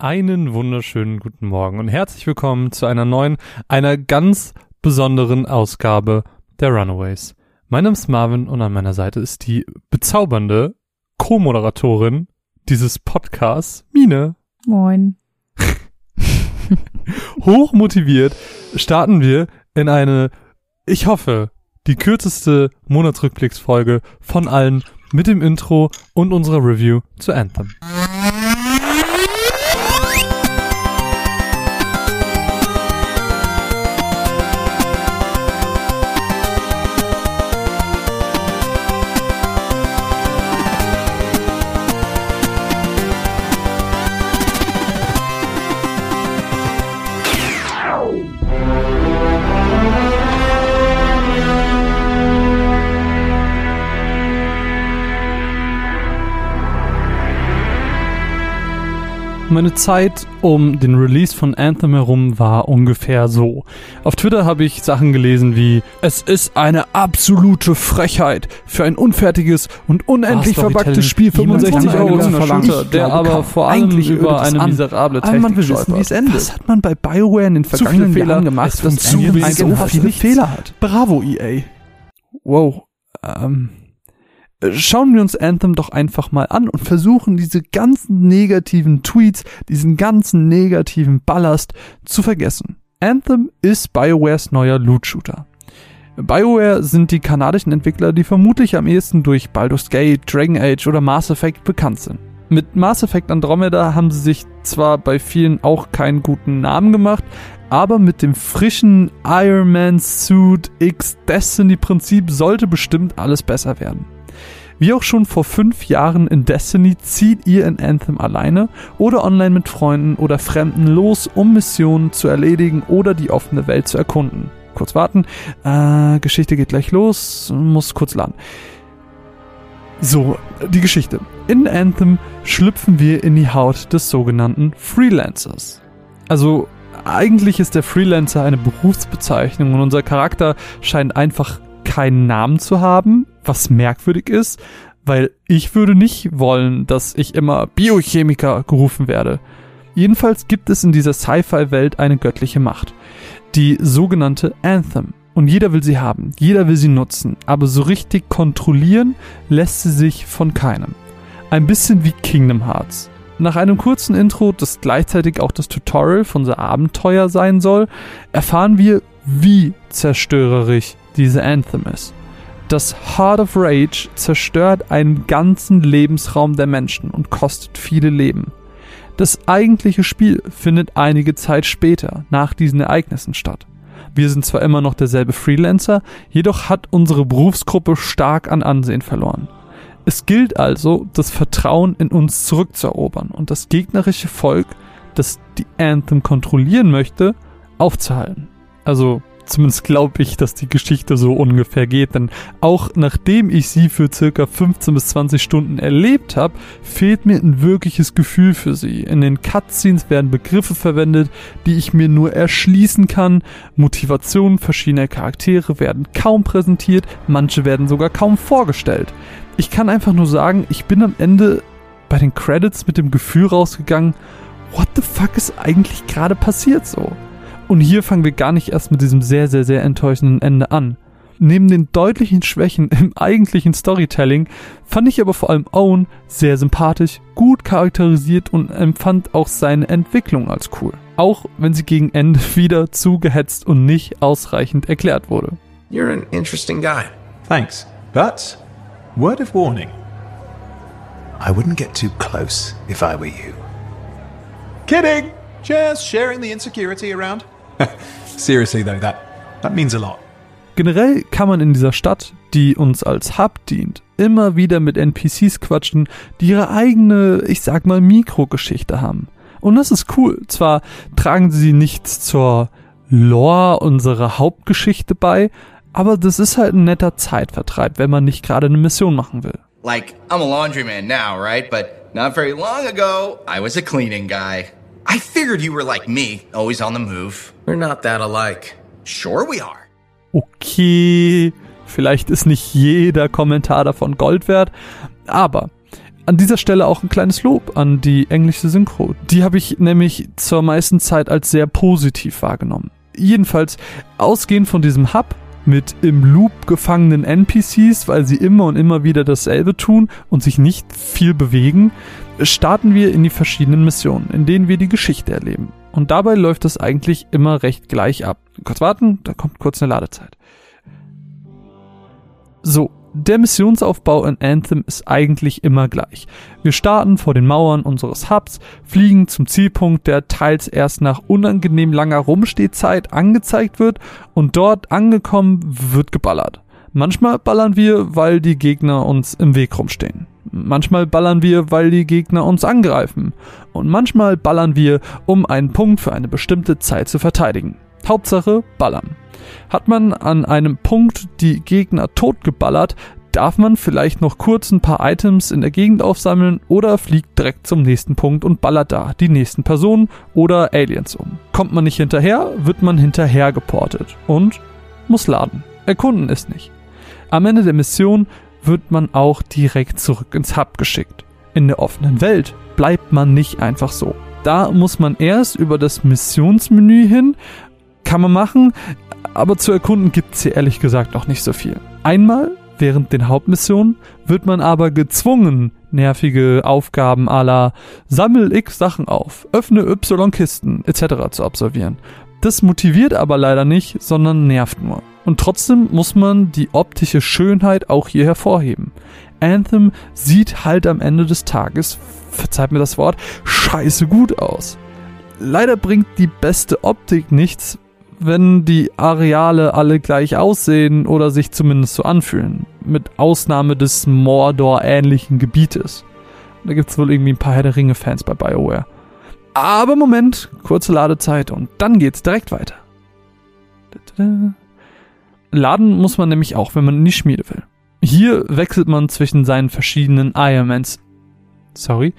Einen wunderschönen guten Morgen und herzlich willkommen zu einer neuen, einer ganz besonderen Ausgabe der Runaways. Mein Name ist Marvin und an meiner Seite ist die bezaubernde Co-Moderatorin dieses Podcasts, Mine. Moin. Hochmotiviert starten wir in eine, ich hoffe, die kürzeste Monatsrückblicksfolge von allen mit dem Intro und unserer Review zu Anthem. Meine Zeit um den Release von Anthem herum war ungefähr so. Auf Twitter habe ich Sachen gelesen wie Es ist eine absolute Frechheit für ein unfertiges und unendlich ah, verpacktes Spiel 65 Euro zu verlangen, der aber vor allem über eine miserable Technik man will wissen, wie es endet. Was hat man bei BioWare in den vergangenen Jahren gemacht, dass zu so viele Fehler hat? Bravo EA. Wow. Ähm schauen wir uns Anthem doch einfach mal an und versuchen diese ganzen negativen Tweets, diesen ganzen negativen Ballast zu vergessen. Anthem ist BioWares neuer Loot-Shooter. BioWare sind die kanadischen Entwickler, die vermutlich am ehesten durch Baldur's Gate, Dragon Age oder Mass Effect bekannt sind. Mit Mass Effect Andromeda haben sie sich zwar bei vielen auch keinen guten Namen gemacht, aber mit dem frischen Iron Man Suit X Destiny Prinzip sollte bestimmt alles besser werden. Wie auch schon vor fünf Jahren in Destiny zieht ihr in Anthem alleine oder online mit Freunden oder Fremden los, um Missionen zu erledigen oder die offene Welt zu erkunden. Kurz warten, äh, Geschichte geht gleich los, muss kurz laden. So, die Geschichte. In Anthem schlüpfen wir in die Haut des sogenannten Freelancers. Also eigentlich ist der Freelancer eine Berufsbezeichnung und unser Charakter scheint einfach keinen Namen zu haben, was merkwürdig ist, weil ich würde nicht wollen, dass ich immer Biochemiker gerufen werde. Jedenfalls gibt es in dieser Sci-Fi-Welt eine göttliche Macht, die sogenannte Anthem. Und jeder will sie haben, jeder will sie nutzen, aber so richtig kontrollieren lässt sie sich von keinem. Ein bisschen wie Kingdom Hearts. Nach einem kurzen Intro, das gleichzeitig auch das Tutorial von unser Abenteuer sein soll, erfahren wir, wie zerstörerisch diese Anthem ist. Das Heart of Rage zerstört einen ganzen Lebensraum der Menschen und kostet viele Leben. Das eigentliche Spiel findet einige Zeit später, nach diesen Ereignissen statt. Wir sind zwar immer noch derselbe Freelancer, jedoch hat unsere Berufsgruppe stark an Ansehen verloren. Es gilt also, das Vertrauen in uns zurückzuerobern und das gegnerische Volk, das die Anthem kontrollieren möchte, aufzuhalten. Also Zumindest glaube ich, dass die Geschichte so ungefähr geht, denn auch nachdem ich sie für circa 15 bis 20 Stunden erlebt habe, fehlt mir ein wirkliches Gefühl für sie. In den Cutscenes werden Begriffe verwendet, die ich mir nur erschließen kann. Motivationen verschiedener Charaktere werden kaum präsentiert, manche werden sogar kaum vorgestellt. Ich kann einfach nur sagen, ich bin am Ende bei den Credits mit dem Gefühl rausgegangen, what the fuck ist eigentlich gerade passiert so? Und hier fangen wir gar nicht erst mit diesem sehr, sehr, sehr enttäuschenden Ende an. Neben den deutlichen Schwächen im eigentlichen Storytelling fand ich aber vor allem Owen sehr sympathisch, gut charakterisiert und empfand auch seine Entwicklung als cool. Auch wenn sie gegen Ende wieder zu gehetzt und nicht ausreichend erklärt wurde. You're an interesting guy. Thanks. But, word of warning. I wouldn't get too close if I were you. Kidding! Just sharing the insecurity around. Seriously though, that, that means a lot. Generell kann man in dieser Stadt, die uns als Hub dient, immer wieder mit NPCs quatschen, die ihre eigene, ich sag mal, Mikrogeschichte haben. Und das ist cool. Zwar tragen sie nichts zur Lore unserer Hauptgeschichte bei, aber das ist halt ein netter Zeitvertreib, wenn man nicht gerade eine Mission machen will. Like, I'm a laundryman now, right? But not very long ago, I was a cleaning guy. I figured you were like me, always on the move. We're not that alike. Sure we are. Okay, vielleicht ist nicht jeder Kommentar davon Gold wert, aber An dieser Stelle auch ein kleines Lob an die englische Synchro. Die habe ich nämlich zur meisten Zeit als sehr positiv wahrgenommen. Jedenfalls, ausgehend von diesem Hub mit im Loop gefangenen NPCs, weil sie immer und immer wieder dasselbe tun und sich nicht viel bewegen, starten wir in die verschiedenen Missionen, in denen wir die Geschichte erleben. Und dabei läuft es eigentlich immer recht gleich ab. Kurz warten, da kommt kurz eine Ladezeit. So, der Missionsaufbau in Anthem ist eigentlich immer gleich. Wir starten vor den Mauern unseres Hubs, fliegen zum Zielpunkt, der teils erst nach unangenehm langer Rumstehzeit angezeigt wird und dort angekommen wird geballert. Manchmal ballern wir, weil die Gegner uns im Weg rumstehen. Manchmal ballern wir, weil die Gegner uns angreifen. Und manchmal ballern wir, um einen Punkt für eine bestimmte Zeit zu verteidigen. Hauptsache ballern. Hat man an einem Punkt die Gegner totgeballert, darf man vielleicht noch kurz ein paar Items in der Gegend aufsammeln oder fliegt direkt zum nächsten Punkt und ballert da die nächsten Personen oder Aliens um. Kommt man nicht hinterher, wird man hinterher geportet und muss laden. Erkunden ist nicht. Am Ende der Mission wird man auch direkt zurück ins Hub geschickt. In der offenen Welt bleibt man nicht einfach so. Da muss man erst über das Missionsmenü hin, kann man machen, aber zu erkunden gibt es hier ehrlich gesagt noch nicht so viel. Einmal während den Hauptmissionen wird man aber gezwungen, nervige Aufgaben à la Sammel X Sachen auf, öffne Y Kisten etc. zu absolvieren. Das motiviert aber leider nicht, sondern nervt nur. Und trotzdem muss man die optische Schönheit auch hier hervorheben. Anthem sieht halt am Ende des Tages, verzeiht mir das Wort, scheiße gut aus. Leider bringt die beste Optik nichts, wenn die Areale alle gleich aussehen oder sich zumindest so anfühlen. Mit Ausnahme des Mordor-ähnlichen Gebietes. Da gibt es wohl irgendwie ein paar Herr der Ringe-Fans bei BioWare. Aber Moment, kurze Ladezeit und dann geht's direkt weiter. Laden muss man nämlich auch, wenn man in die Schmiede will. Hier wechselt man zwischen seinen verschiedenen Ironmans. Sorry,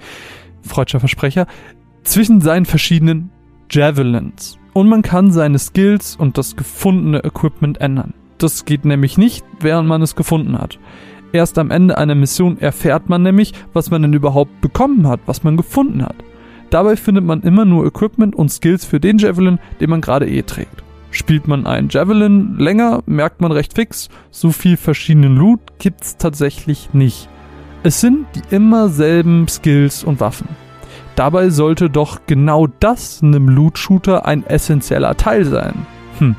freudscher Versprecher. Zwischen seinen verschiedenen Javelins und man kann seine Skills und das gefundene Equipment ändern. Das geht nämlich nicht, während man es gefunden hat. Erst am Ende einer Mission erfährt man nämlich, was man denn überhaupt bekommen hat, was man gefunden hat. Dabei findet man immer nur Equipment und Skills für den Javelin, den man gerade eh trägt. Spielt man einen Javelin länger, merkt man recht fix, so viel verschiedenen Loot gibt's tatsächlich nicht. Es sind die immer selben Skills und Waffen. Dabei sollte doch genau das einem Loot-Shooter ein essentieller Teil sein. Hm.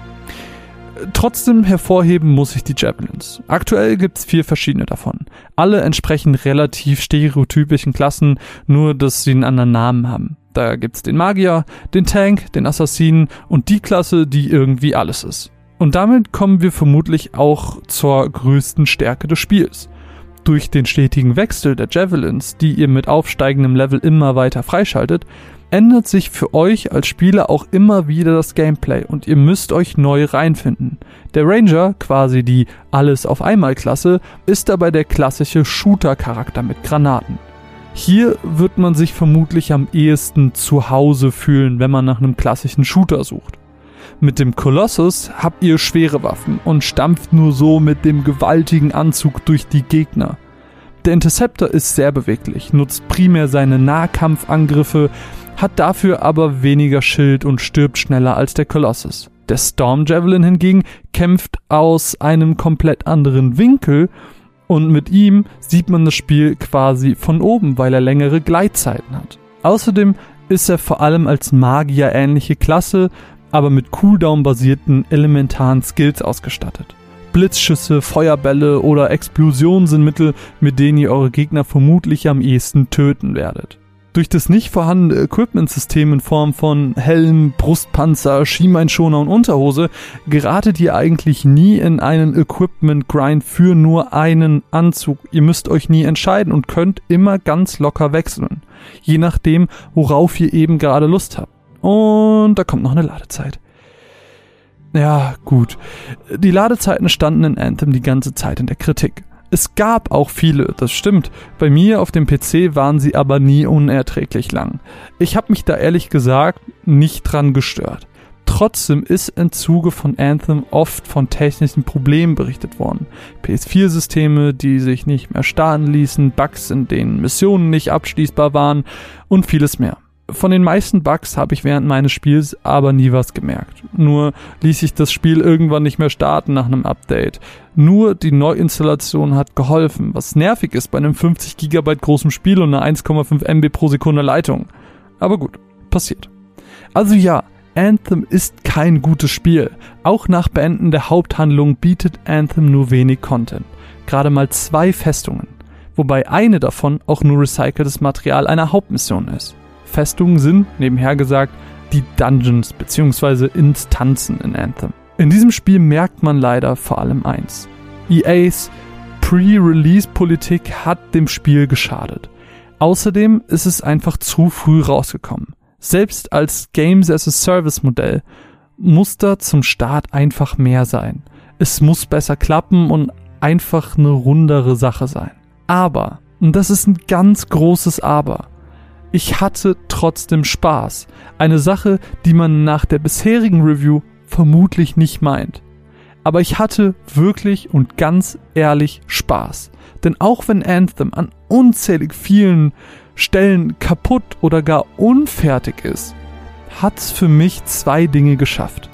Trotzdem hervorheben muss ich die Javelins. Aktuell gibt es vier verschiedene davon. Alle entsprechen relativ stereotypischen Klassen, nur dass sie einen anderen Namen haben. Da gibt's den Magier, den Tank, den Assassinen und die Klasse, die irgendwie alles ist. Und damit kommen wir vermutlich auch zur größten Stärke des Spiels. Durch den stetigen Wechsel der Javelins, die ihr mit aufsteigendem Level immer weiter freischaltet, ändert sich für euch als Spieler auch immer wieder das Gameplay und ihr müsst euch neu reinfinden. Der Ranger, quasi die Alles auf einmal Klasse, ist dabei der klassische Shooter-Charakter mit Granaten. Hier wird man sich vermutlich am ehesten zu Hause fühlen, wenn man nach einem klassischen Shooter sucht. Mit dem Kolossus habt ihr schwere Waffen und stampft nur so mit dem gewaltigen Anzug durch die Gegner. Der Interceptor ist sehr beweglich, nutzt primär seine Nahkampfangriffe, hat dafür aber weniger Schild und stirbt schneller als der Kolossus. Der Storm Javelin hingegen kämpft aus einem komplett anderen Winkel und mit ihm sieht man das Spiel quasi von oben, weil er längere Gleitzeiten hat. Außerdem ist er vor allem als Magier ähnliche Klasse aber mit Cooldown-basierten elementaren Skills ausgestattet. Blitzschüsse, Feuerbälle oder Explosionen sind Mittel, mit denen ihr eure Gegner vermutlich am ehesten töten werdet. Durch das nicht vorhandene Equipment-System in Form von Helm, Brustpanzer, Schienbeinschoner und Unterhose geratet ihr eigentlich nie in einen Equipment-Grind für nur einen Anzug. Ihr müsst euch nie entscheiden und könnt immer ganz locker wechseln. Je nachdem, worauf ihr eben gerade Lust habt. Und da kommt noch eine Ladezeit. Ja, gut. Die Ladezeiten standen in Anthem die ganze Zeit in der Kritik. Es gab auch viele, das stimmt. Bei mir auf dem PC waren sie aber nie unerträglich lang. Ich habe mich da ehrlich gesagt nicht dran gestört. Trotzdem ist im Zuge von Anthem oft von technischen Problemen berichtet worden. PS4-Systeme, die sich nicht mehr starten ließen, Bugs, in denen Missionen nicht abschließbar waren und vieles mehr. Von den meisten Bugs habe ich während meines Spiels aber nie was gemerkt. Nur ließ sich das Spiel irgendwann nicht mehr starten nach einem Update. Nur die Neuinstallation hat geholfen, was nervig ist bei einem 50 GB großen Spiel und einer 1,5 MB pro Sekunde Leitung. Aber gut, passiert. Also ja, Anthem ist kein gutes Spiel. Auch nach Beenden der Haupthandlung bietet Anthem nur wenig Content. Gerade mal zwei Festungen. Wobei eine davon auch nur recyceltes Material einer Hauptmission ist. Festungen sind, nebenher gesagt, die Dungeons bzw. Instanzen in Anthem. In diesem Spiel merkt man leider vor allem eins. EAs Pre-Release-Politik hat dem Spiel geschadet. Außerdem ist es einfach zu früh rausgekommen. Selbst als Games as a Service Modell muss da zum Start einfach mehr sein. Es muss besser klappen und einfach eine rundere Sache sein. Aber, und das ist ein ganz großes Aber, ich hatte trotzdem Spaß. Eine Sache, die man nach der bisherigen Review vermutlich nicht meint. Aber ich hatte wirklich und ganz ehrlich Spaß. Denn auch wenn Anthem an unzählig vielen Stellen kaputt oder gar unfertig ist, hat's für mich zwei Dinge geschafft.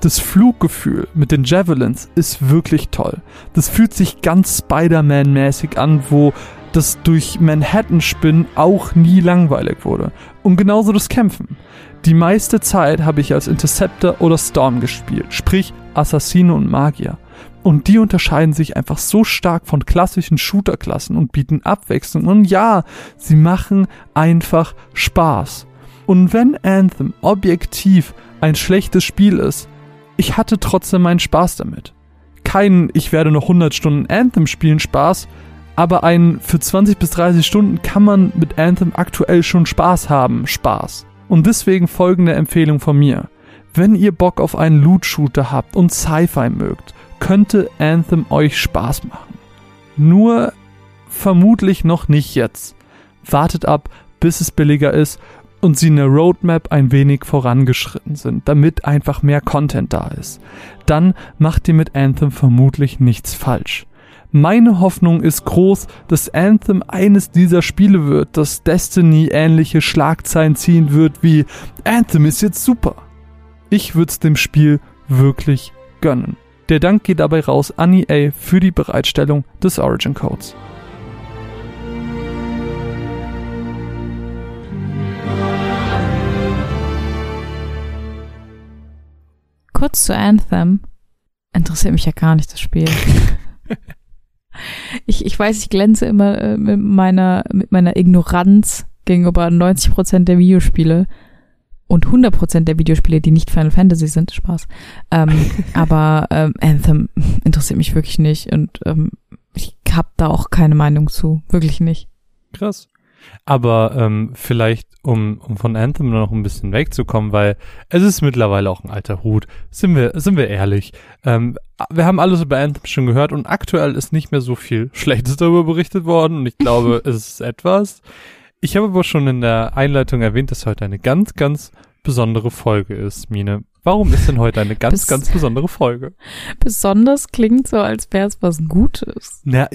Das Fluggefühl mit den Javelins ist wirklich toll. Das fühlt sich ganz Spider-Man-mäßig an, wo das durch Manhattan spinnen auch nie langweilig wurde. Und genauso das Kämpfen. Die meiste Zeit habe ich als Interceptor oder Storm gespielt, sprich Assassine und Magier. Und die unterscheiden sich einfach so stark von klassischen Shooter-Klassen und bieten Abwechslung. Und ja, sie machen einfach Spaß. Und wenn Anthem objektiv ein schlechtes Spiel ist, ich hatte trotzdem meinen Spaß damit. Kein ich werde noch 100 Stunden Anthem spielen Spaß, aber ein für 20 bis 30 Stunden kann man mit Anthem aktuell schon Spaß haben, Spaß. Und deswegen folgende Empfehlung von mir. Wenn ihr Bock auf einen Loot-Shooter habt und Sci-Fi mögt, könnte Anthem euch Spaß machen. Nur vermutlich noch nicht jetzt. Wartet ab, bis es billiger ist und sie in der Roadmap ein wenig vorangeschritten sind, damit einfach mehr Content da ist. Dann macht ihr mit Anthem vermutlich nichts falsch. Meine Hoffnung ist groß, dass Anthem eines dieser Spiele wird, das Destiny ähnliche Schlagzeilen ziehen wird wie Anthem ist jetzt super. Ich würde es dem Spiel wirklich gönnen. Der Dank geht dabei raus an EA für die Bereitstellung des Origin Codes. Kurz zu Anthem. Interessiert mich ja gar nicht das Spiel. ich, ich weiß, ich glänze immer äh, mit meiner, mit meiner Ignoranz gegenüber 90% der Videospiele und 100% der Videospiele, die nicht Final Fantasy sind, Spaß. Ähm, aber ähm, Anthem interessiert mich wirklich nicht und ähm, ich habe da auch keine Meinung zu, wirklich nicht. Krass. Aber ähm, vielleicht, um, um von Anthem noch ein bisschen wegzukommen, weil es ist mittlerweile auch ein alter Hut, sind wir, sind wir ehrlich. Ähm, wir haben alles über Anthem schon gehört und aktuell ist nicht mehr so viel Schlechtes darüber berichtet worden und ich glaube, es ist etwas. Ich habe aber schon in der Einleitung erwähnt, dass heute eine ganz, ganz besondere Folge ist, Mine. Warum ist denn heute eine ganz, Bes ganz besondere Folge? Besonders klingt so, als wäre es was Gutes. Na,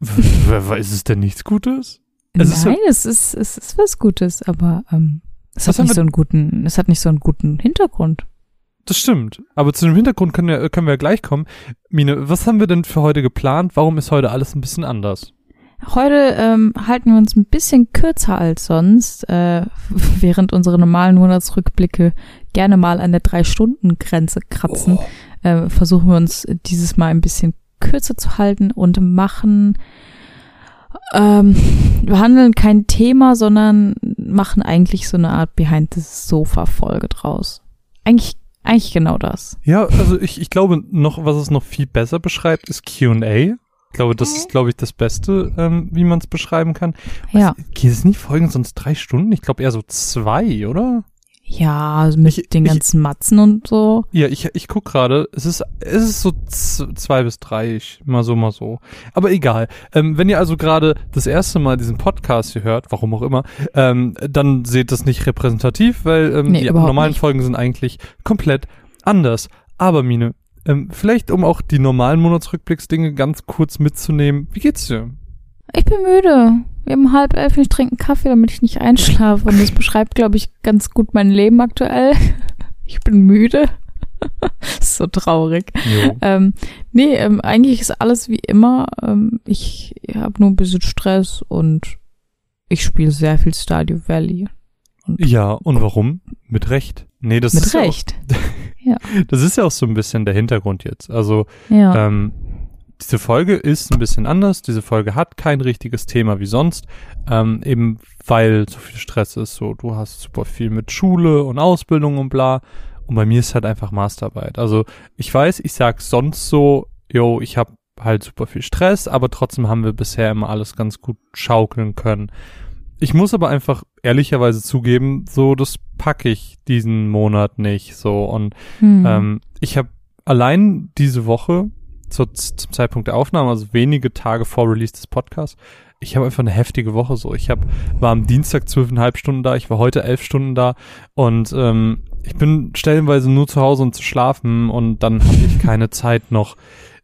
ist es denn nichts Gutes? Es Nein, ist, es, ist, es ist was Gutes, aber ähm, es hat nicht so einen guten, es hat nicht so einen guten Hintergrund. Das stimmt. Aber zu dem Hintergrund können wir, können wir ja gleich kommen. Mine, was haben wir denn für heute geplant? Warum ist heute alles ein bisschen anders? Heute ähm, halten wir uns ein bisschen kürzer als sonst, äh, während unsere normalen Monatsrückblicke gerne mal an der Drei-Stunden-Grenze kratzen. Oh. Äh, versuchen wir uns dieses Mal ein bisschen kürzer zu halten und machen, ähm, wir handeln kein Thema, sondern machen eigentlich so eine Art Behind-the-Sofa-Folge draus. Eigentlich eigentlich genau das. Ja, also ich, ich glaube noch, was es noch viel besser beschreibt, ist Q&A. Ich glaube, das ist, glaube ich, das Beste, ähm, wie man es beschreiben kann. Was, ja. Geht es nicht folgen sonst drei Stunden? Ich glaube eher so zwei, oder? Ja, also mit ich, den ganzen ich, Matzen und so. Ja, ich, ich guck gerade, es ist, es ist so zwei bis drei, ich, mal so, mal so. Aber egal. Ähm, wenn ihr also gerade das erste Mal diesen Podcast hier hört, warum auch immer, ähm, dann seht das nicht repräsentativ, weil ähm, nee, die normalen nicht. Folgen sind eigentlich komplett anders. Aber Mine, ähm, vielleicht um auch die normalen Monatsrückblicksdinge ganz kurz mitzunehmen. Wie geht's dir? Ich bin müde. Wir haben halb elf und ich trinke einen Kaffee, damit ich nicht einschlafe. Und das beschreibt, glaube ich, ganz gut mein Leben aktuell. Ich bin müde. so traurig. Ähm, nee, ähm, eigentlich ist alles wie immer. Ähm, ich habe nur ein bisschen Stress und ich spiele sehr viel Stardew Valley. Und ja, und warum? Mit Recht. Nee, das mit ist Recht. Ja, auch, ja. Das ist ja auch so ein bisschen der Hintergrund jetzt. Also, ja. ähm, diese Folge ist ein bisschen anders. Diese Folge hat kein richtiges Thema wie sonst, ähm, eben weil so viel Stress ist. So, du hast super viel mit Schule und Ausbildung und bla. Und bei mir ist halt einfach Masterarbeit. Also ich weiß, ich sag sonst so, yo, ich habe halt super viel Stress, aber trotzdem haben wir bisher immer alles ganz gut schaukeln können. Ich muss aber einfach ehrlicherweise zugeben, so das packe ich diesen Monat nicht so und hm. ähm, ich habe allein diese Woche zu, zum Zeitpunkt der Aufnahme, also wenige Tage vor Release des Podcasts, ich habe einfach eine heftige Woche so. Ich hab, war am Dienstag zwölfeinhalb Stunden da, ich war heute elf Stunden da und ähm, ich bin stellenweise nur zu Hause, um zu schlafen und dann habe ich keine Zeit noch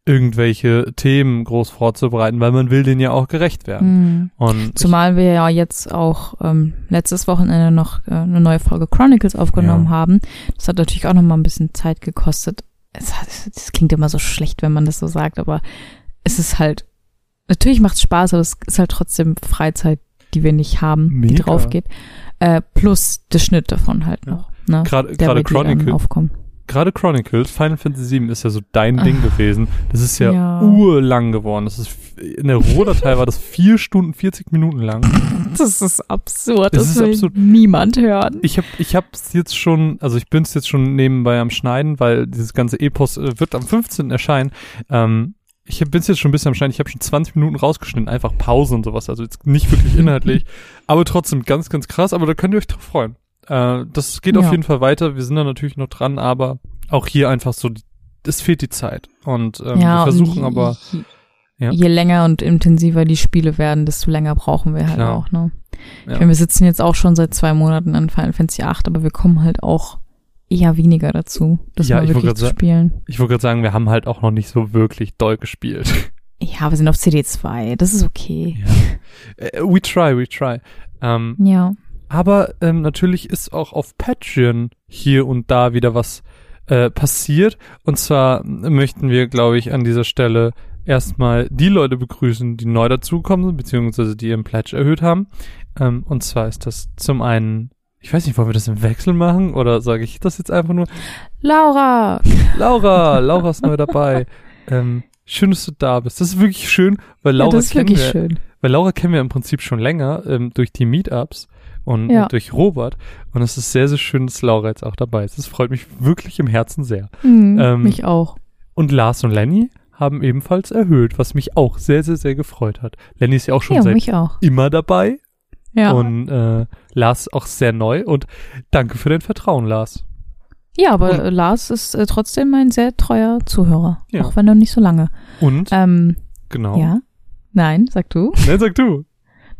irgendwelche Themen groß vorzubereiten, weil man will denen ja auch gerecht werden. Mhm. Und Zumal wir ja jetzt auch ähm, letztes Wochenende noch äh, eine neue Folge Chronicles aufgenommen ja. haben. Das hat natürlich auch noch mal ein bisschen Zeit gekostet. Es, es klingt immer so schlecht, wenn man das so sagt, aber es ist halt, natürlich macht es Spaß, aber es ist halt trotzdem Freizeit, die wir nicht haben, Mega. die drauf geht. Äh, plus der Schnitt davon halt noch ne? Gerade. Gerade Chronicles, Final Fantasy VII ist ja so dein Ding gewesen. Das ist ja, ja, urlang geworden. Das ist in der Rohdatei war das vier Stunden 40 Minuten lang. Das ist absurd. Das, das will absurd. niemand hören. Ich habe ich hab's jetzt schon, also ich bin's jetzt schon nebenbei am Schneiden, weil dieses ganze Epos äh, wird am 15. erscheinen. Ähm, ich bin's jetzt schon ein bisschen am Schneiden. Ich habe schon 20 Minuten rausgeschnitten, einfach Pause und sowas. Also jetzt nicht wirklich inhaltlich, aber trotzdem ganz, ganz krass. Aber da könnt ihr euch drauf freuen. Äh, das geht ja. auf jeden Fall weiter. Wir sind da natürlich noch dran, aber auch hier einfach so, es fehlt die Zeit. Und ähm, ja, wir versuchen und aber. Ja. Je länger und intensiver die Spiele werden, desto länger brauchen wir halt Klar. auch, ne? Ich meine, wir sitzen jetzt auch schon seit zwei Monaten an Final Fantasy 8, aber wir kommen halt auch eher weniger dazu, das ja, mal wirklich zu spielen. Ich wollte gerade sagen, wir haben halt auch noch nicht so wirklich doll gespielt. Ja, wir sind auf CD2, das ist okay. Ja. Uh, we try, we try. Ähm, ja. Aber ähm, natürlich ist auch auf Patreon hier und da wieder was äh, passiert. Und zwar möchten wir, glaube ich, an dieser Stelle erstmal die Leute begrüßen, die neu dazukommen sind, beziehungsweise die ihren Pledge erhöht haben. Ähm, und zwar ist das zum einen, ich weiß nicht, wollen wir das im Wechsel machen oder sage ich das jetzt einfach nur? Laura! Laura! Laura ist neu dabei. Ähm, schön, dass du da bist. Das ist wirklich schön, weil Laura ja, das ist kennen wirklich wir, schön. weil Laura kennen wir im Prinzip schon länger ähm, durch die Meetups und, ja. durch Robert. Und es ist sehr, sehr schön, dass Laura jetzt auch dabei ist. Das freut mich wirklich im Herzen sehr. Mhm, ähm, mich auch. Und Lars und Lenny haben ebenfalls erhöht, was mich auch sehr, sehr, sehr gefreut hat. Lenny ist ja auch schon ja, seit immer dabei. Ja. Und äh, Lars auch sehr neu. Und danke für dein Vertrauen, Lars. Ja, aber und, Lars ist äh, trotzdem ein sehr treuer Zuhörer. Ja. Auch wenn er nicht so lange. Und? Ähm, genau. Ja. Nein, sag du. Nein, sag du.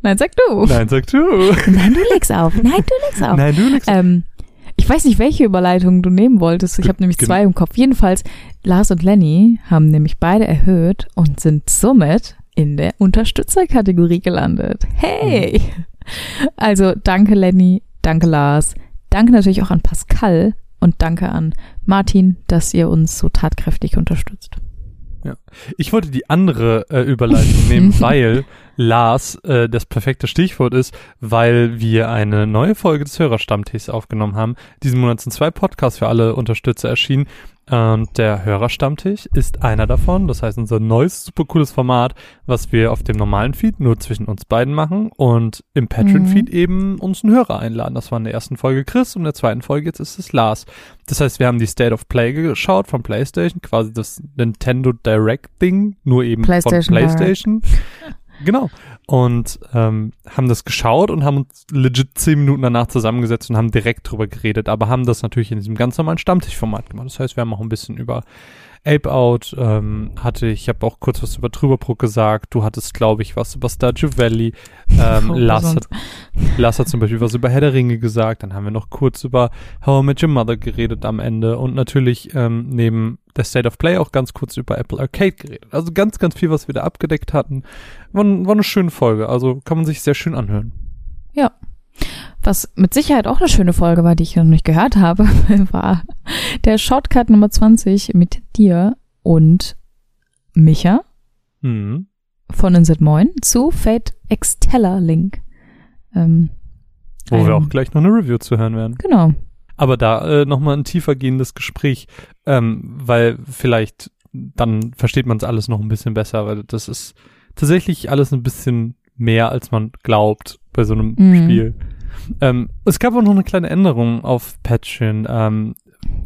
Nein, sag du. Nein, sag du. Nein, du legst auf. Nein, du legst auf. Nein, du legst auf. Ähm, ich weiß nicht, welche Überleitung du nehmen wolltest. Ich habe nämlich zwei im Kopf. Jedenfalls, Lars und Lenny haben nämlich beide erhöht und sind somit in der Unterstützerkategorie gelandet. Hey! Also danke Lenny, danke Lars, danke natürlich auch an Pascal und danke an Martin, dass ihr uns so tatkräftig unterstützt. Ja. Ich wollte die andere äh, Überleitung nehmen, weil Lars äh, das perfekte Stichwort ist, weil wir eine neue Folge des Hörerstammtischs aufgenommen haben. Diesen Monat sind zwei Podcasts für alle Unterstützer erschienen. Und der Hörerstammtisch ist einer davon. Das heißt, unser neues, super cooles Format, was wir auf dem normalen Feed nur zwischen uns beiden machen und im Patreon-Feed mhm. eben uns einen Hörer einladen. Das war in der ersten Folge Chris und in der zweiten Folge jetzt ist es Lars. Das heißt, wir haben die State of Play geschaut von PlayStation, quasi das Nintendo Direct Ding, nur eben PlayStation von PlayStation. Genau. Und ähm, haben das geschaut und haben uns legit zehn Minuten danach zusammengesetzt und haben direkt drüber geredet, aber haben das natürlich in diesem ganz normalen Stammtischformat gemacht. Das heißt, wir haben auch ein bisschen über Ape Out ähm, hatte ich, ich habe auch kurz was über Trüberbrook gesagt. Du hattest, glaube ich, was über Stardew Valley. Ähm, oh, Lars, hat, Lars hat zum Beispiel was über Herr der Ringe gesagt. Dann haben wir noch kurz über How I Met Your Mother geredet am Ende und natürlich ähm, neben der State of Play auch ganz kurz über Apple Arcade geredet. Also ganz, ganz viel, was wir da abgedeckt hatten. War, war eine schöne Folge. Also kann man sich sehr schön anhören. Ja. Was mit Sicherheit auch eine schöne Folge war, die ich noch nicht gehört habe, war der Shortcut Nummer 20 mit dir und Micha mhm. von Inset Moin zu Fate Exteller Link. Ähm, Wo ein, wir auch gleich noch eine Review zu hören werden. Genau. Aber da äh, nochmal ein tiefer gehendes Gespräch, ähm, weil vielleicht dann versteht man es alles noch ein bisschen besser, weil das ist tatsächlich alles ein bisschen mehr, als man glaubt bei so einem mhm. Spiel. Ähm, es gab auch noch eine kleine Änderung auf Patreon. Ähm,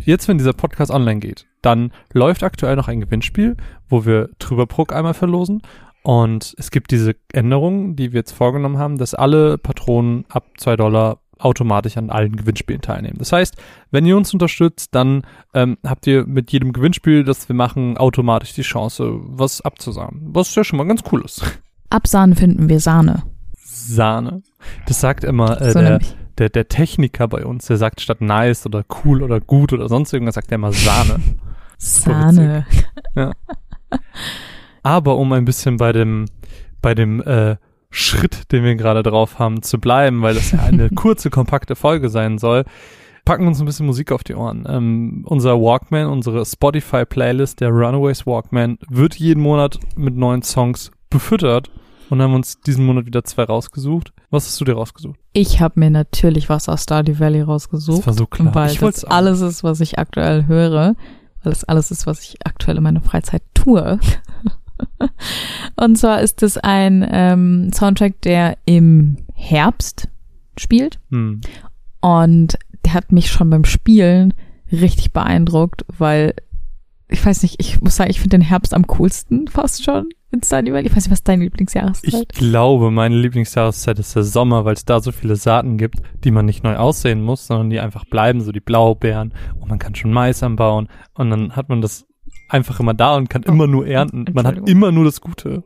jetzt, wenn dieser Podcast online geht, dann läuft aktuell noch ein Gewinnspiel, wo wir Trüberbruck einmal verlosen. Und es gibt diese Änderung, die wir jetzt vorgenommen haben, dass alle Patronen ab zwei Dollar automatisch an allen Gewinnspielen teilnehmen. Das heißt, wenn ihr uns unterstützt, dann ähm, habt ihr mit jedem Gewinnspiel, das wir machen, automatisch die Chance, was abzusagen. Was ja schon mal ganz cool ist. Absahnen finden wir Sahne. Sahne. Das sagt immer äh, so der, der, der Techniker bei uns, der sagt statt nice oder cool oder gut oder sonst irgendwas, sagt er immer Sahne. Sahne. Ja. Aber um ein bisschen bei dem, bei dem äh, Schritt, den wir gerade drauf haben, zu bleiben, weil das ja eine kurze, kompakte Folge sein soll, packen uns ein bisschen Musik auf die Ohren. Ähm, unser Walkman, unsere Spotify-Playlist, der Runaways Walkman, wird jeden Monat mit neuen Songs befüttert und haben uns diesen Monat wieder zwei rausgesucht. Was hast du dir rausgesucht? Ich habe mir natürlich was aus Stardew Valley rausgesucht. Das war so klar. Weil ich das alles ist, was ich aktuell höre. Weil das alles ist, was ich aktuell in meiner Freizeit tue. und zwar ist es ein ähm, Soundtrack, der im Herbst spielt. Hm. Und der hat mich schon beim Spielen richtig beeindruckt, weil ich weiß nicht, ich muss sagen, ich finde den Herbst am coolsten fast schon in Stardew Valley. Ich weiß nicht, was deine Lieblingsjahreszeit? Ich glaube, meine Lieblingsjahreszeit ist der Sommer, weil es da so viele Saaten gibt, die man nicht neu aussehen muss, sondern die einfach bleiben, so die Blaubeeren und man kann schon Mais anbauen und dann hat man das einfach immer da und kann oh, immer nur ernten. Man hat immer nur das Gute.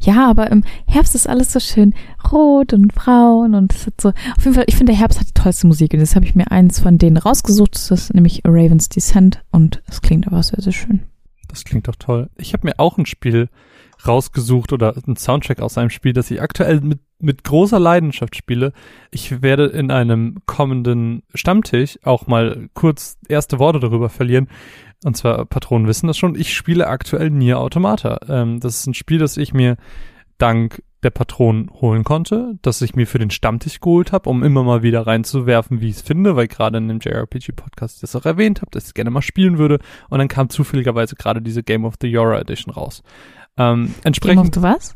Ja, aber im Herbst ist alles so schön rot und braun und es hat so. Auf jeden Fall, ich finde, der Herbst hat die tollste Musik und jetzt habe ich mir eins von denen rausgesucht. Das ist nämlich Raven's Descent und es klingt aber sehr, sehr schön. Das klingt doch toll. Ich habe mir auch ein Spiel rausgesucht oder einen Soundtrack aus einem Spiel, das ich aktuell mit, mit großer Leidenschaft spiele. Ich werde in einem kommenden Stammtisch auch mal kurz erste Worte darüber verlieren. Und zwar, Patronen wissen das schon, ich spiele aktuell Nier Automata. Ähm, das ist ein Spiel, das ich mir dank der Patronen holen konnte, das ich mir für den Stammtisch geholt habe, um immer mal wieder reinzuwerfen, wie ich es finde, weil gerade in dem JRPG-Podcast das auch erwähnt habe, dass ich gerne mal spielen würde. Und dann kam zufälligerweise gerade diese Game of the Yora Edition raus. Ähm, entsprechend. The was?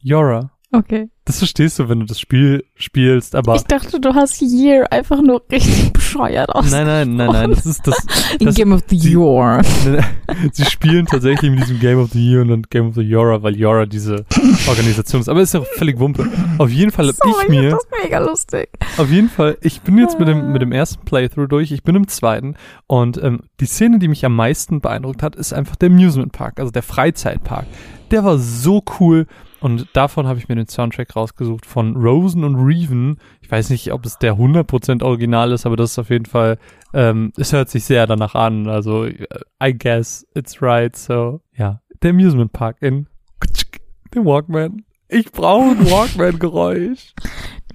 Yora. Okay. Das verstehst du, wenn du das Spiel spielst, aber. Ich dachte, du hast Year einfach nur richtig bescheuert aus. Nein, nein, nein, nein, das ist das. das Game of the Year. Sie spielen tatsächlich mit diesem Game of the Year und dann Game of the Yora, weil Yora diese Organisation ist. Aber ist ja auch völlig Wumpe. Auf jeden Fall hab Sorry, ich mir. Das ist mega lustig. Auf jeden Fall, ich bin jetzt mit dem, mit dem ersten Playthrough durch, ich bin im zweiten und ähm, die Szene, die mich am meisten beeindruckt hat, ist einfach der Amusement Park, also der Freizeitpark. Der war so cool und davon habe ich mir den Soundtrack rausgesucht von Rosen und Reven. Ich weiß nicht, ob es der 100% Original ist, aber das ist auf jeden Fall, ähm, es hört sich sehr danach an. Also, I guess it's right. So, ja. Der Amusement Park in den Walkman. Ich brauche ein Walkman-Geräusch.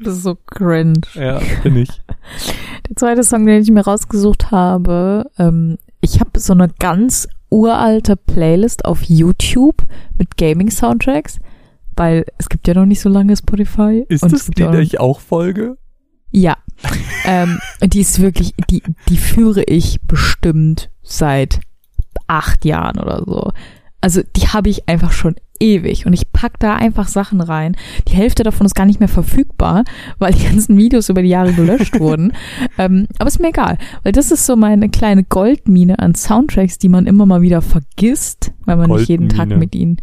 Das ist so cringe. Ja, bin ich. Der zweite Song, den ich mir rausgesucht habe, ähm, ich habe so eine ganz uralte Playlist auf YouTube mit Gaming-Soundtracks weil es gibt ja noch nicht so lange Spotify. Ist das die, der ich auch folge? Ja. ähm, die ist wirklich, die, die führe ich bestimmt seit acht Jahren oder so. Also die habe ich einfach schon ewig und ich pack da einfach Sachen rein. Die Hälfte davon ist gar nicht mehr verfügbar, weil die ganzen Videos über die Jahre gelöscht wurden. Ähm, aber ist mir egal, weil das ist so meine kleine Goldmine an Soundtracks, die man immer mal wieder vergisst, weil man nicht jeden Tag mit ihnen,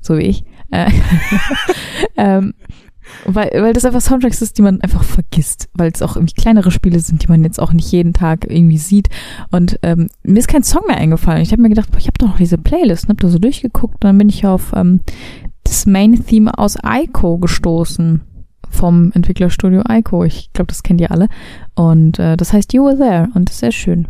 so wie ich, äh, ähm, weil, weil das einfach Soundtracks ist, die man einfach vergisst, weil es auch irgendwie kleinere Spiele sind, die man jetzt auch nicht jeden Tag irgendwie sieht. Und ähm, mir ist kein Song mehr eingefallen. Ich habe mir gedacht, boah, ich habe doch noch diese Playlist, und hab da so durchgeguckt und dann bin ich auf ähm, das Main-Theme aus Ico gestoßen vom Entwicklerstudio Ico. Ich glaube, das kennt ihr alle. Und äh, das heißt You Were There und ist sehr schön.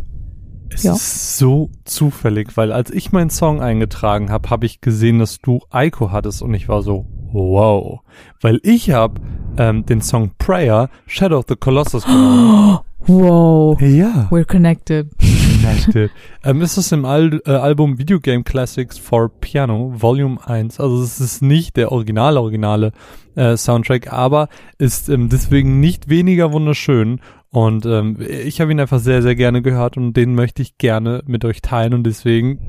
Es ja. ist so zufällig, weil als ich meinen Song eingetragen habe, habe ich gesehen, dass du Ico hattest und ich war so, wow. Weil ich habe ähm, den Song Prayer Shadow of the Colossus genommen. Wow. Ja. We're connected. Connected. ähm, ist es im Al äh, Album Video Game Classics for Piano, Volume 1. Also es ist nicht der originale, originale äh, Soundtrack, aber ist ähm, deswegen nicht weniger wunderschön. Und ähm, ich habe ihn einfach sehr, sehr gerne gehört und den möchte ich gerne mit euch teilen und deswegen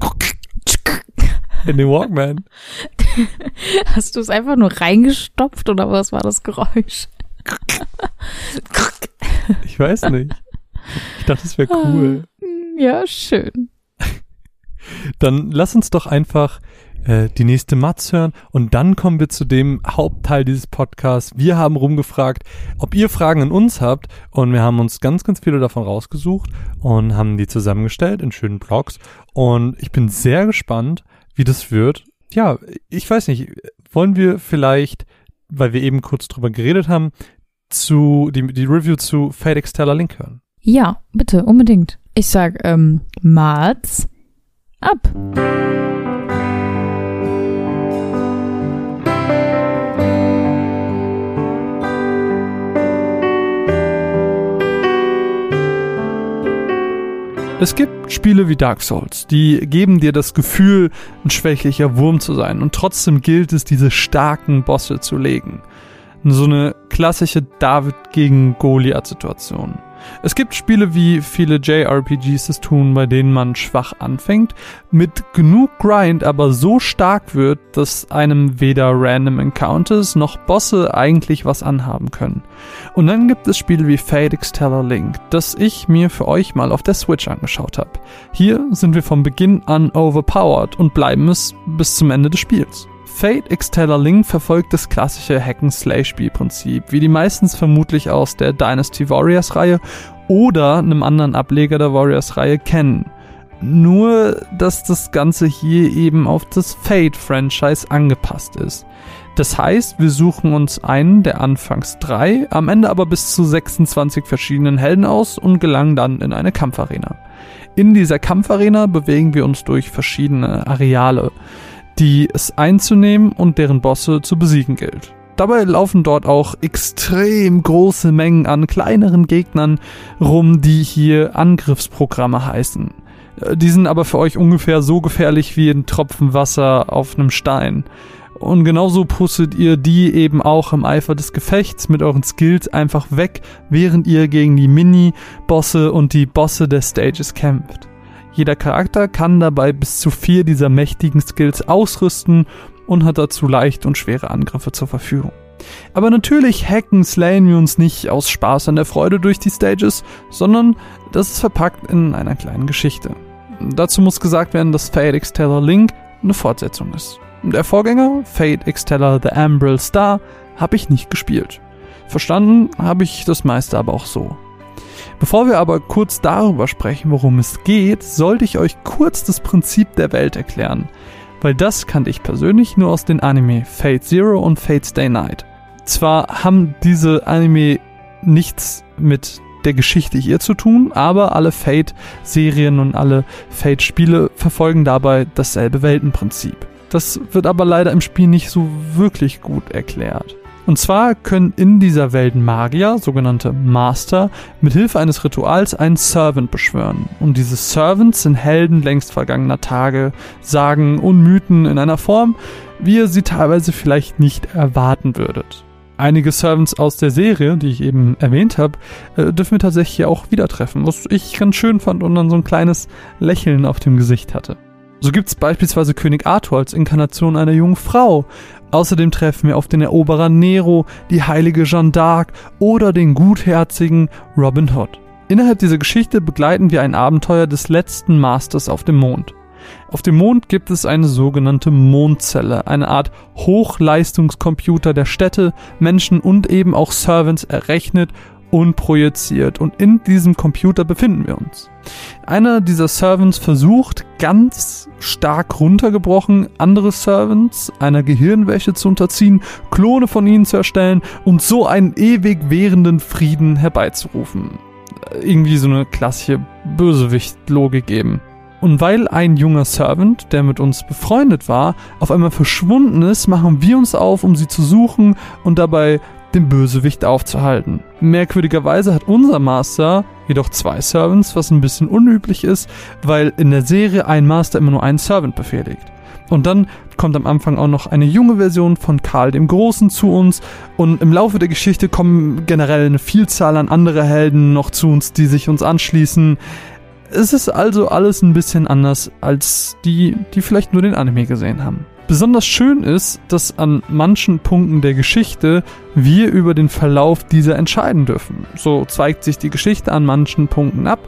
in den Walkman. Hast du es einfach nur reingestopft oder was war das Geräusch? ich weiß nicht. Ich dachte, es wäre cool. Ah, ja, schön. Dann lass uns doch einfach äh, die nächste Matz hören und dann kommen wir zu dem Hauptteil dieses Podcasts. Wir haben rumgefragt, ob ihr Fragen an uns habt und wir haben uns ganz, ganz viele davon rausgesucht und haben die zusammengestellt in schönen Blogs und ich bin sehr gespannt, wie das wird. Ja, ich weiß nicht, wollen wir vielleicht, weil wir eben kurz drüber geredet haben, zu die, die Review zu FedEx Teller Link hören? Ja, bitte, unbedingt. Ich sag, ähm, Mats ab. Es gibt Spiele wie Dark Souls, die geben dir das Gefühl, ein schwächlicher Wurm zu sein und trotzdem gilt es, diese starken Bosse zu legen. So eine klassische David gegen Goliath Situation. Es gibt Spiele wie viele JRPGs es tun, bei denen man schwach anfängt, mit genug Grind aber so stark wird, dass einem weder Random Encounters noch Bosse eigentlich was anhaben können. Und dann gibt es Spiele wie Fate Exteller Link, das ich mir für euch mal auf der Switch angeschaut habe. Hier sind wir von Beginn an overpowered und bleiben es bis zum Ende des Spiels. Fate Exteller Link verfolgt das klassische Hack-and-Slay-Spielprinzip, wie die meistens vermutlich aus der Dynasty Warriors-Reihe oder einem anderen Ableger der Warriors-Reihe kennen. Nur, dass das Ganze hier eben auf das Fate-Franchise angepasst ist. Das heißt, wir suchen uns einen der anfangs drei, am Ende aber bis zu 26 verschiedenen Helden aus und gelangen dann in eine Kampfarena. In dieser Kampfarena bewegen wir uns durch verschiedene Areale die es einzunehmen und deren Bosse zu besiegen gilt. Dabei laufen dort auch extrem große Mengen an kleineren Gegnern rum, die hier Angriffsprogramme heißen. Äh, die sind aber für euch ungefähr so gefährlich wie ein Tropfen Wasser auf einem Stein. Und genauso pustet ihr die eben auch im Eifer des Gefechts mit euren Skills einfach weg, während ihr gegen die Mini-Bosse und die Bosse der Stages kämpft. Jeder Charakter kann dabei bis zu vier dieser mächtigen Skills ausrüsten und hat dazu leichte und schwere Angriffe zur Verfügung. Aber natürlich hacken, slayen wir uns nicht aus Spaß an der Freude durch die Stages, sondern das ist verpackt in einer kleinen Geschichte. Dazu muss gesagt werden, dass Fate Exteller Link eine Fortsetzung ist. Der Vorgänger, Fate Exteller The Ambril Star, habe ich nicht gespielt. Verstanden habe ich das meiste aber auch so. Bevor wir aber kurz darüber sprechen, worum es geht, sollte ich euch kurz das Prinzip der Welt erklären, weil das kannte ich persönlich nur aus den Anime Fate Zero und Fate Stay Night. Zwar haben diese Anime nichts mit der Geschichte hier zu tun, aber alle Fate-Serien und alle Fate-Spiele verfolgen dabei dasselbe Weltenprinzip. Das wird aber leider im Spiel nicht so wirklich gut erklärt. Und zwar können in dieser Welt Magier, sogenannte Master, mit Hilfe eines Rituals einen Servant beschwören. Und diese Servants sind Helden längst vergangener Tage, Sagen und Mythen in einer Form, wie ihr sie teilweise vielleicht nicht erwarten würdet. Einige Servants aus der Serie, die ich eben erwähnt habe, äh, dürfen wir tatsächlich auch wieder treffen, was ich ganz schön fand und dann so ein kleines Lächeln auf dem Gesicht hatte. So gibt es beispielsweise König Arthur als Inkarnation einer jungen Frau. Außerdem treffen wir auf den Eroberer Nero, die heilige Jeanne d'Arc oder den gutherzigen Robin Hood. Innerhalb dieser Geschichte begleiten wir ein Abenteuer des letzten Masters auf dem Mond. Auf dem Mond gibt es eine sogenannte Mondzelle, eine Art Hochleistungscomputer, der Städte, Menschen und eben auch Servants errechnet und projiziert. Und in diesem Computer befinden wir uns. Einer dieser Servants versucht, ganz stark runtergebrochen, andere Servants einer Gehirnwäsche zu unterziehen, Klone von ihnen zu erstellen und so einen ewig währenden Frieden herbeizurufen. Irgendwie so eine klassische Bösewicht-Logik eben. Und weil ein junger Servant, der mit uns befreundet war, auf einmal verschwunden ist, machen wir uns auf, um sie zu suchen und dabei den Bösewicht aufzuhalten. Merkwürdigerweise hat unser Master jedoch zwei Servants, was ein bisschen unüblich ist, weil in der Serie ein Master immer nur einen Servant befehligt. Und dann kommt am Anfang auch noch eine junge Version von Karl dem Großen zu uns und im Laufe der Geschichte kommen generell eine Vielzahl an andere Helden noch zu uns, die sich uns anschließen. Es ist also alles ein bisschen anders als die, die vielleicht nur den Anime gesehen haben. Besonders schön ist, dass an manchen Punkten der Geschichte wir über den Verlauf dieser entscheiden dürfen. So zeigt sich die Geschichte an manchen Punkten ab.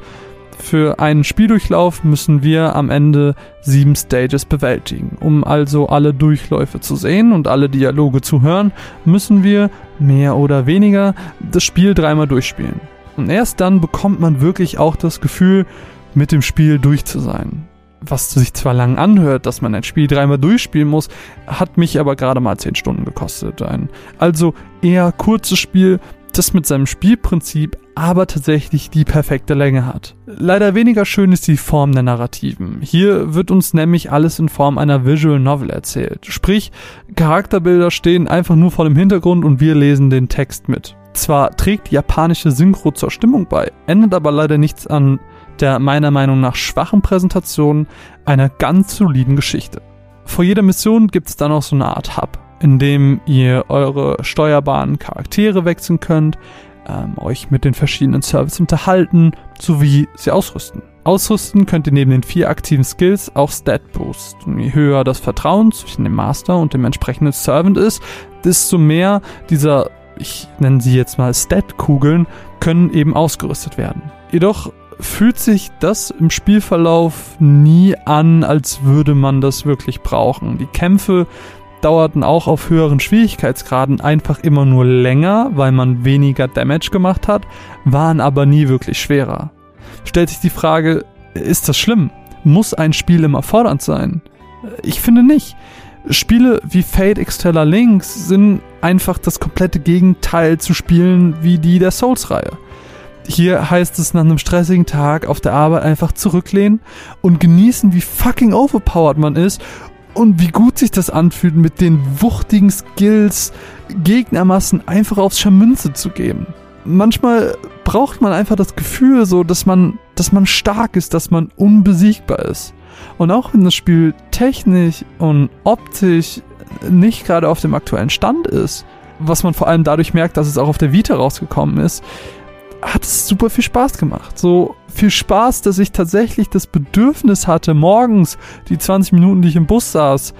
Für einen Spieldurchlauf müssen wir am Ende sieben Stages bewältigen. Um also alle Durchläufe zu sehen und alle Dialoge zu hören, müssen wir mehr oder weniger das Spiel dreimal durchspielen. Und erst dann bekommt man wirklich auch das Gefühl, mit dem Spiel durch zu sein was sich zwar lang anhört, dass man ein Spiel dreimal durchspielen muss, hat mich aber gerade mal 10 Stunden gekostet. Ein also eher kurzes Spiel, das mit seinem Spielprinzip aber tatsächlich die perfekte Länge hat. Leider weniger schön ist die Form der Narrativen. Hier wird uns nämlich alles in Form einer Visual Novel erzählt. Sprich, Charakterbilder stehen einfach nur vor dem Hintergrund und wir lesen den Text mit. Zwar trägt die japanische Synchro zur Stimmung bei, ändert aber leider nichts an der meiner Meinung nach schwachen Präsentation einer ganz soliden Geschichte. Vor jeder Mission gibt es dann auch so eine Art Hub, in dem ihr eure steuerbaren Charaktere wechseln könnt, ähm, euch mit den verschiedenen Services unterhalten, sowie sie ausrüsten. Ausrüsten könnt ihr neben den vier aktiven Skills auch Stat Boost. Und je höher das Vertrauen zwischen dem Master und dem entsprechenden Servant ist, desto mehr dieser, ich nenne sie jetzt mal Stat-Kugeln, können eben ausgerüstet werden. Jedoch fühlt sich das im Spielverlauf nie an, als würde man das wirklich brauchen. Die Kämpfe dauerten auch auf höheren Schwierigkeitsgraden einfach immer nur länger, weil man weniger Damage gemacht hat, waren aber nie wirklich schwerer. Stellt sich die Frage, ist das schlimm? Muss ein Spiel immer fordernd sein? Ich finde nicht. Spiele wie Fate Extella Links sind einfach das komplette Gegenteil zu Spielen wie die der Souls-Reihe. Hier heißt es nach einem stressigen Tag auf der Arbeit einfach zurücklehnen und genießen, wie fucking overpowered man ist und wie gut sich das anfühlt, mit den wuchtigen Skills Gegnermassen einfach aufs Scharmünze zu geben. Manchmal braucht man einfach das Gefühl so, dass man, dass man stark ist, dass man unbesiegbar ist. Und auch wenn das Spiel technisch und optisch nicht gerade auf dem aktuellen Stand ist, was man vor allem dadurch merkt, dass es auch auf der Vita rausgekommen ist, hat es super viel Spaß gemacht. So viel Spaß, dass ich tatsächlich das Bedürfnis hatte, morgens die 20 Minuten, die ich im Bus saß,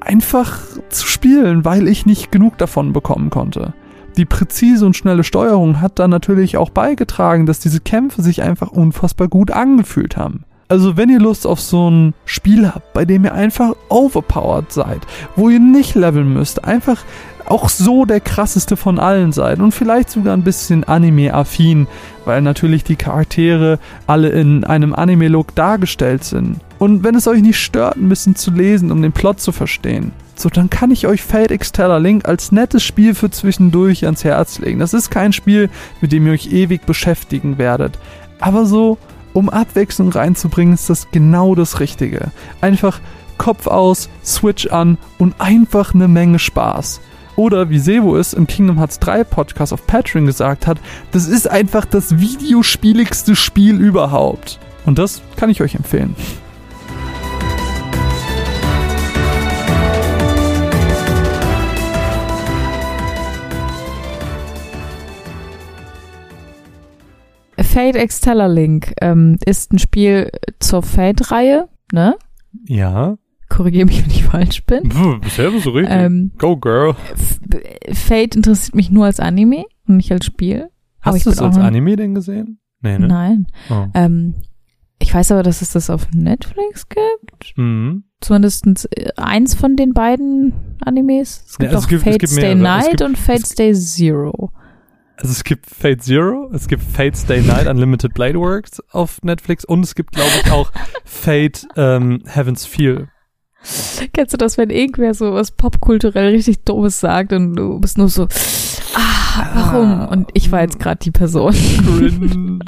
einfach zu spielen, weil ich nicht genug davon bekommen konnte. Die präzise und schnelle Steuerung hat dann natürlich auch beigetragen, dass diese Kämpfe sich einfach unfassbar gut angefühlt haben. Also wenn ihr Lust auf so ein Spiel habt, bei dem ihr einfach overpowered seid, wo ihr nicht leveln müsst, einfach auch so der krasseste von allen seid und vielleicht sogar ein bisschen Anime-affin, weil natürlich die Charaktere alle in einem Anime-Look dargestellt sind. Und wenn es euch nicht stört, ein bisschen zu lesen, um den Plot zu verstehen, so dann kann ich euch Fate Exteller Link als nettes Spiel für zwischendurch ans Herz legen. Das ist kein Spiel, mit dem ihr euch ewig beschäftigen werdet. Aber so, um Abwechslung reinzubringen, ist das genau das Richtige. Einfach Kopf aus, Switch an und einfach eine Menge Spaß. Oder wie Sevo es im Kingdom Hearts 3 Podcast auf Patreon gesagt hat, das ist einfach das videospieligste Spiel überhaupt. Und das kann ich euch empfehlen. Fate Exteller Link ähm, ist ein Spiel zur Fate-Reihe, ne? Ja korrigiere mich, wenn ich falsch bin. Bisher so richtig. Ähm, Go Girl. Fate interessiert mich nur als Anime und nicht als Spiel. Hast du es als Anime denn gesehen? Nee, ne? Nein. Oh. Ähm, ich weiß aber, dass es das auf Netflix gibt. Mhm. Zumindest äh, eins von den beiden Animes. Es gibt Ja, also auch es gibt- Fate Stay. Es Night gibt- und Fate Stay Zero. Also es gibt Fate Zero, es gibt Fate Stay Night Unlimited Blade Works auf Netflix und es gibt, glaube ich, auch Fate ähm, Heaven's Feel. Kennst du das, wenn irgendwer so was popkulturell richtig Dummes sagt und du bist nur so, ah, warum? Und ich war jetzt gerade die Person. Cringe.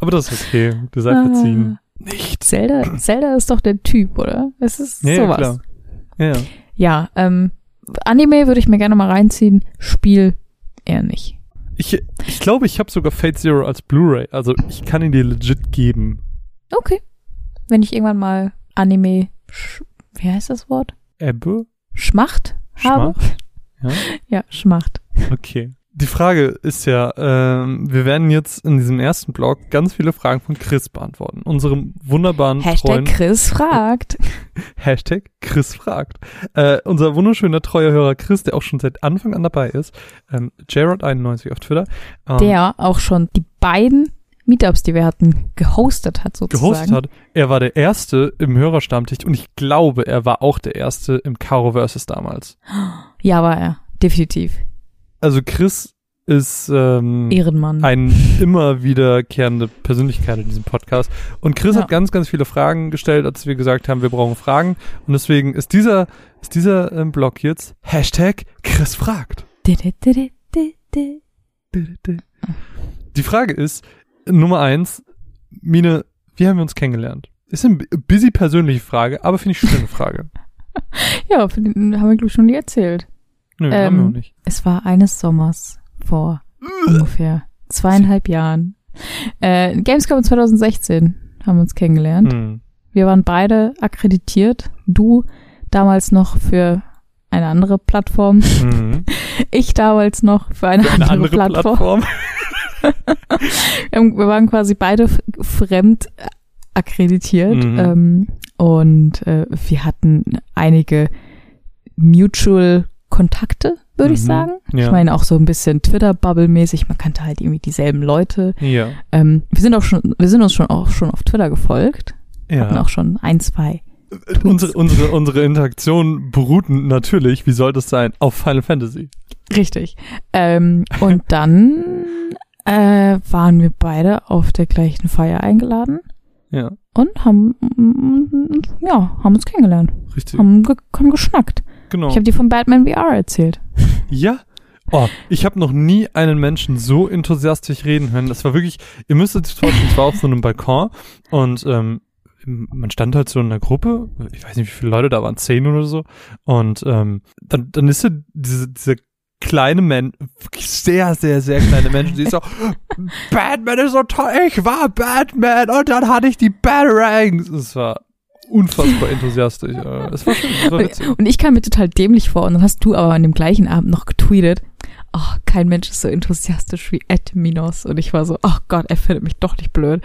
Aber das ist okay, du sei verziehen. Nicht. Zelda, Zelda ist doch der Typ, oder? Es ist Ja, ja, sowas. klar. Ja, ja. Ja, ähm, Anime würde ich mir gerne mal reinziehen. Spiel eher nicht. Ich, ich glaube, ich habe sogar Fate Zero als Blu-ray. Also ich kann ihn dir legit geben. Okay. Wenn ich irgendwann mal Anime, wie heißt das Wort? Ebbe? Schmacht habe? Schmacht? Ja. Ja, Schmacht. Okay. Die Frage ist ja, ähm, wir werden jetzt in diesem ersten Blog ganz viele Fragen von Chris beantworten. Unserem wunderbaren Hashtag treuen Chris fragt. Hashtag Chris fragt. Äh, unser wunderschöner treuer Hörer Chris, der auch schon seit Anfang an dabei ist, ähm, Jarrod91 auf Twitter, ähm, Der auch schon die beiden Meetups, die wir hatten, gehostet hat sozusagen. gehostet hat. Er war der Erste im Hörerstammtisch und ich glaube, er war auch der Erste im Caro Versus damals. Ja, war er. Definitiv. Also Chris ist ähm, Ehrenmann. ein immer wiederkehrende Persönlichkeit in diesem Podcast. Und Chris Ja. hat ganz, ganz viele Fragen gestellt, als wir gesagt haben, wir brauchen Fragen. Und deswegen ist dieser, ist dieser ähm, Blog jetzt Hashtag Chris fragt. Di- di- di- di- di- di. Die Frage ist, Nummer eins, Mine, wie haben wir uns kennengelernt? Ist eine busy persönliche Frage, aber finde ich eine schöne Frage. Ja, für den haben wir, glaube ich, schon nie erzählt. Nö, Ähm, haben wir auch nicht. Es war eines Sommers vor ungefähr zweieinhalb Jahren. Äh, Gamescom 2016 haben wir uns kennengelernt. Hm. Wir waren beide akkreditiert. Du damals noch für eine andere Plattform. Mhm. Ich damals noch für eine, Eine andere, andere Plattform. Plattform. Wir waren quasi beide fremd akkreditiert. Mhm. Ähm, und äh, wir hatten einige Mutual Kontakte, würde ich Mhm. sagen. Ja. Ich meine auch so ein bisschen Twitter-Bubble-mäßig. Man kannte halt irgendwie dieselben Leute. Ja. Ähm, wir sind auch schon, wir sind uns schon auch schon auf Twitter gefolgt. Hatten Ja. auch schon ein, zwei. Unsere, unsere, unsere Interaktion beruhten natürlich, wie soll das sein, auf Final Fantasy. Richtig. Ähm, und dann äh, waren wir beide auf der gleichen Feier eingeladen Ja, und haben mm, ja haben uns kennengelernt, richtig. haben, ge haben geschnackt. Genau. Ich habe dir von Batman VR erzählt. Ja. Oh, ich habe noch nie einen Menschen so enthusiastisch reden hören. Das war wirklich, ihr müsstet sich vorstellen, ich war auf so einem Balkon und ähm, man stand halt so in einer Gruppe, ich weiß nicht, wie viele Leute da waren, zehn oder so. Und ähm, dann, dann ist so diese, diese kleine Mensch, wirklich sehr, sehr, sehr kleine Mensch, die ist so, Batman ist so toll, ich war Batman und dann hatte ich die Batarangs. Es war unfassbar enthusiastisch. Es war schön, es war witzig. Und ich kam mir total dämlich vor und dann hast du aber an dem gleichen Abend noch getweetet. Oh, kein Mensch ist so enthusiastisch wie Ed Minos. Und ich war so, oh Gott, er findet mich doch nicht blöd.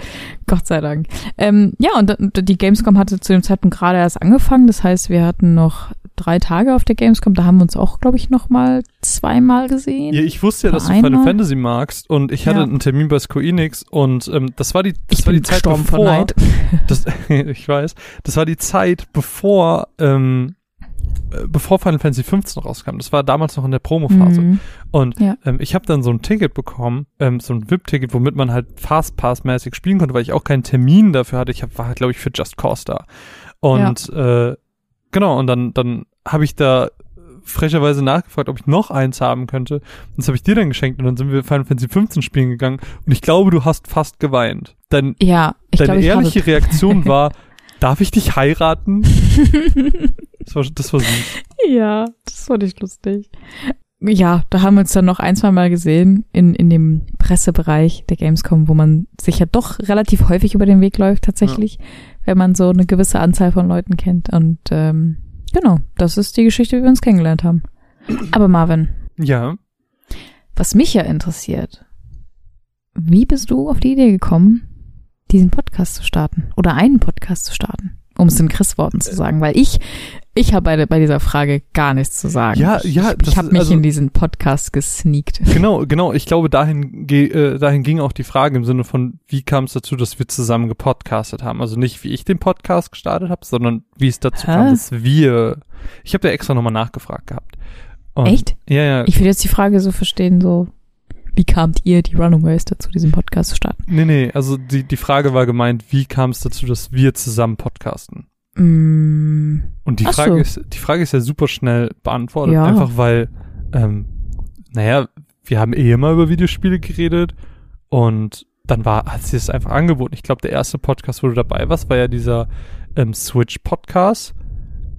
Gott sei Dank. Ähm, ja, und die Gamescom hatte zu dem Zeitpunkt gerade erst angefangen. Das heißt, wir hatten noch drei Tage auf der Gamescom. Da haben wir uns auch, glaube ich, noch mal zweimal gesehen. Ja, ich wusste ja, dass du. Final Fantasy magst und ich hatte Ja. einen Termin bei Square Enix und ähm, das war die, das ich war die Zeit bevor, das, ich weiß, das war die Zeit bevor, ähm, äh, bevor Final Fantasy 15 rauskam. Das war damals noch in der Promophase. Mhm. Und Ja. ähm, ich habe dann so ein Ticket bekommen, ähm, so ein VIP-Ticket, womit man halt Fastpass-mäßig spielen konnte, weil ich auch keinen Termin dafür hatte. Ich hab, war halt, glaube ich, für Just Cause da. Und äh, genau, und dann, dann habe ich da frecherweise nachgefragt, ob ich noch eins haben könnte. Und das habe ich dir dann geschenkt und dann sind wir Final Fantasy 15 spielen gegangen und ich glaube, du hast fast geweint. Dein, Ja, deine glaube, ich ehrliche Reaktion war, darf ich dich heiraten? Das war, das war süß. Ja, das fand ich lustig. Ja, da haben wir uns dann noch ein, zwei Mal gesehen in, in dem Pressebereich der Gamescom, wo man sich ja doch relativ häufig über den Weg läuft tatsächlich, wenn man so eine gewisse Anzahl von Leuten kennt. Und ähm, genau, das ist die Geschichte, wie wir uns kennengelernt haben. Aber Marvin, Ja. was mich ja interessiert, wie bist du auf die Idee gekommen, diesen Podcast zu starten oder einen Podcast zu starten? Um es in Chris Worten zu sagen, weil ich Ich habe bei, bei dieser Frage gar nichts zu sagen. Ja, ja. Ich, ich habe mich also, in diesen Podcast gesneakt. Genau, genau. Ich glaube, dahin, äh, dahin ging auch die Frage im Sinne von, wie kam es dazu, dass wir zusammen gepodcastet haben. Also nicht, wie ich den Podcast gestartet habe, sondern wie es dazu Hä? kam, dass wir. Ich habe da extra nochmal nachgefragt gehabt. Und, Echt? Ja, ja. Ich will jetzt die Frage so verstehen, so wie kamt ihr, die Runaways, dazu, diesen Podcast zu starten? Nee, nee, also die, die Frage war gemeint, wie kam es dazu, dass wir zusammen podcasten? Mm. Und die Frage, so. ist, die Frage ist ja super schnell beantwortet, ja. einfach weil, ähm, naja, wir haben eh immer über Videospiele geredet und dann war, hat sie es einfach angeboten. Ich glaube, der erste Podcast, wo du dabei warst, war ja dieser ähm, Switch-Podcast,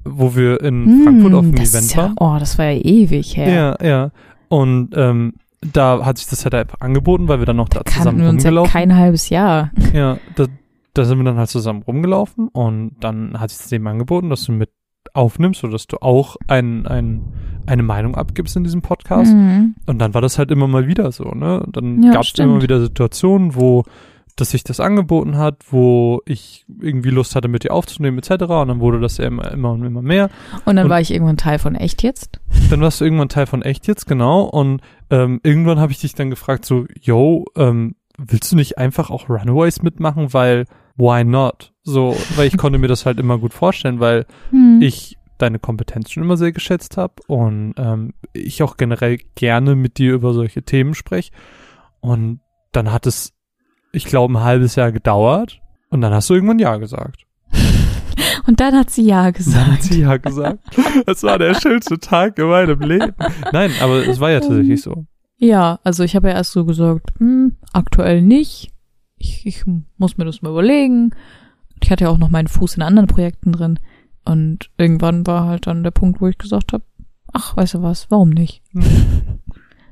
wo wir in mm, Frankfurt auf dem Event ja, waren. Oh, das war ja ewig her. Ja, ja. Und ähm, da hat sich das halt einfach angeboten, weil wir dann noch da, da zusammen wir uns rumgelaufen. Ja kein halbes Jahr. Ja, da, da sind wir dann halt zusammen rumgelaufen und dann hat sich das eben angeboten, dass du mit aufnimmst oder dass du auch ein, ein, eine Meinung abgibst in diesem Podcast. Mhm. Und dann war das halt immer mal wieder so, ne? Und dann ja, gab es immer wieder Situationen, wo dass sich das angeboten hat, wo ich irgendwie Lust hatte, mit dir aufzunehmen, etc. Und dann wurde das ja immer, immer und immer mehr. Und dann und war ich irgendwann Teil von Echt jetzt? Dann warst du irgendwann Teil von Echt jetzt, genau. Und ähm, irgendwann habe ich dich dann gefragt, so, yo, ähm, willst du nicht einfach auch Runaways mitmachen, weil why not? So, weil ich konnte mir das halt immer gut vorstellen, weil hm. ich deine Kompetenz schon immer sehr geschätzt habe und ähm, ich auch generell gerne mit dir über solche Themen spreche. Und dann hat es ich glaube, ein halbes Jahr gedauert und dann hast du irgendwann Ja gesagt. Und dann hat sie Ja gesagt. Dann hat sie Ja gesagt. Das war der schönste Tag in meinem Leben. Nein, aber es war ja tatsächlich so. Ja, also ich habe ja erst so gesagt, hm, aktuell nicht. Ich, ich muss mir das mal überlegen. Ich hatte ja auch noch meinen Fuß in anderen Projekten drin. Und irgendwann war halt dann der Punkt, wo ich gesagt habe, ach, weißt du was, warum nicht? Hm.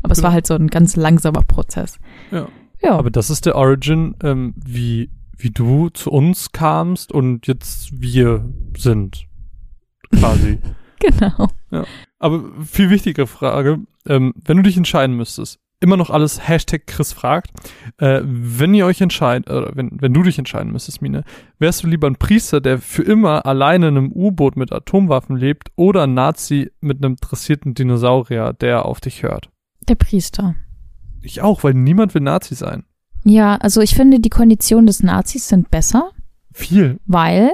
Aber es war genau. halt so ein ganz langsamer Prozess. Ja. Ja. Aber das ist der Origin, ähm, wie, wie du zu uns kamst und jetzt wir sind. Quasi. genau. Ja. Aber viel wichtigere Frage, ähm, wenn du dich entscheiden müsstest, immer noch alles Hashtag Chris fragt, äh, wenn ihr euch entscheidet, oder wenn, wenn du dich entscheiden müsstest, Mine, wärst du lieber ein Priester, der für immer alleine in einem U-Boot mit Atomwaffen lebt oder ein Nazi mit einem dressierten Dinosaurier, der auf dich hört? Der Priester. Ich auch, weil niemand will Nazi sein. Ja, also ich finde, die Konditionen des Nazis sind besser. Viel. Weil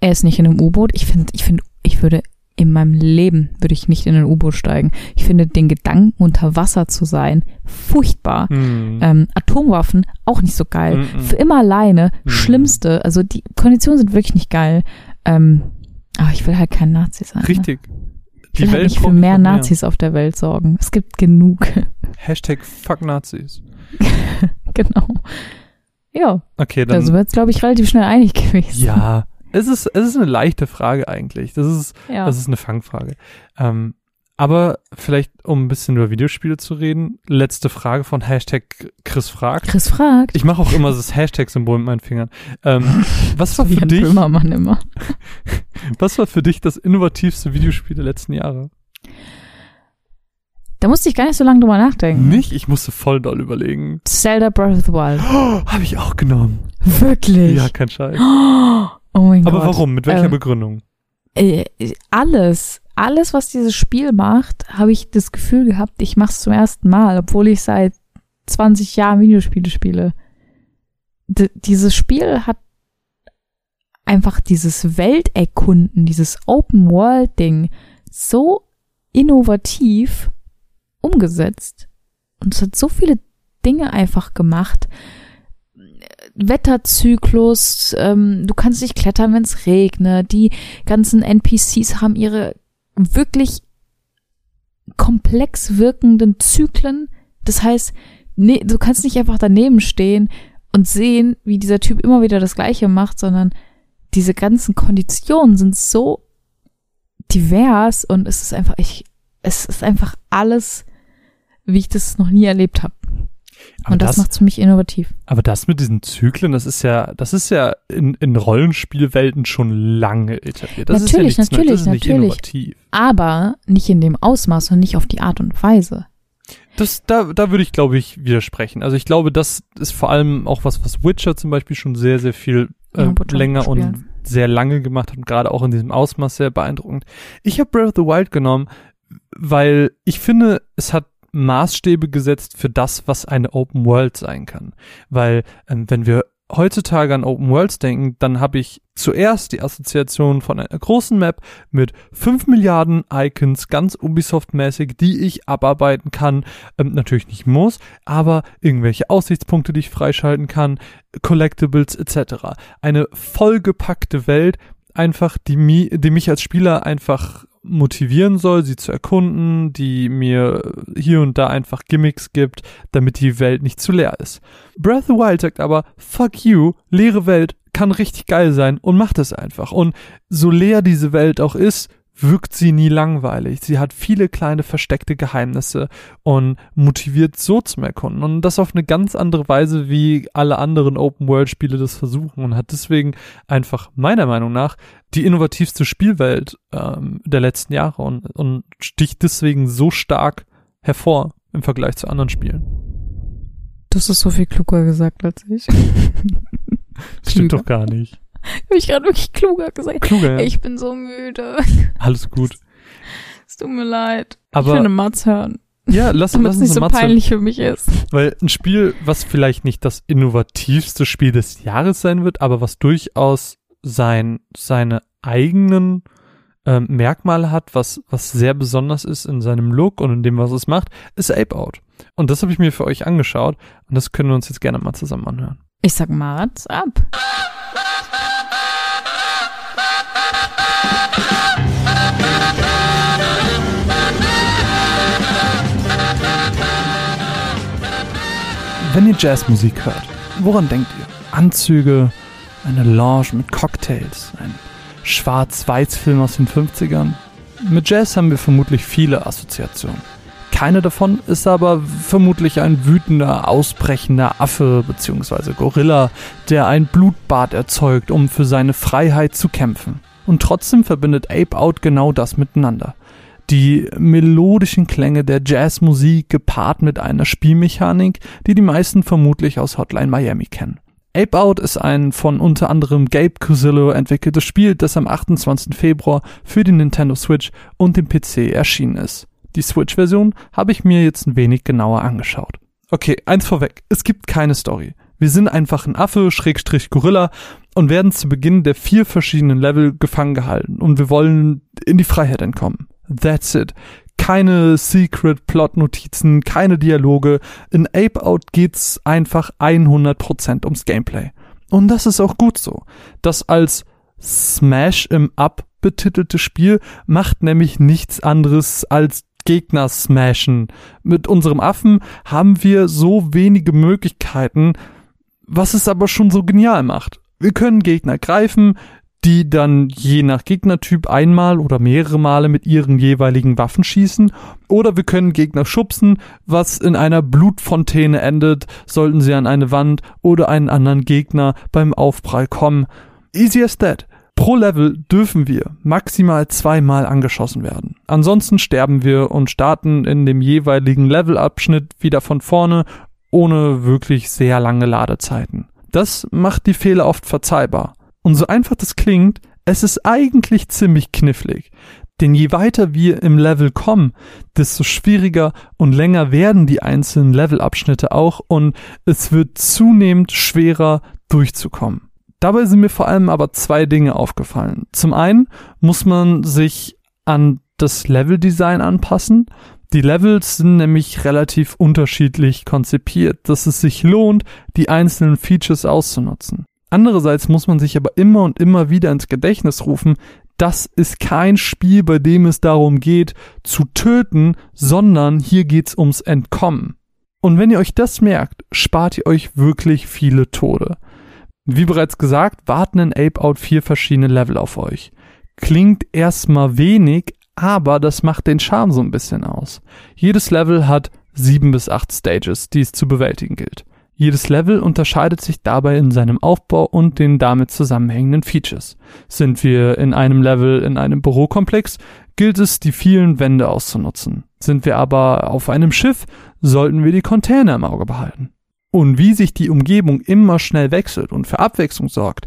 er ist nicht in einem U-Boot. Ich finde, ich finde, ich würde in meinem Leben würde ich nicht in ein U-Boot steigen. Ich finde den Gedanken, unter Wasser zu sein, furchtbar. Mm. Ähm, Atomwaffen auch nicht so geil. Mm -mm. Für immer alleine, mm. schlimmste. Also die Konditionen sind wirklich nicht geil. Ähm, aber ich will halt kein Nazi sein. Ne? Richtig. Ne? Ich will halt nicht für mehr Nazis mehr. auf der Welt sorgen. Es gibt genug. Hashtag fuck Nazis. genau. Ja. Okay, dann. Da sind wir jetzt, glaube ich, relativ schnell einig gewesen. Ja. Es ist, es ist eine leichte Frage eigentlich. Das ist, ja. das ist eine Fangfrage. Ähm, aber vielleicht, um ein bisschen über Videospiele zu reden, letzte Frage von Hashtag Chris fragt. Chris fragt. Ich mache auch immer das Hashtag-Symbol mit meinen Fingern. Ähm, was war für dich? Böhmermann immer. was war für dich das innovativste Videospiel der letzten Jahre? Da musste ich gar nicht so lange drüber nachdenken. Nicht? Ich musste voll doll überlegen. Zelda Breath of the Wild. Oh, Habe ich auch genommen. Wirklich? Ja, kein Scheiß. Oh mein Aber Gott. Warum? Mit welcher ähm, Begründung? Äh, alles. Alles, was dieses Spiel macht, habe ich das Gefühl gehabt, ich mache es zum ersten Mal, obwohl ich seit 20 Jahren Videospiele spiele. D dieses Spiel hat einfach dieses Welterkunden, dieses Open-World-Ding so innovativ umgesetzt. Und es hat so viele Dinge einfach gemacht. Wetterzyklus, ähm, du kannst nicht klettern, wenn es regnet. Die ganzen NPCs haben ihre wirklich komplex wirkenden Zyklen. Das heißt, nee, du kannst nicht einfach daneben stehen und sehen, wie dieser Typ immer wieder das Gleiche macht, sondern diese ganzen Konditionen sind so divers und es ist einfach, ich, es ist einfach alles wie ich das noch nie erlebt habe. Und das, das macht es für mich innovativ. Aber das mit diesen Zyklen, das ist ja, das ist ja in, in Rollenspielwelten schon lange etabliert. Das natürlich, ist ja natürlich, das ist natürlich. innovativ. Aber nicht in dem Ausmaß und nicht auf die Art und Weise. Das, da, da würde ich, glaube ich, widersprechen. Also ich glaube, das ist vor allem auch was, was Witcher zum Beispiel schon sehr, sehr viel äh, ja, länger und sehr lange gemacht hat und gerade auch in diesem Ausmaß sehr beeindruckend. Ich habe Breath of the Wild genommen, weil ich finde, es hat Maßstäbe gesetzt für das, was eine Open World sein kann. Weil ähm, wenn wir heutzutage an Open Worlds denken, dann habe ich zuerst die Assoziation von einer großen Map mit 5 Milliarden Icons, ganz Ubisoft-mäßig, die ich abarbeiten kann. Ähm, natürlich nicht muss, aber irgendwelche Aussichtspunkte, die ich freischalten kann, Collectibles etc. Eine vollgepackte Welt, einfach, die, mi die mich als Spieler einfach motivieren soll, sie zu erkunden, die mir hier und da einfach Gimmicks gibt, damit die Welt nicht zu leer ist. Breath of the Wild sagt aber, fuck you, leere Welt kann richtig geil sein und macht es einfach. Und so leer diese Welt auch ist, wirkt sie nie langweilig. Sie hat viele kleine versteckte Geheimnisse und motiviert so zum Erkunden. Und das auf eine ganz andere Weise, wie alle anderen Open-World-Spiele das versuchen und hat deswegen einfach meiner Meinung nach die innovativste Spielwelt ähm, der letzten Jahre und, und sticht deswegen so stark hervor im Vergleich zu anderen Spielen. Das ist so viel kluger gesagt als ich. Stimmt doch gar nicht. Habe ich gerade wirklich kluger gesagt. Kluger, ja. Ich bin so müde. Alles gut. Es tut mir leid. Aber ich will eine Mats hören. Ja, lass, lass es uns nicht so Matze. peinlich für mich ist. Weil ein Spiel, was vielleicht nicht das innovativste Spiel des Jahres sein wird, aber was durchaus sein, seine eigenen ähm, Merkmale hat, was, was sehr besonders ist in seinem Look und in dem, was es macht, ist Ape Out. Und das habe ich mir für euch angeschaut und das können wir uns jetzt gerne mal zusammen anhören. Ich sag Mats ab. Wenn ihr Jazzmusik hört, woran denkt ihr? Anzüge, eine Lounge mit Cocktails, ein Schwarz-Weiß-Film aus den 50ern? Mit Jazz haben wir vermutlich viele Assoziationen. Keine davon ist aber vermutlich ein wütender, ausbrechender Affe bzw. Gorilla, der ein Blutbad erzeugt, um für seine Freiheit zu kämpfen. Und trotzdem verbindet Ape Out genau das miteinander. Die melodischen Klänge der Jazzmusik gepaart mit einer Spielmechanik, die die meisten vermutlich aus Hotline Miami kennen. Ape Out ist ein von unter anderem Gabe Cusillo entwickeltes Spiel, das am 28. Februar für die Nintendo Switch und den PC erschienen ist. Die Switch-Version habe ich mir jetzt ein wenig genauer angeschaut. Okay, eins vorweg, es gibt keine Story. Wir sind einfach ein Affe, Schrägstrich Gorilla und werden zu Beginn der vier verschiedenen Level gefangen gehalten und wir wollen in die Freiheit entkommen. That's it. Keine Secret Plot Notizen, keine Dialoge. In Ape Out geht's einfach 100% ums Gameplay. Und das ist auch gut so. Das als Smash im Up betitelte Spiel macht nämlich nichts anderes als Gegner smashen. Mit unserem Affen haben wir so wenige Möglichkeiten, was es aber schon so genial macht. Wir können Gegner greifen, die dann je nach Gegnertyp einmal oder mehrere Male mit ihren jeweiligen Waffen schießen, oder wir können Gegner schubsen, was in einer Blutfontäne endet, sollten sie an eine Wand oder einen anderen Gegner beim Aufprall kommen. Easy as that. Pro Level dürfen wir maximal zweimal angeschossen werden. Ansonsten sterben wir und starten in dem jeweiligen Levelabschnitt wieder von vorne, ohne wirklich sehr lange Ladezeiten. Das macht die Fehler oft verzeihbar. Und so einfach das klingt, es ist eigentlich ziemlich knifflig. Denn je weiter wir im Level kommen, desto schwieriger und länger werden die einzelnen Levelabschnitte auch und es wird zunehmend schwerer durchzukommen. Dabei sind mir vor allem aber zwei Dinge aufgefallen. Zum einen muss man sich an das Leveldesign anpassen. Die Levels sind nämlich relativ unterschiedlich konzipiert, dass es sich lohnt, die einzelnen Features auszunutzen. Andererseits muss man sich aber immer und immer wieder ins Gedächtnis rufen, das ist kein Spiel, bei dem es darum geht, zu töten, sondern hier geht's ums Entkommen. Und wenn ihr euch das merkt, spart ihr euch wirklich viele Tode. Wie bereits gesagt, warten in Ape Out vier verschiedene Level auf euch. Klingt erstmal wenig, aber das macht den Charme so ein bisschen aus. Jedes Level hat sieben bis acht Stages, die es zu bewältigen gilt. Jedes Level unterscheidet sich dabei in seinem Aufbau und den damit zusammenhängenden Features. Sind wir in einem Level in einem Bürokomplex, gilt es, die vielen Wände auszunutzen. Sind wir aber auf einem Schiff, sollten wir die Container im Auge behalten. Und wie sich die Umgebung immer schnell wechselt und für Abwechslung sorgt,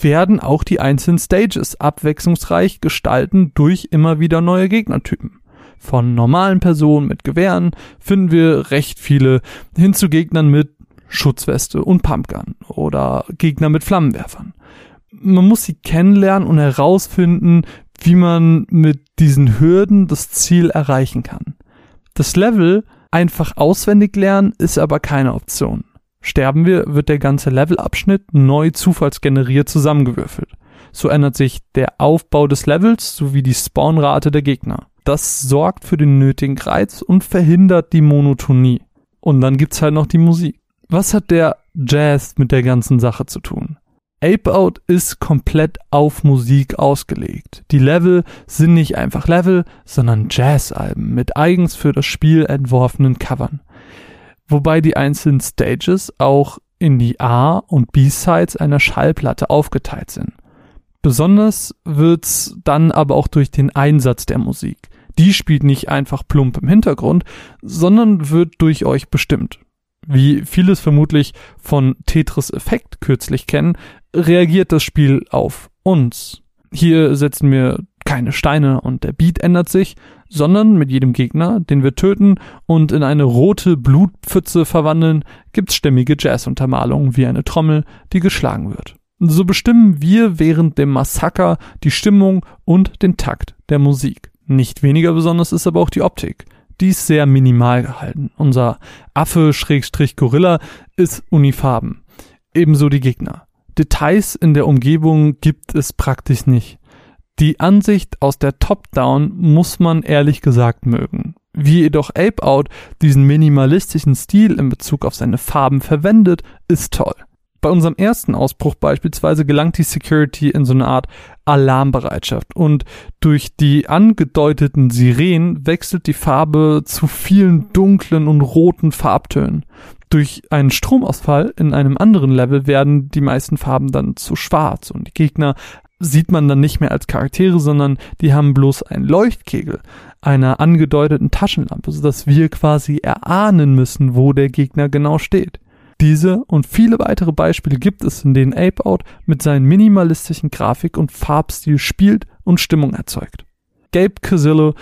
werden auch die einzelnen Stages abwechslungsreich gestalten durch immer wieder neue Gegnertypen. Von normalen Personen mit Gewehren finden wir recht viele hin zu Gegnern mit Schutzweste und Pumpgun oder Gegner mit Flammenwerfern. Man muss sie kennenlernen und herausfinden, wie man mit diesen Hürden das Ziel erreichen kann. Das Level einfach auswendig lernen ist aber keine Option. Sterben wir, wird der ganze Levelabschnitt neu zufallsgeneriert zusammengewürfelt. So ändert sich der Aufbau des Levels sowie die Spawnrate der Gegner. Das sorgt für den nötigen Reiz und verhindert die Monotonie. Und dann gibt's halt noch die Musik. Was hat der Jazz mit der ganzen Sache zu tun? Ape Out ist komplett auf Musik ausgelegt. Die Level sind nicht einfach Level, sondern Jazzalben mit eigens für das Spiel entworfenen Covern. Wobei die einzelnen Stages auch in die A- und B-Sides einer Schallplatte aufgeteilt sind. Besonders wird's dann aber auch durch den Einsatz der Musik. Die spielt nicht einfach plump im Hintergrund, sondern wird durch euch bestimmt. Wie vieles vermutlich von Tetris Effekt kürzlich kennen, reagiert das Spiel auf uns. Hier setzen wir keine Steine und der Beat ändert sich, sondern mit jedem Gegner, den wir töten und in eine rote Blutpfütze verwandeln, gibt's stämmige Jazzuntermalungen wie eine Trommel, die geschlagen wird. So bestimmen wir während dem Massaker die Stimmung und den Takt der Musik. Nicht weniger besonders ist aber auch die Optik. Die ist sehr minimal gehalten. Unser Affe-Gorilla ist unifarben. Ebenso die Gegner. Details in der Umgebung gibt es praktisch nicht. Die Ansicht aus der Top-Down muss man ehrlich gesagt mögen. Wie jedoch Ape Out diesen minimalistischen Stil in Bezug auf seine Farben verwendet, ist toll. Bei unserem ersten Ausbruch beispielsweise gelangt die Security in so eine Art Alarmbereitschaft und durch die angedeuteten Sirenen wechselt die Farbe zu vielen dunklen und roten Farbtönen. Durch einen Stromausfall in einem anderen Level werden die meisten Farben dann zu schwarz und die Gegner sieht man dann nicht mehr als Charaktere, sondern die haben bloß einen Leuchtkegel einer angedeuteten Taschenlampe, sodass wir quasi erahnen müssen, wo der Gegner genau steht. Diese und viele weitere Beispiele gibt es, in denen Ape Out mit seinen minimalistischen Grafik und Farbstil spielt und Stimmung erzeugt. Gabe Casillo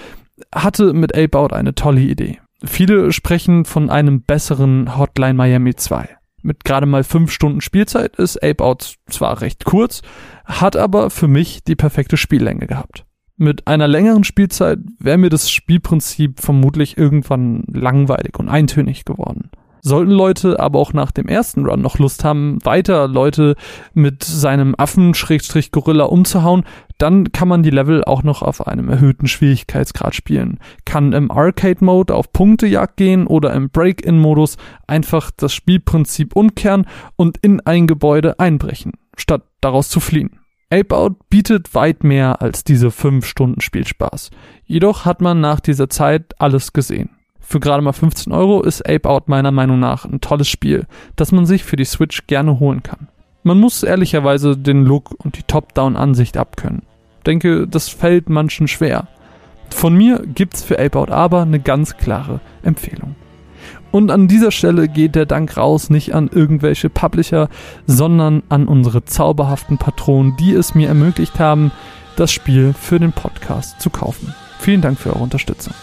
hatte mit Ape Out eine tolle Idee. Viele sprechen von einem besseren Hotline Miami 2. Mit gerade mal fünf Stunden Spielzeit ist Ape Out zwar recht kurz, hat aber für mich die perfekte Spiellänge gehabt. Mit einer längeren Spielzeit wäre mir das Spielprinzip vermutlich irgendwann langweilig und eintönig geworden. Sollten Leute aber auch nach dem ersten Run noch Lust haben, weiter Leute mit seinem Affen-Gorilla umzuhauen, dann kann man die Level auch noch auf einem erhöhten Schwierigkeitsgrad spielen. Kann im Arcade-Mode auf Punktejagd gehen oder im Break-In-Modus einfach das Spielprinzip umkehren und in ein Gebäude einbrechen, statt daraus zu fliehen. Ape Out bietet weit mehr als diese 5 Stunden Spielspaß. Jedoch hat man nach dieser Zeit alles gesehen. Für gerade mal 15 Euro ist Ape Out meiner Meinung nach ein tolles Spiel, das man sich für die Switch gerne holen kann. Man muss ehrlicherweise den Look und die Top-Down-Ansicht abkönnen. Denke, das fällt manchen schwer. Von mir gibt's für Ape Out aber eine ganz klare Empfehlung. Und an dieser Stelle geht der Dank raus nicht an irgendwelche Publisher, sondern an unsere zauberhaften Patronen, die es mir ermöglicht haben, das Spiel für den Podcast zu kaufen. Vielen Dank für eure Unterstützung.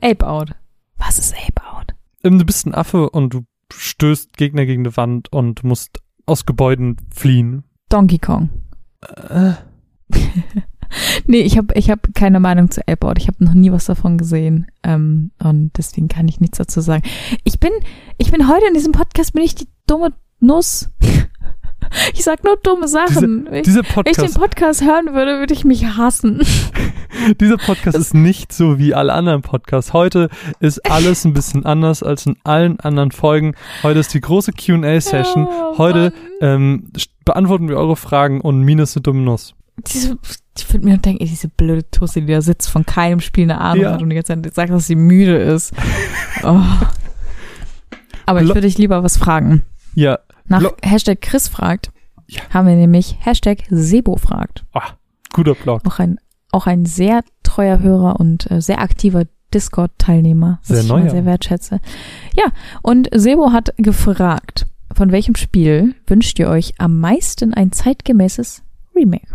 Ape Out. Was ist Ape Out? Ähm, du bist ein Affe und du stößt Gegner gegen die Wand und musst aus Gebäuden fliehen. Donkey Kong. Äh. nee, ich habe ich hab keine Meinung zu Ape Out. Ich habe noch nie was davon gesehen. Ähm, und deswegen kann ich nichts dazu sagen. Ich bin, ich bin heute in diesem Podcast, bin ich die dumme Nuss. Ich sag nur dumme Sachen. Diese, Podcast, Wenn ich den Podcast hören würde, würde ich mich hassen. dieser Podcast das ist nicht so wie alle anderen Podcasts. Heute ist alles ein bisschen anders als in allen anderen Folgen. Heute ist die große Q&A-Session. Oh, Heute ähm, beantworten wir eure Fragen und Minus eine dumme Nuss. Diese, ich würde mir denken, ey, diese blöde Tussi, die da sitzt, von keinem Spiel eine Ahnung Ja. hat und die ganze Zeit sagt, dass sie müde ist. Oh. Aber ich Blo- würde dich lieber was fragen. Ja, Nach Blo- Hashtag Chris fragt, Ja. haben wir nämlich Hashtag Sebo fragt. Ah. Guter Blog. Auch ein, auch ein sehr treuer Hörer und äh, sehr aktiver Discord-Teilnehmer, was Sehr ich immer sehr wertschätze. Ja, und Sebo hat gefragt, von welchem Spiel wünscht ihr euch am meisten ein zeitgemäßes Remake?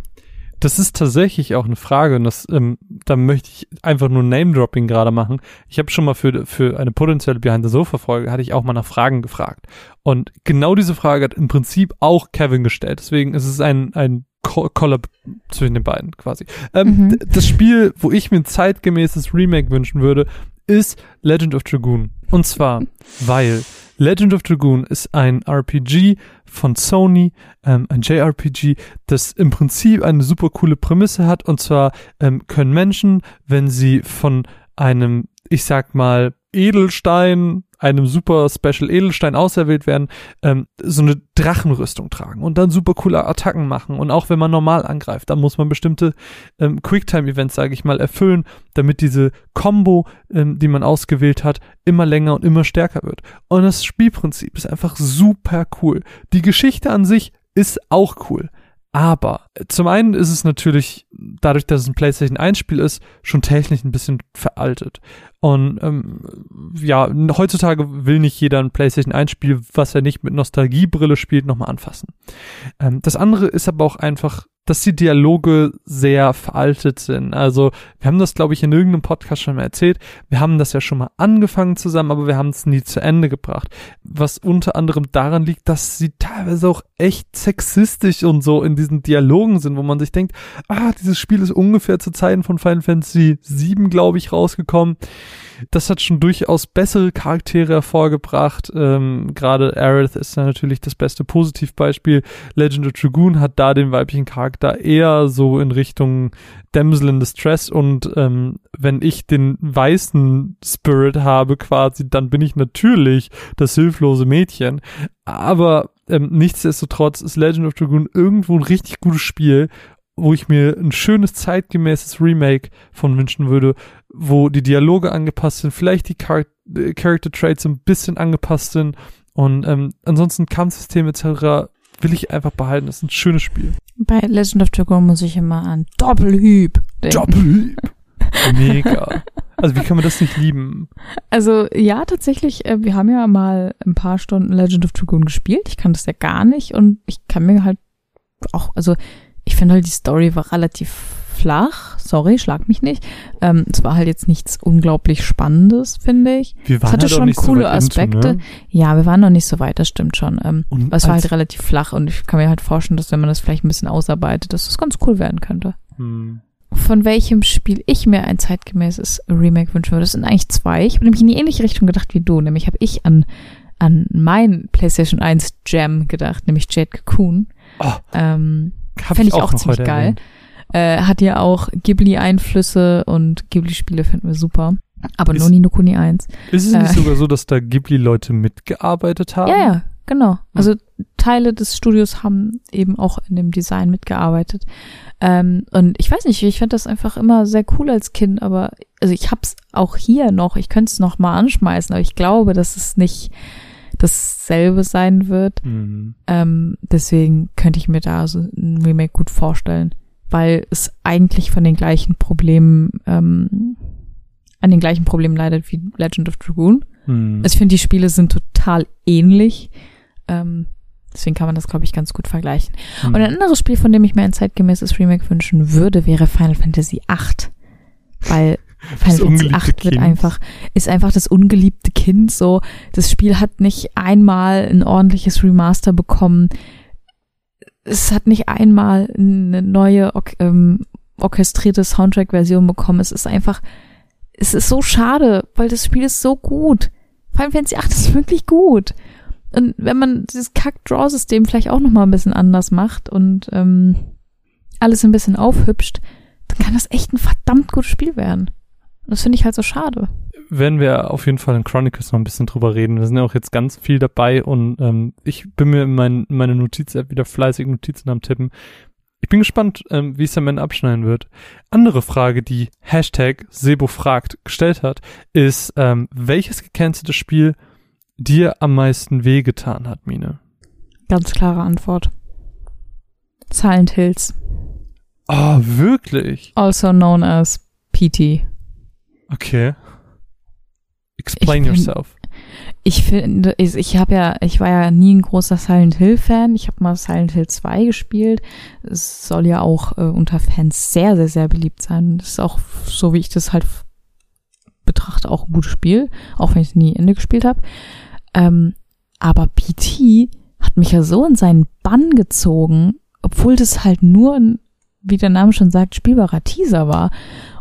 Das ist tatsächlich auch eine Frage und das, ähm, da möchte ich einfach nur Name-Dropping gerade machen. Ich habe schon mal für, für eine potenzielle Behind-the-Sofa-Folge, hatte ich auch mal nach Fragen gefragt. Und genau diese Frage hat im Prinzip auch Kevin gestellt. Deswegen ist es ein, ein Collab zwischen den beiden quasi. Ähm, Mhm. Das Spiel, wo ich mir ein zeitgemäßes Remake wünschen würde, ist Legend of Dragoon. Und zwar, weil Legend of Dragoon ist ein RPG von Sony, ähm, ein JRPG, das im Prinzip eine super coole Prämisse hat. Und zwar ähm, können Menschen, wenn sie von einem, ich sag mal, Edelstein, einem super Special Edelstein auserwählt werden, ähm, so eine Drachenrüstung tragen und dann super coole Attacken machen. Und auch wenn man normal angreift, dann muss man bestimmte ähm, Quicktime-Events, sage ich mal, erfüllen, damit diese Combo, ähm, die man ausgewählt hat, immer länger und immer stärker wird. Und das Spielprinzip ist einfach super cool. Die Geschichte an sich ist auch cool. Aber äh, zum einen ist es natürlich, dadurch, dass es ein PlayStation 1 Spiel ist, schon technisch ein bisschen veraltet. Und ähm, ja, heutzutage will nicht jeder ein PlayStation 1 Spiel, was er nicht mit Nostalgiebrille spielt, nochmal anfassen. Ähm, das andere ist aber auch einfach, dass die Dialoge sehr veraltet sind. Also wir haben das, glaube ich, in irgendeinem Podcast schon mal erzählt. Wir haben das ja schon mal angefangen zusammen, aber wir haben es nie zu Ende gebracht. Was unter anderem daran liegt, dass sie teilweise auch echt sexistisch und so in diesen Dialogen sind, wo man sich denkt, ah, dieses Spiel ist ungefähr zu Zeiten von Final Fantasy VII, glaube ich, rausgekommen. Das hat schon durchaus bessere Charaktere hervorgebracht. Ähm, Gerade Aerith ist da natürlich das beste Positivbeispiel. Legend of Dragoon hat da den weiblichen Charakter eher so in Richtung Damsel in Distress und ähm, wenn ich den weißen Spirit habe quasi, dann bin ich natürlich das hilflose Mädchen. Aber ähm, nichtsdestotrotz ist Legend of Dragoon irgendwo ein richtig gutes Spiel, wo ich mir ein schönes zeitgemäßes Remake von wünschen würde, wo die Dialoge angepasst sind, vielleicht die Char äh, Character Traits ein bisschen angepasst sind und ähm, ansonsten Kampfsystem etc. will ich einfach behalten. Das ist ein schönes Spiel. Bei Legend of Dragoon muss ich immer an Doppelhüb denken. Doppelhieb. Mega. Also wie kann man das nicht lieben? Also ja, tatsächlich, äh, wir haben ja mal ein paar Stunden Legend of Dragoon gespielt. Ich kann das ja gar nicht und ich kann mir halt auch, also ich finde halt die Story war relativ flach. Sorry, schlag mich nicht. Ähm, es war halt jetzt nichts unglaublich Spannendes, finde ich. Wir Es hatte halt schon nicht so coole weit into, Aspekte. ne? Ja, wir waren noch nicht so weit, das stimmt schon. Ähm, aber es war halt relativ flach und ich kann mir halt vorstellen, dass wenn man das vielleicht ein bisschen ausarbeitet, dass das ganz cool werden könnte. Hm. Von welchem Spiel ich mir ein zeitgemäßes Remake wünschen würde, das sind eigentlich zwei. Ich habe nämlich in die ähnliche Richtung gedacht wie du, nämlich habe ich an an mein PlayStation 1 Gem gedacht, nämlich Jade Cocoon. Oh, Ähm, Fände ich auch noch ziemlich geil. äh, hat ja auch Ghibli-Einflüsse und Ghibli-Spiele finden wir super. Aber Ist- nur Nino Kuni 1. Ist es nicht Äh. sogar so, dass da Ghibli-Leute mitgearbeitet haben? Ja, ja, genau. Also Teile des Studios haben eben auch in dem Design mitgearbeitet. Ähm, und ich weiß nicht, ich fand das einfach immer sehr cool als Kind, aber also ich hab's auch hier noch, ich könnte es noch mal anschmeißen, aber ich glaube, dass es nicht dasselbe sein wird. Hm. Ähm, deswegen könnte ich mir da so ein Remake gut vorstellen, weil es eigentlich von den gleichen Problemen, ähm, an den gleichen Problemen leidet wie Legend of Dragoon. Hm. Also ich finde, die Spiele sind total ähnlich. Ähm, deswegen kann man das, glaube ich, ganz gut vergleichen. Hm. Und ein anderes Spiel, von dem ich mir ein zeitgemäßes Remake wünschen würde, wäre Final Fantasy VIII. Weil Final Fantasy ungeliebte VIII wird Kind. einfach, ist einfach das ungeliebte Kind so. Das Spiel hat nicht einmal ein ordentliches Remaster bekommen. Es hat nicht einmal eine neue or ähm, orchestrierte Soundtrack-Version bekommen. Es ist einfach, es ist so schade, weil das Spiel ist so gut. Final Fantasy VIII ist wirklich gut. Und wenn man dieses Kack-Draw-System vielleicht auch nochmal ein bisschen anders macht und ähm, alles ein bisschen aufhübscht, dann kann das echt ein verdammt gutes Spiel werden. Das finde ich halt so schade. werden wir auf jeden Fall in Chronicles noch ein bisschen drüber reden. Wir sind ja auch jetzt ganz viel dabei und ähm, ich bin mir in, mein, in meine Notiz-App wieder fleißig Notizen am Tippen. Ich bin gespannt, ähm, wie es am Ende abschneiden wird. Andere Frage, die Hashtag Sebo fragt gestellt hat, ist, ähm, welches gecancelte Spiel dir am meisten wehgetan hat, Mine? Ganz klare Antwort. Silent Hills. Oh, wirklich? Also known as PT. Okay. Explain Ich bin- yourself. Ich finde, ich, ich habe ja, ich war ja nie ein großer Silent Hill Fan. Ich habe mal Silent Hill 2 gespielt. Es soll ja auch äh, unter Fans sehr, sehr, sehr beliebt sein. Das ist auch, so wie ich das halt betrachte, auch ein gutes Spiel, auch wenn ich es nie Ende gespielt habe. Ähm, aber PT hat mich ja so in seinen Bann gezogen, obwohl das halt nur ein, wie der Name schon sagt, spielbarer Teaser war.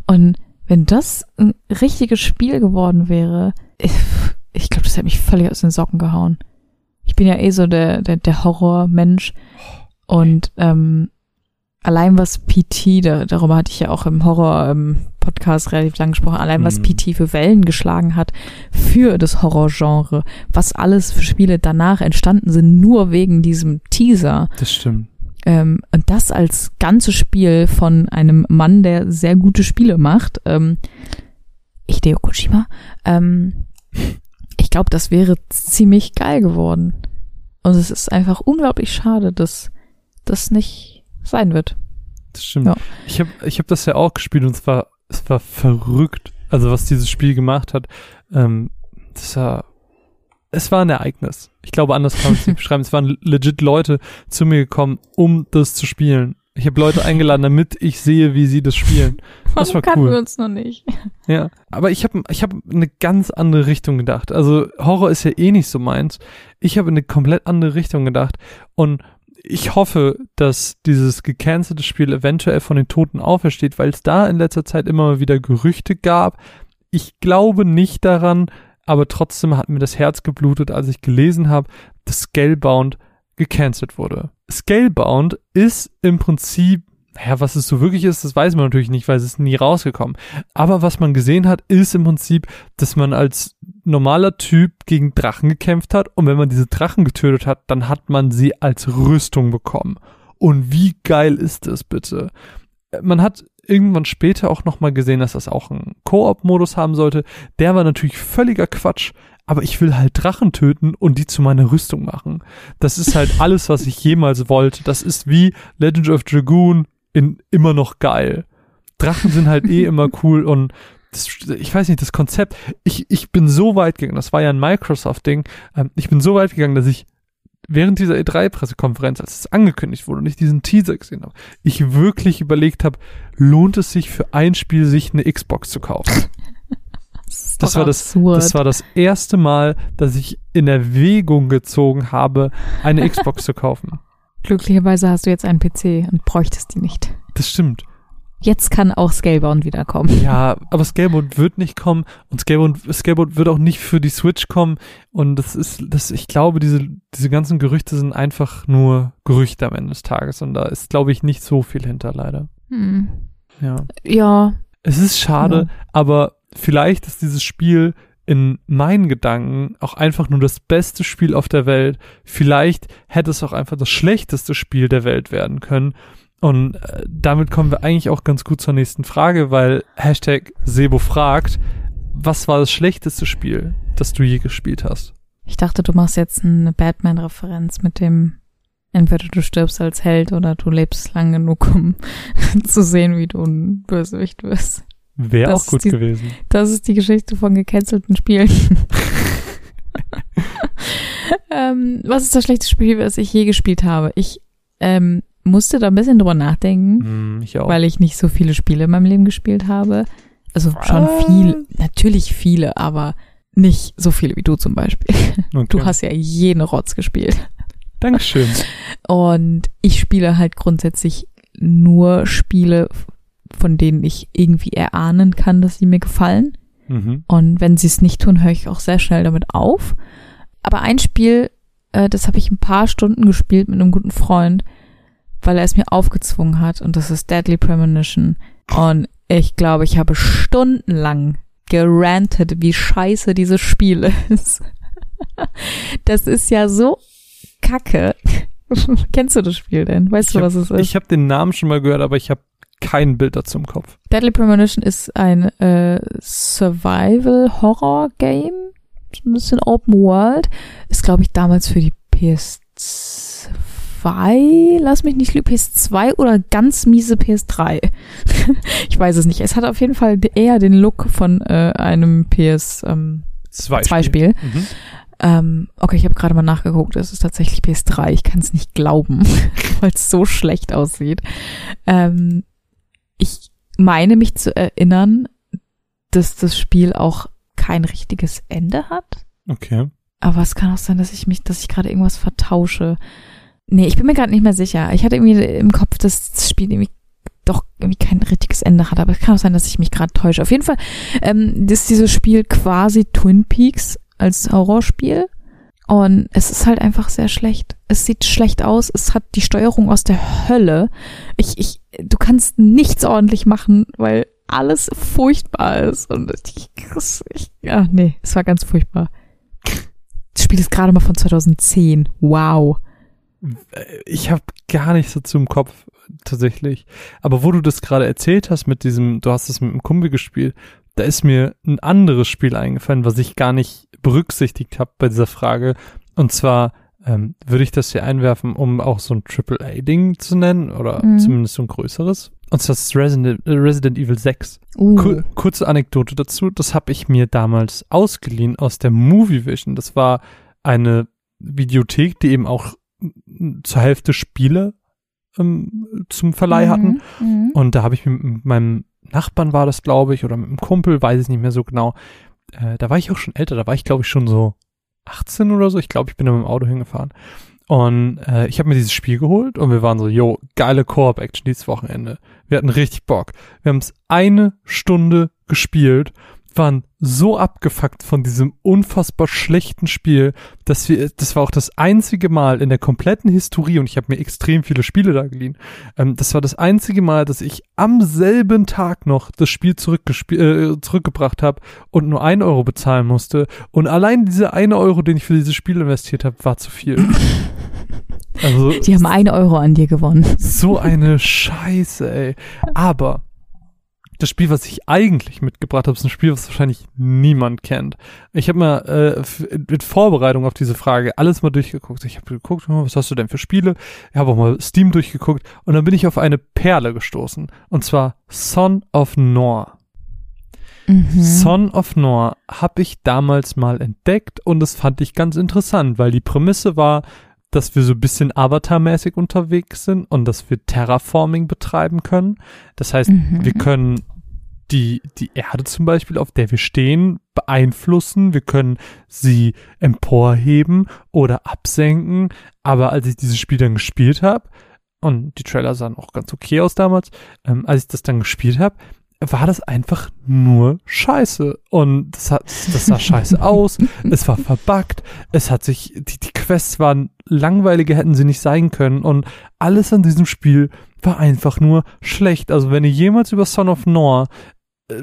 Und wenn das ein richtiges Spiel geworden wäre, ich, glaube, das hätte mich völlig aus den Socken gehauen. Ich bin ja eh so der, der, der Horrormensch. Und ähm, allein was PT, da, darüber hatte ich ja auch im Horror-Podcast relativ lang gesprochen, allein was Mhm. PT für Wellen geschlagen hat für das Horrorgenre, was alles für Spiele danach entstanden sind, nur wegen diesem Teaser. Das stimmt. Ähm, und das als ganzes Spiel von einem Mann, der sehr gute Spiele macht, ähm, Hideo Kojima, ähm, ich glaube, das wäre ziemlich geil geworden. Und es ist einfach unglaublich schade, dass das nicht sein wird. Das stimmt. Ja. Ich habe ich hab das ja auch gespielt und es war, es war verrückt. Also was dieses Spiel gemacht hat, ähm, das war, es war ein Ereignis. Ich glaube, anders kann man es nicht beschreiben. Es waren legit Leute zu mir gekommen, um das zu spielen. Ich habe Leute eingeladen, damit ich sehe, wie sie das spielen. Das war kannten cool. wir uns noch nicht? Ja, aber ich habe ich hab eine ganz andere Richtung gedacht. Also Horror ist ja eh nicht so meins. Ich habe in eine komplett andere Richtung gedacht und ich hoffe, dass dieses gecancelte Spiel eventuell von den Toten aufersteht, weil es da in letzter Zeit immer mal wieder Gerüchte gab. Ich glaube nicht daran, aber trotzdem hat mir das Herz geblutet, als ich gelesen habe, dass Scalebound gecancelt wurde. Scalebound ist im Prinzip, ja, was es so wirklich ist, das weiß man natürlich nicht, weil es ist nie rausgekommen. Aber was man gesehen hat, ist im Prinzip, dass man als normaler Typ gegen Drachen gekämpft hat und wenn man diese Drachen getötet hat, dann hat man sie als Rüstung bekommen. Und wie geil ist das bitte? Man hat irgendwann später auch nochmal gesehen, dass das auch einen Koop-Modus haben sollte. Der war natürlich völliger Quatsch, aber ich will halt Drachen töten und die zu meiner Rüstung machen. Das ist halt alles, was ich jemals wollte. Das ist wie Legend of Dragoon in immer noch geil. Drachen sind halt eh immer cool und das, ich weiß nicht, das Konzept, ich, ich bin so weit gegangen, das war ja ein Microsoft-Ding, ähm, ich bin so weit gegangen, dass ich während dieser E3-Pressekonferenz, als es angekündigt wurde und ich diesen Teaser gesehen habe, ich wirklich überlegt habe, lohnt es sich für ein Spiel, sich eine Xbox zu kaufen? Das war das, das war das erste Mal, dass ich in Erwägung gezogen habe, eine Xbox zu kaufen. Glücklicherweise hast du jetzt einen PC und bräuchtest die nicht. Das stimmt. Jetzt kann auch Scalebound wiederkommen. Ja, aber Scalebound wird nicht kommen und Scalebound, Scalebound wird auch nicht für die Switch kommen und das ist, das, ich glaube, diese, diese ganzen Gerüchte sind einfach nur Gerüchte am Ende des Tages und da ist, glaube ich, nicht so viel hinter, leider. Hm. Ja. Ja, Es ist schade, Ja. aber vielleicht ist dieses Spiel in meinen Gedanken auch einfach nur das beste Spiel auf der Welt. Vielleicht hätte es auch einfach das schlechteste Spiel der Welt werden können. Und äh, damit kommen wir eigentlich auch ganz gut zur nächsten Frage, weil Hashtag Sebo fragt, was war das schlechteste Spiel, das du je gespielt hast? ich dachte, du machst jetzt eine Batman-Referenz mit dem entweder du stirbst als Held oder du lebst lang genug, um zu sehen, wie du ein Bösewicht wirst. Wäre auch gut die- gewesen. Das ist die Geschichte von gecancelten Spielen. ähm, was ist das schlechteste Spiel, was ich je gespielt habe? Ich ähm, musste da ein bisschen drüber nachdenken, Hm, ich weil ich nicht so viele Spiele in meinem Leben gespielt habe. Also schon viel, natürlich viele, aber nicht so viele wie du zum Beispiel. okay. Du hast ja jeden Rotz gespielt. Dankeschön. Und ich spiele halt grundsätzlich nur Spiele, von denen ich irgendwie erahnen kann, dass sie mir gefallen. Mhm. Und wenn sie es nicht tun, höre ich auch sehr schnell damit auf. Aber ein Spiel, äh, das habe ich ein paar Stunden gespielt mit einem guten Freund, weil er es mir aufgezwungen hat. Und das ist Deadly Premonition. Und ich glaube, ich habe stundenlang gerantet, wie scheiße dieses Spiel ist. Das ist ja so kacke. Kennst du das Spiel denn? Weißt Ich du, hab- was es ist? Ich habe den Namen schon mal gehört, aber ich habe kein Bild dazu im Kopf. Deadly Premonition ist ein äh, Survival-Horror-Game. Ein bisschen Open World. Ist, glaube ich, damals für die PS2 PS2, lass mich nicht lügen, PS2 oder ganz miese PS3. ich weiß es nicht. Es hat auf jeden Fall eher den Look von äh, einem PS ähm, Zwei, zwei Spiel. Mhm. Ähm, okay, ich habe gerade mal nachgeguckt. Es ist tatsächlich PS3. Ich kann es nicht glauben, weil es so schlecht aussieht. Ähm, ich meine mich zu erinnern, dass das Spiel auch kein richtiges Ende hat. Okay. Aber es kann auch sein, dass ich mich, dass ich gerade irgendwas vertausche. Nee, ich bin mir gerade nicht mehr sicher. Ich hatte irgendwie im Kopf, dass das Spiel irgendwie doch irgendwie kein richtiges Ende hat. Aber es kann auch sein, dass ich mich gerade täusche. Auf jeden Fall ähm, ist dieses Spiel quasi Twin Peaks als Horrorspiel. Und es ist halt einfach sehr schlecht. Es sieht schlecht aus. Es hat die Steuerung aus der Hölle. Ich, ich, du kannst nichts ordentlich machen, weil alles furchtbar ist. Und ich, ich ja, nee, es war ganz furchtbar. Das Spiel ist gerade mal von 2010. Wow. Ich habe gar nicht so zum Kopf tatsächlich. Aber wo du das gerade erzählt hast mit diesem, du hast es mit dem Kumpel gespielt, da ist mir ein anderes Spiel eingefallen, was ich gar nicht berücksichtigt habe bei dieser Frage. Und zwar ähm, würde ich das hier einwerfen, um auch so ein AAA-Ding zu nennen oder mhm. zumindest so ein größeres. Und zwar ist Resident, Resident Evil 6. Uh. Kur kurze Anekdote dazu, das habe ich mir damals ausgeliehen aus der Movie Vision. Das war eine Videothek, die eben auch zur Hälfte Spiele ähm, zum Verleih mhm. hatten. Mhm. Und da habe ich mit meinem Nachbarn war das, glaube ich, oder mit einem Kumpel, weiß ich nicht mehr so genau. Äh, da war ich auch schon älter, da war ich, glaube ich, schon so 18 oder so. Ich glaube, ich bin da mit dem Auto hingefahren. Und äh, ich habe mir dieses Spiel geholt und wir waren so, yo, geile Koop-Action dieses Wochenende. Wir hatten richtig Bock. Wir haben es eine Stunde gespielt waren so abgefuckt von diesem unfassbar schlechten Spiel, dass wir, das war auch das einzige Mal in der kompletten Historie, und ich habe mir extrem viele Spiele da geliehen, ähm, das war das einzige Mal, dass ich am selben Tag noch das Spiel äh, zurückgebracht habe und nur ein Euro bezahlen musste. Und allein diese eine Euro, den ich für dieses Spiel investiert habe, war zu viel. Also, Die haben eine Euro an dir gewonnen. So eine Scheiße, ey. Aber das Spiel, was ich eigentlich mitgebracht habe, ist ein Spiel, was wahrscheinlich niemand kennt. Ich habe mal äh, mit Vorbereitung auf diese Frage alles mal durchgeguckt. Ich habe geguckt, oh, was hast du denn für Spiele? Ich habe auch mal Steam durchgeguckt und dann bin ich auf eine Perle gestoßen. Und zwar Son of Nor. Mhm. Son of Nor habe ich damals mal entdeckt und das fand ich ganz interessant, weil die Prämisse war, dass wir so ein bisschen Avatar-mäßig unterwegs sind und dass wir Terraforming betreiben können. Das heißt, mhm. wir können die, die Erde zum Beispiel, auf der wir stehen, beeinflussen. Wir können sie emporheben oder absenken. Aber als ich dieses Spiel dann gespielt habe, und die Trailer sahen auch ganz okay aus damals, ähm, als ich das dann gespielt habe, war das einfach nur scheiße. Und das, hat, das sah scheiße aus, es war verbuggt, es hat sich, die, die Quests waren langweiliger, hätten sie nicht sein können. Und alles an diesem Spiel war einfach nur schlecht. Also wenn ihr jemals über Son of Nor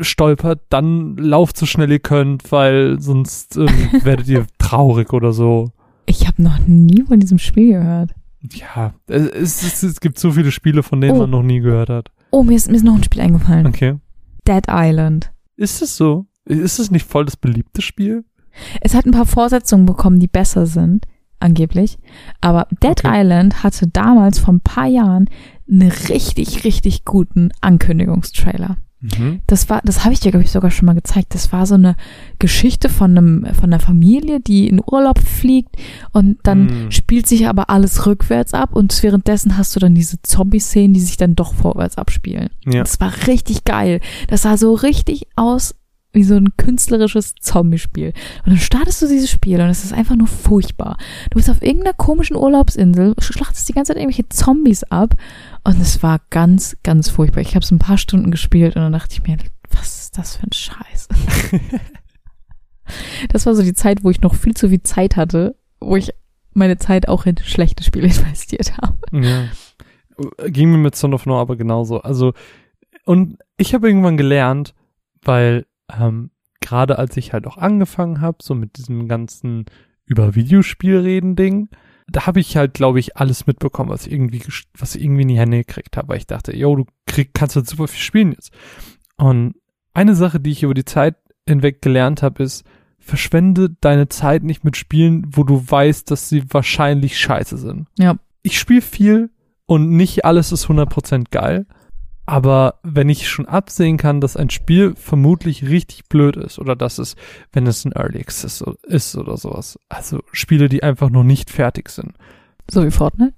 stolpert, dann lauft so schnell ihr könnt, weil sonst äh, werdet ihr traurig oder so. Ich habe noch nie von diesem Spiel gehört. Ja, es, es, es gibt so viele Spiele, von denen oh. man noch nie gehört hat. Oh, mir ist, mir ist noch ein Spiel eingefallen. Okay. Dead Island. Ist es so? Ist es nicht voll das beliebte Spiel? Es hat ein paar Fortsetzungen bekommen, die besser sind, angeblich. Aber Dead okay. Island hatte damals vor ein paar Jahren einen richtig, richtig guten Ankündigungstrailer. Mhm. Das war, das habe ich dir, glaube ich, sogar schon mal gezeigt. Das war so eine Geschichte von einem, von einer Familie, die in Urlaub fliegt und dann mhm. spielt sich aber alles rückwärts ab und währenddessen hast du dann diese Zombie-Szenen, die sich dann doch vorwärts abspielen. Ja. Das war richtig geil. Das sah so richtig aus wie so ein künstlerisches Zombie-Spiel. Und dann startest du dieses Spiel und es ist einfach nur furchtbar. Du bist auf irgendeiner komischen Urlaubsinsel, schlachtest die ganze Zeit irgendwelche Zombies ab und es war ganz, ganz furchtbar. Ich habe es ein paar Stunden gespielt und dann dachte ich mir, was ist das für ein Scheiß? das war so die Zeit, wo ich noch viel zu viel Zeit hatte, wo ich meine Zeit auch in schlechte Spiele investiert habe. Ja. Ging mir mit Son of Nor aber genauso. Also, und ich habe irgendwann gelernt, weil ähm, gerade als ich halt auch angefangen habe, so mit diesem ganzen über Videospiel reden Ding, da habe ich halt, glaube ich, alles mitbekommen, was ich irgendwie, was ich irgendwie in die Hände gekriegt habe, weil ich dachte, yo, du krieg, kannst halt super viel spielen jetzt. Und eine Sache, die ich über die Zeit hinweg gelernt habe, ist, verschwende deine Zeit nicht mit Spielen, wo du weißt, dass sie wahrscheinlich scheiße sind. Ja. ich spiele viel und nicht alles ist 100% geil. Aber wenn ich schon absehen kann, dass ein Spiel vermutlich richtig blöd ist oder dass es, wenn es ein Early Access ist oder sowas, also Spiele, die einfach noch nicht fertig sind. So wie Fortnite?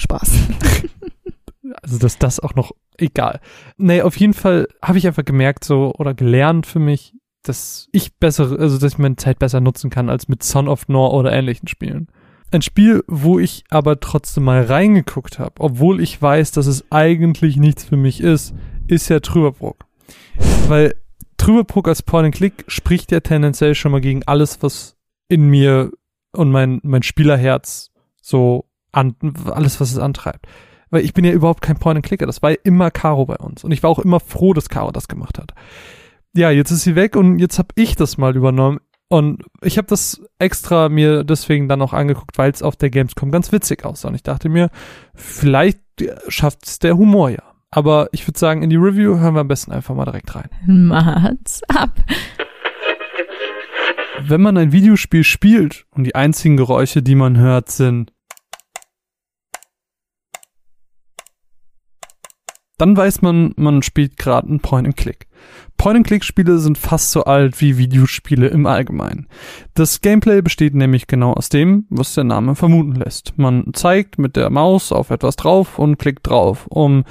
Spaß. also dass das auch noch egal. Nee, auf jeden Fall habe ich einfach gemerkt so oder gelernt für mich, dass ich bessere, also dass ich meine Zeit besser nutzen kann als mit Son of Nor oder ähnlichen Spielen. Ein Spiel, wo ich aber trotzdem mal reingeguckt habe, obwohl ich weiß, dass es eigentlich nichts für mich ist, ist ja Trüberbrook. Weil Trüberbrook als Point and Click spricht ja tendenziell schon mal gegen alles, was in mir und mein, mein Spielerherz so an, alles, was es antreibt. Weil ich bin ja überhaupt kein Point and Clicker. Das war ja immer Caro bei uns. Und ich war auch immer froh, dass Caro das gemacht hat ja, jetzt ist sie weg und jetzt habe ich das mal übernommen. Und ich habe das extra mir deswegen dann auch angeguckt, weil es auf der Gamescom ganz witzig aussah. Und ich dachte mir, vielleicht schafft es der Humor ja. Aber ich würde sagen, in die Review hören wir am besten einfach mal direkt rein. Macht's ab. Wenn man ein Videospiel spielt und die einzigen Geräusche, die man hört, sind dann weiß man, man spielt gerade ein Point-and-Click. Point-and-Click-Spiele sind fast so alt wie Videospiele im Allgemeinen. Das Gameplay besteht nämlich genau aus dem, was der Name vermuten lässt. Man zeigt mit der Maus auf etwas drauf und klickt drauf, um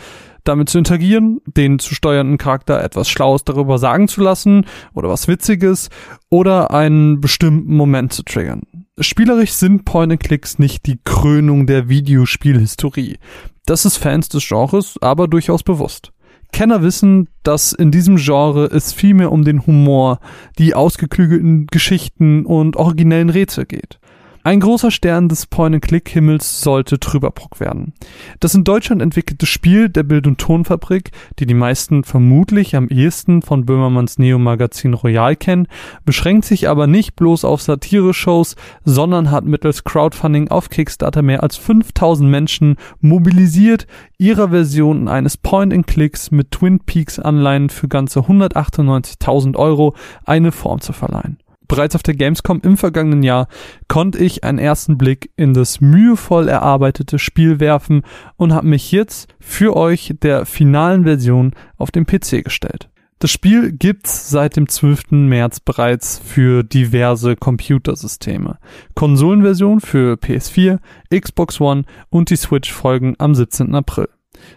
damit zu interagieren, den zu steuernden Charakter etwas Schlaues darüber sagen zu lassen oder was Witziges oder einen bestimmten Moment zu triggern. Spielerisch sind Point-and-Clicks nicht die Krönung der Videospielhistorie. Das ist Fans des Genres aber durchaus bewusst. Kenner wissen, dass in diesem Genre es vielmehr um den Humor, die ausgeklügelten Geschichten und originellen Rätsel geht. Ein großer Stern des Point-and-Click-Himmels sollte Trüberbrook werden. Das in Deutschland entwickelte Spiel der Bild- und Tonfabrik, die die meisten vermutlich am ehesten von Böhmermanns Neo-Magazin Royal kennen, beschränkt sich aber nicht bloß auf Satire-Shows, sondern hat mittels Crowdfunding auf Kickstarter mehr als 5000 Menschen mobilisiert, ihrer Version eines Point-and-Clicks mit Twin Peaks Anleihen für ganze 198.000 Euro eine Form zu verleihen. Bereits auf der Gamescom im vergangenen Jahr konnte ich einen ersten Blick in das mühevoll erarbeitete Spiel werfen und habe mich jetzt für euch der finalen Version auf dem PC gestellt. Das Spiel gibt's seit dem 12. März bereits für diverse Computersysteme. Konsolenversion für PS4, Xbox One und die Switch folgen am 17. April.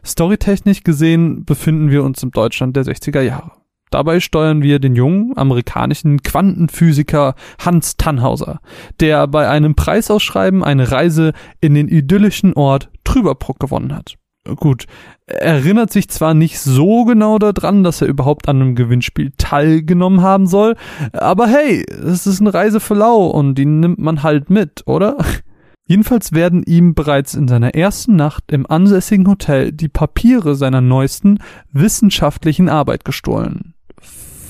Storytechnisch gesehen befinden wir uns im Deutschland der 60er Jahre. Dabei steuern wir den jungen amerikanischen Quantenphysiker Hans Tannhauser, der bei einem Preisausschreiben eine Reise in den idyllischen Ort Trüberbruck gewonnen hat. Gut, er erinnert sich zwar nicht so genau daran, dass er überhaupt an einem Gewinnspiel teilgenommen haben soll, aber hey, es ist eine Reise für lau und die nimmt man halt mit, oder? Jedenfalls werden ihm bereits in seiner ersten Nacht im ansässigen Hotel die Papiere seiner neuesten wissenschaftlichen Arbeit gestohlen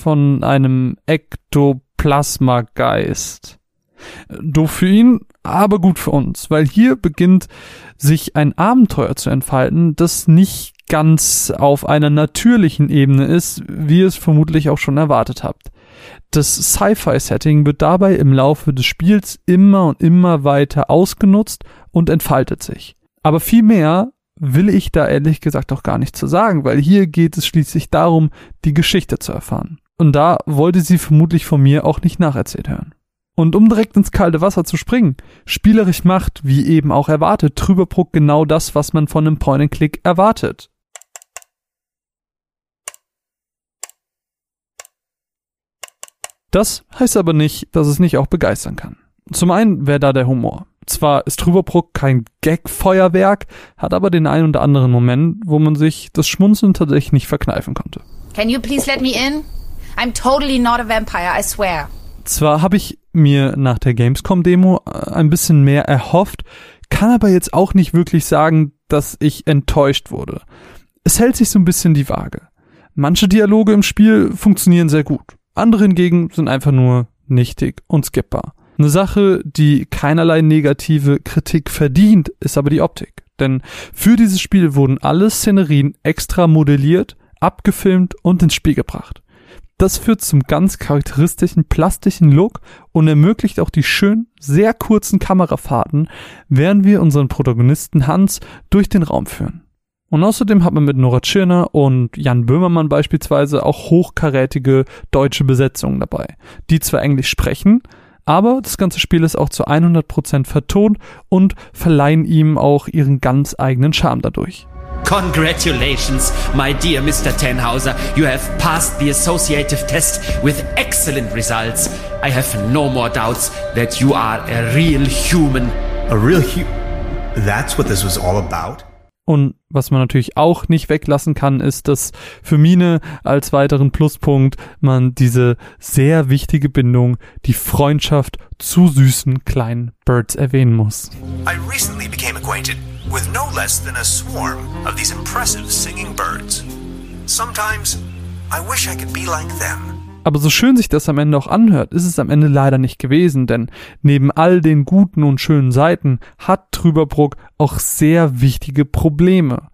von einem Ektoplasmageist. Doof für ihn, aber gut für uns, weil hier beginnt sich ein Abenteuer zu entfalten, das nicht ganz auf einer natürlichen Ebene ist, wie ihr es vermutlich auch schon erwartet habt. Das Sci-Fi-Setting wird dabei im Laufe des Spiels immer und immer weiter ausgenutzt und entfaltet sich. Aber viel mehr will ich da ehrlich gesagt auch gar nicht zu sagen, weil hier geht es schließlich darum, die Geschichte zu erfahren. Und da wollte sie vermutlich von mir auch nicht nacherzählt hören. Und um direkt ins kalte Wasser zu springen, spielerisch macht, wie eben auch erwartet, Trüberbruck genau das, was man von einem Point-and-Click erwartet. Das heißt aber nicht, dass es nicht auch begeistern kann. Zum einen wäre da der Humor. Zwar ist Trüberbruck kein Gag-Feuerwerk, hat aber den einen oder anderen Moment, wo man sich das Schmunzeln tatsächlich nicht verkneifen konnte. Can you please let me in? I'm totally not a vampire, I swear. Zwar habe ich mir nach der Gamescom-Demo äh, ein bisschen mehr erhofft, kann aber jetzt auch nicht wirklich sagen, dass ich enttäuscht wurde. Es hält sich so ein bisschen die Waage. Manche Dialoge im Spiel funktionieren sehr gut, andere hingegen sind einfach nur nichtig und skippbar. Eine Sache, die keinerlei negative Kritik verdient, ist aber die Optik. Denn für dieses Spiel wurden alle Szenerien extra modelliert, abgefilmt und ins Spiel gebracht. Das führt zum ganz charakteristischen plastischen Look und ermöglicht auch die schönen, sehr kurzen Kamerafahrten, während wir unseren Protagonisten Hans durch den Raum führen. Und außerdem hat man mit Nora Tschirner und Jan Böhmermann beispielsweise auch hochkarätige deutsche Besetzungen dabei, die zwar Englisch sprechen, aber das ganze Spiel ist auch zu 100% vertont und verleihen ihm auch ihren ganz eigenen Charme dadurch. Congratulations, my dear Mr. Tenhauser. You have passed the associative test with excellent results. I have no more doubts that you are a real human. A real hu. That's what this was all about? Und was man natürlich auch nicht weglassen kann, ist, dass für Mine als weiteren Pluspunkt man diese sehr wichtige Bindung, die Freundschaft zu süßen kleinen Birds erwähnen muss. I recently became acquainted with no less than a swarm of these impressive singing birds. Sometimes I wish I could be like them. Aber so schön sich das am Ende auch anhört, ist es am Ende leider nicht gewesen, denn neben all den guten und schönen Seiten hat Trüberbruck auch sehr wichtige Probleme.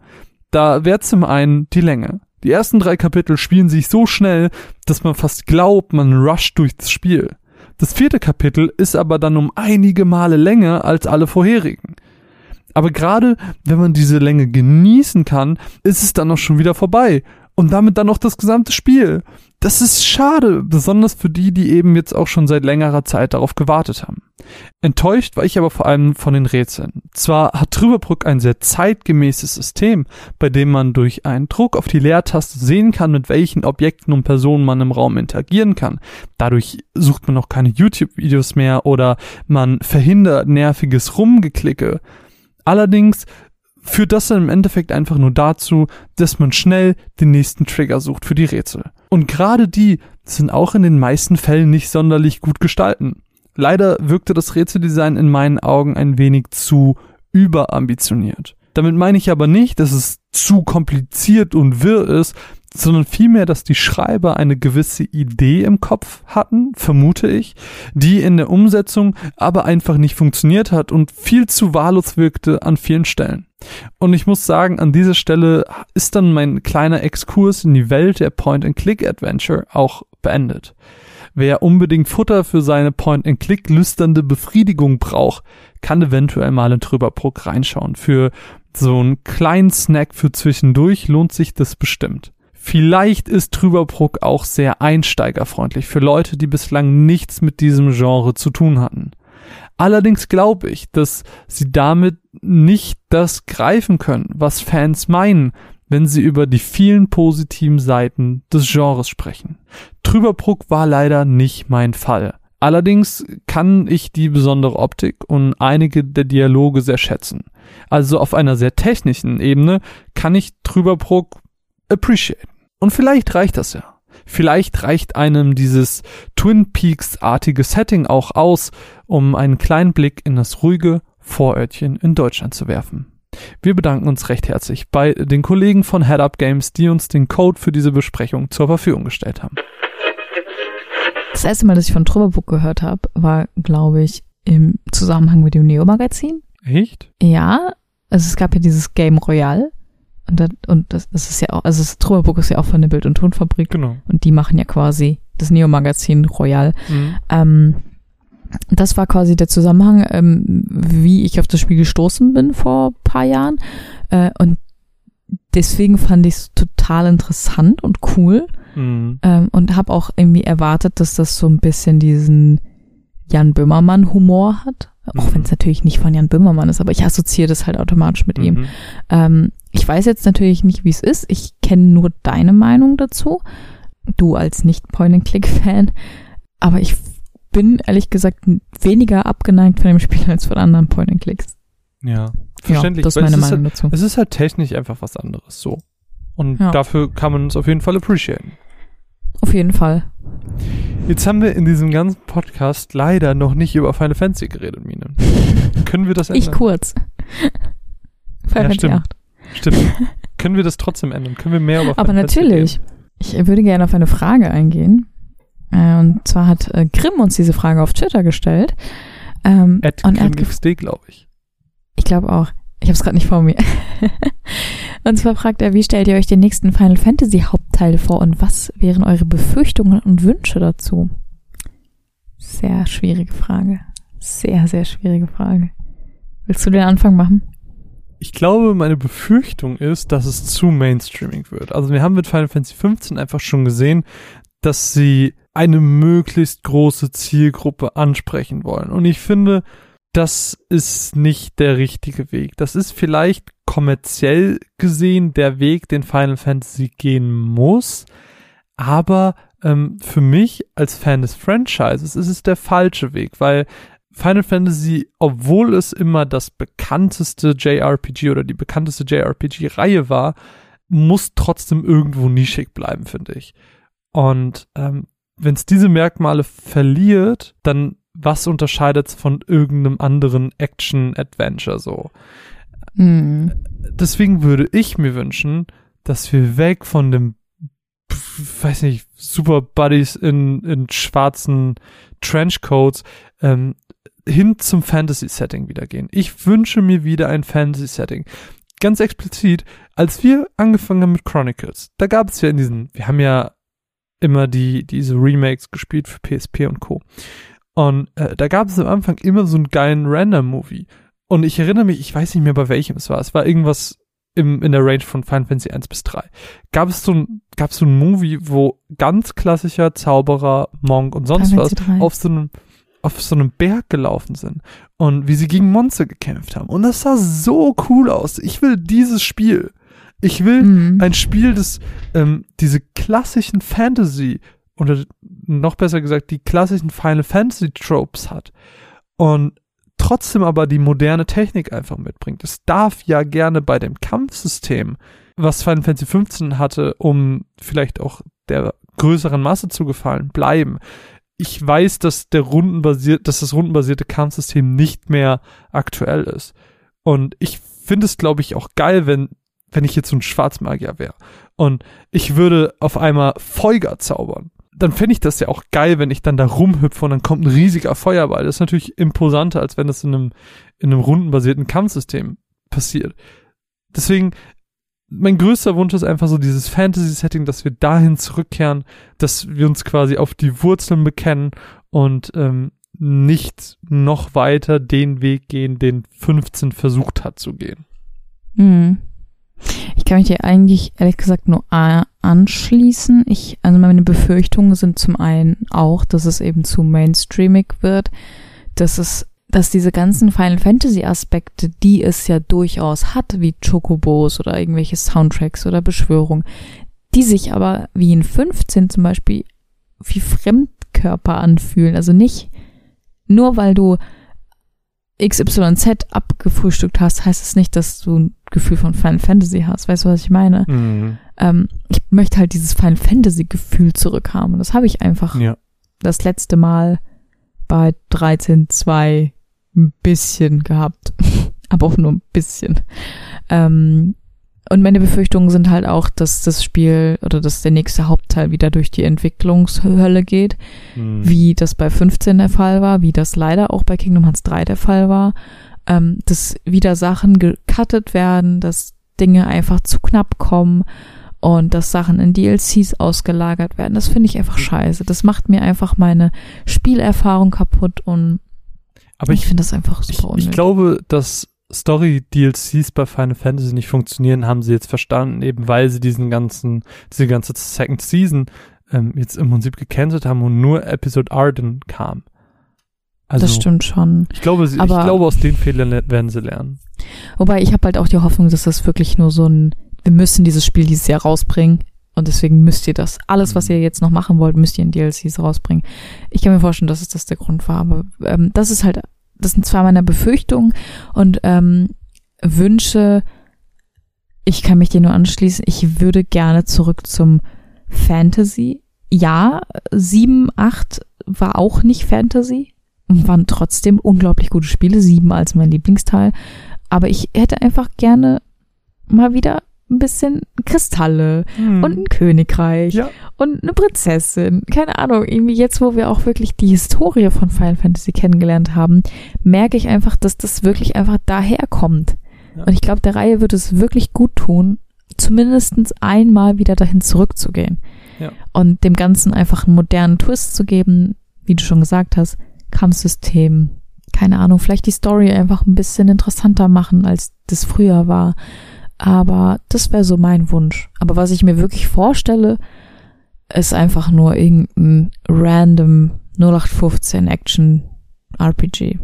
Da wäre zum einen die Länge. Die ersten drei Kapitel spielen sich so schnell, dass man fast glaubt, man rusht durchs Spiel. Das vierte Kapitel ist aber dann um einige Male länger als alle vorherigen. Aber gerade wenn man diese Länge genießen kann, ist es dann auch schon wieder vorbei. Und damit dann noch das gesamte Spiel. Das ist schade, besonders für die, die eben jetzt auch schon seit längerer Zeit darauf gewartet haben. Enttäuscht war ich aber vor allem von den Rätseln. Zwar hat Trüberbrück ein sehr zeitgemäßes System, bei dem man durch einen Druck auf die Leertaste sehen kann, mit welchen Objekten und Personen man im Raum interagieren kann. Dadurch sucht man auch keine YouTube-Videos mehr oder man verhindert nerviges Rumgeklicke. Allerdings führt das dann im Endeffekt einfach nur dazu, dass man schnell den nächsten Trigger sucht für die Rätsel. Und gerade die sind auch in den meisten Fällen nicht sonderlich gut gestalten. Leider wirkte das Rätseldesign in meinen Augen ein wenig zu überambitioniert. Damit meine ich aber nicht, dass es zu kompliziert und wirr ist, sondern vielmehr, dass die Schreiber eine gewisse Idee im Kopf hatten, vermute ich, die in der Umsetzung aber einfach nicht funktioniert hat und viel zu wahllos wirkte an vielen Stellen. Und ich muss sagen, an dieser Stelle ist dann mein kleiner Exkurs in die Welt der Point-and-Click-Adventure auch beendet. Wer unbedingt Futter für seine Point-and-Click lüsternde Befriedigung braucht, kann eventuell mal in Trüberbruck reinschauen. Für so einen kleinen Snack für zwischendurch lohnt sich das bestimmt. Vielleicht ist Trüberbruck auch sehr einsteigerfreundlich für Leute, die bislang nichts mit diesem Genre zu tun hatten. Allerdings glaube ich, dass sie damit nicht das greifen können, was Fans meinen, wenn sie über die vielen positiven Seiten des Genres sprechen. Trüberbruck war leider nicht mein Fall. Allerdings kann ich die besondere Optik und einige der Dialoge sehr schätzen. Also auf einer sehr technischen Ebene kann ich Trüberbruck appreciate. Und vielleicht reicht das ja. Vielleicht reicht einem dieses Twin Peaks-artige Setting auch aus, um einen kleinen Blick in das ruhige Vorörtchen in Deutschland zu werfen. Wir bedanken uns recht herzlich bei den Kollegen von Head Up Games, die uns den Code für diese Besprechung zur Verfügung gestellt haben. Das erste Mal, dass ich von Trubberbook gehört habe, war, glaube ich, im Zusammenhang mit dem Neo-Magazin. Echt? Ja, also es gab ja dieses Game Royale. Und, das, und das, das ist ja auch, also das Trubberbook ist ja auch von der Bild- und Tonfabrik. Genau. Und die machen ja quasi das Neo-Magazin Royal. Mhm. Ähm, das war quasi der Zusammenhang, ähm, wie ich auf das Spiel gestoßen bin vor paar Jahren. Äh, und deswegen fand ich es total interessant und cool. Mhm. Ähm, und habe auch irgendwie erwartet, dass das so ein bisschen diesen Jan Böhmermann-Humor hat. Auch Mhm. wenn es natürlich nicht von Jan Böhmermann ist, aber ich assoziiere das halt automatisch mit ihm. Mhm. Ähm, ich weiß jetzt natürlich nicht, wie es ist. Ich kenne nur deine Meinung dazu. Du als Nicht-Point-and-Click-Fan. Aber ich bin ehrlich gesagt weniger abgeneigt von dem Spiel als von anderen Point-and-Clicks. Ja, Ja, verständlich. das ist meine ist Meinung halt, dazu. Es ist halt technisch einfach was anderes, so. Und Ja. dafür kann man es auf jeden Fall appreciaten. Auf jeden Fall. Jetzt haben wir in diesem ganzen Podcast leider noch nicht über Final Fantasy geredet, Mine. Können wir das ändern? Ich kurz. Final Fantasy stimmt. 8. Stimmt. Können wir das trotzdem ändern? Können wir mehr über Final Aber Fantasy natürlich. Ich würde gerne auf eine Frage eingehen. Äh, Und zwar hat äh, Grimm uns diese Frage auf Twitter gestellt. Ähm, reden? At und hat gef- XD, glaube ich. ich glaube auch. Ich habe es gerade nicht vor mir. und zwar fragt er, wie stellt ihr euch den nächsten Final Fantasy Hauptteil vor und was wären eure Befürchtungen und Wünsche dazu? Sehr schwierige Frage. Sehr, sehr schwierige Frage. Willst du den Anfang machen? Ich glaube, meine Befürchtung ist, dass es zu mainstreaming wird. Also wir haben mit Final Fantasy 15 einfach schon gesehen, dass sie eine möglichst große Zielgruppe ansprechen wollen. Und ich finde, das ist nicht der richtige Weg. Das ist vielleicht kommerziell gesehen der Weg, den Final Fantasy gehen muss, aber ähm, für mich als Fan des Franchises ist es der falsche Weg, weil Final Fantasy, obwohl es immer das bekannteste JRPG oder die bekannteste JRPG-Reihe war, muss trotzdem irgendwo nischig bleiben, finde ich. Und ähm, wenn es diese Merkmale verliert, dann was unterscheidet es von irgendeinem anderen Action-Adventure so? Mhm. Deswegen würde ich mir wünschen, dass wir weg von dem, weiß nicht, Super Buddies in, in schwarzen Trenchcoats ähm, hin zum Fantasy-Setting wieder gehen. Ich wünsche mir wieder ein Fantasy-Setting. Ganz explizit, als wir angefangen haben mit Chronicles, da gab es ja in diesen, wir haben ja immer die, diese Remakes gespielt für PSP und Co. Und äh, da gab es am Anfang immer so einen geilen Random-Movie. Und ich erinnere mich, ich weiß nicht mehr, bei welchem es war. Es war irgendwas im, in der Range von Final Fantasy 1 bis 3. Gab es so ein, gab es so ein Movie, wo ganz klassischer Zauberer, Monk und sonst was auf so einem auf so einem Berg gelaufen sind und wie sie gegen Monster gekämpft haben. Und das sah so cool aus. Ich will dieses Spiel. Ich will mhm. ein Spiel, das ähm, diese klassischen Fantasy oder noch besser gesagt die klassischen Final Fantasy Tropes hat und trotzdem aber die moderne Technik einfach mitbringt. Es darf ja gerne bei dem Kampfsystem, was Final Fantasy 15 hatte, um vielleicht auch der größeren Masse zu gefallen, bleiben ich weiß, dass der rundenbasiert, dass das rundenbasierte Kampfsystem nicht mehr aktuell ist. Und ich finde es, glaube ich, auch geil, wenn, wenn ich jetzt so ein Schwarzmagier wäre. Und ich würde auf einmal Feuger zaubern. Dann fände ich das ja auch geil, wenn ich dann da rumhüpfe und dann kommt ein riesiger Feuerball. Das ist natürlich imposanter, als wenn das in einem, in einem rundenbasierten Kampfsystem passiert. Deswegen, mein größter Wunsch ist einfach so dieses Fantasy-Setting, dass wir dahin zurückkehren, dass wir uns quasi auf die Wurzeln bekennen und ähm, nicht noch weiter den Weg gehen, den 15 versucht hat zu gehen. Mhm. Ich kann mich dir eigentlich ehrlich gesagt nur anschließen. Ich, also meine Befürchtungen sind zum einen auch, dass es eben zu mainstreamig wird, dass es dass diese ganzen Final Fantasy Aspekte, die es ja durchaus hat, wie Chocobos oder irgendwelche Soundtracks oder Beschwörung, die sich aber wie in 15 zum Beispiel wie Fremdkörper anfühlen. Also nicht nur weil du XYZ abgefrühstückt hast, heißt es nicht, dass du ein Gefühl von Final Fantasy hast. Weißt du, was ich meine? Mhm. Ähm, ich möchte halt dieses Final Fantasy Gefühl zurückhaben. Und das habe ich einfach ja. das letzte Mal bei 13.2 ein bisschen gehabt, aber auch nur ein bisschen. Ähm, und meine Befürchtungen sind halt auch, dass das Spiel oder dass der nächste Hauptteil wieder durch die Entwicklungshölle geht, hm. wie das bei 15 der Fall war, wie das leider auch bei Kingdom Hearts 3 der Fall war, ähm, dass wieder Sachen gecuttet werden, dass Dinge einfach zu knapp kommen und dass Sachen in DLCs ausgelagert werden. Das finde ich einfach scheiße. Das macht mir einfach meine Spielerfahrung kaputt und aber ich, ich finde das einfach super ich, ich glaube, dass Story-DLCs bei Final Fantasy nicht funktionieren, haben sie jetzt verstanden, eben weil sie diesen ganzen, diese ganze Second Season ähm, jetzt im Prinzip gecancelt haben und nur Episode Arden kam. Also, das stimmt schon. Ich glaube, sie, Aber, ich glaube, aus den Fehlern werden sie lernen. Wobei ich habe halt auch die Hoffnung, dass das wirklich nur so ein, wir müssen dieses Spiel dieses Jahr rausbringen. Und deswegen müsst ihr das, alles, was ihr jetzt noch machen wollt, müsst ihr in DLCs rausbringen. Ich kann mir vorstellen, dass es das der Grund war. Aber ähm, das ist halt das sind zwar meine Befürchtungen und ähm, Wünsche. Ich kann mich dir nur anschließen. Ich würde gerne zurück zum Fantasy. Ja, 7, 8 war auch nicht Fantasy und waren trotzdem unglaublich gute Spiele. 7 als mein Lieblingsteil. Aber ich hätte einfach gerne mal wieder ein bisschen Kristalle hm. und ein Königreich ja. und eine Prinzessin. Keine Ahnung, irgendwie jetzt, wo wir auch wirklich die Historie von Final Fantasy kennengelernt haben, merke ich einfach, dass das wirklich einfach daherkommt. Ja. Und ich glaube, der Reihe wird es wirklich gut tun, zumindest einmal wieder dahin zurückzugehen. Ja. Und dem Ganzen einfach einen modernen Twist zu geben, wie du schon gesagt hast, Kampfsystem, keine Ahnung, vielleicht die Story einfach ein bisschen interessanter machen, als das früher war. Aber das wäre so mein Wunsch. Aber was ich mir wirklich vorstelle, ist einfach nur irgendein random 0815 Action RPG.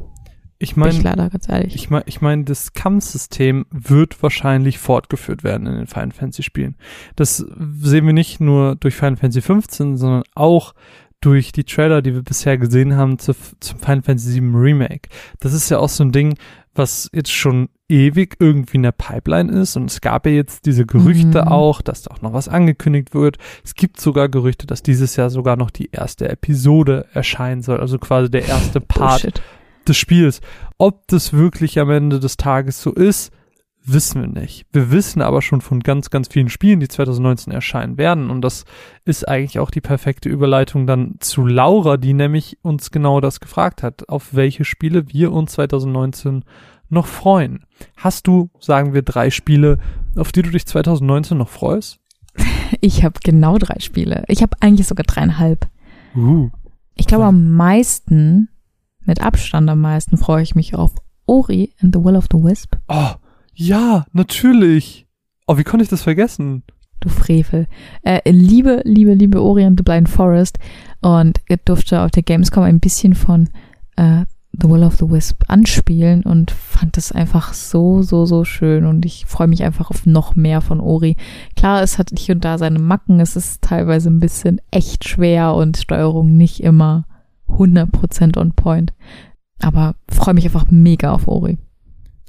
Ich meine, ich leider ganz ehrlich. Ich meine, ich mein, das Kampfsystem wird wahrscheinlich fortgeführt werden in den Final Fantasy Spielen. Das sehen wir nicht nur durch Final Fantasy 15, sondern auch durch die Trailer, die wir bisher gesehen haben zu, zum Final Fantasy 7 Remake. Das ist ja auch so ein Ding, was jetzt schon ewig irgendwie in der Pipeline ist und es gab ja jetzt diese Gerüchte mhm. auch, dass da auch noch was angekündigt wird. Es gibt sogar Gerüchte, dass dieses Jahr sogar noch die erste Episode erscheinen soll, also quasi der erste Part Bullshit. des Spiels. Ob das wirklich am Ende des Tages so ist, wissen wir nicht. Wir wissen aber schon von ganz, ganz vielen Spielen, die 2019 erscheinen werden. Und das ist eigentlich auch die perfekte Überleitung dann zu Laura, die nämlich uns genau das gefragt hat, auf welche Spiele wir uns 2019 noch freuen. Hast du, sagen wir, drei Spiele, auf die du dich 2019 noch freust? Ich habe genau drei Spiele. Ich habe eigentlich sogar dreieinhalb. Uh. Ich glaube, am meisten, mit Abstand am meisten, freue ich mich auf Ori and the Will of the Wisp. Oh, ja, natürlich. Oh, wie konnte ich das vergessen? Du Frevel. Äh, liebe, liebe, liebe Ori and the Blind Forest. Und ihr durfte auf der Gamescom ein bisschen von äh, The Will of the Wisp anspielen und fand das einfach so, so, so schön und ich freue mich einfach auf noch mehr von Ori. Klar, es hat hier und da seine Macken, es ist teilweise ein bisschen echt schwer und Steuerung nicht immer 100% on point. Aber freue mich einfach mega auf Ori.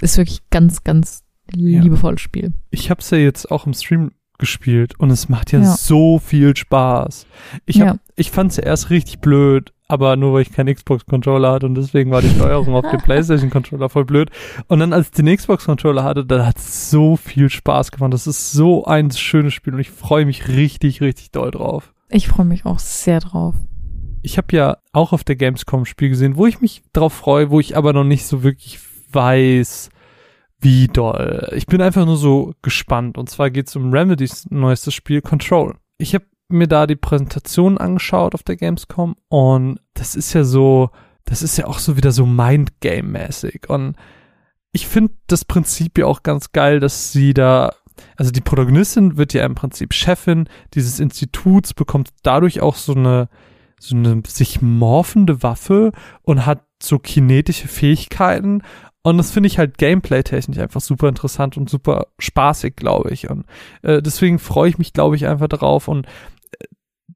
Ist wirklich ganz, ganz liebevolles Spiel. Ich habe es ja jetzt auch im Stream gespielt und es macht ja, ja. so viel Spaß. Ich, hab, ja. ich fand es ja erst richtig blöd, aber nur weil ich keinen Xbox-Controller hatte und deswegen war die Steuerung auf dem PlayStation-Controller voll blöd. Und dann, als ich den Xbox-Controller hatte, da hat es so viel Spaß gemacht. Das ist so ein schönes Spiel und ich freue mich richtig, richtig doll drauf. Ich freue mich auch sehr drauf. Ich habe ja auch auf der Gamescom ein Spiel gesehen, wo ich mich drauf freue, wo ich aber noch nicht so wirklich weiß, wie doll. Ich bin einfach nur so gespannt. Und zwar geht es um Remedys neuestes Spiel Control. Ich habe mir da die Präsentation angeschaut auf der Gamescom und das ist ja so, das ist ja auch so wieder so Mindgame-mäßig. Und ich finde das Prinzip ja auch ganz geil, dass sie da, also die Protagonistin wird ja im Prinzip Chefin dieses Instituts, bekommt dadurch auch so eine, so eine sich morphende Waffe und hat so kinetische Fähigkeiten und das finde ich halt gameplay-technisch einfach super interessant und super spaßig, glaube ich. Und äh, deswegen freue ich mich, glaube ich, einfach darauf. Und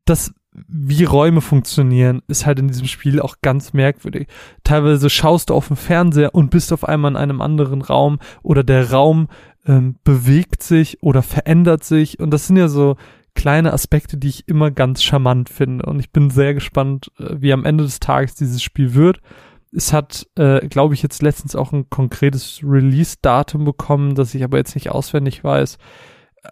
das, wie Räume funktionieren, ist halt in diesem Spiel auch ganz merkwürdig. Teilweise schaust du auf den Fernseher und bist auf einmal in einem anderen Raum oder der Raum ähm, bewegt sich oder verändert sich. Und das sind ja so kleine Aspekte, die ich immer ganz charmant finde. Und ich bin sehr gespannt, äh, wie am Ende des Tages dieses Spiel wird es hat, äh, glaube ich, jetzt letztens auch ein konkretes Release-Datum bekommen, das ich aber jetzt nicht auswendig weiß.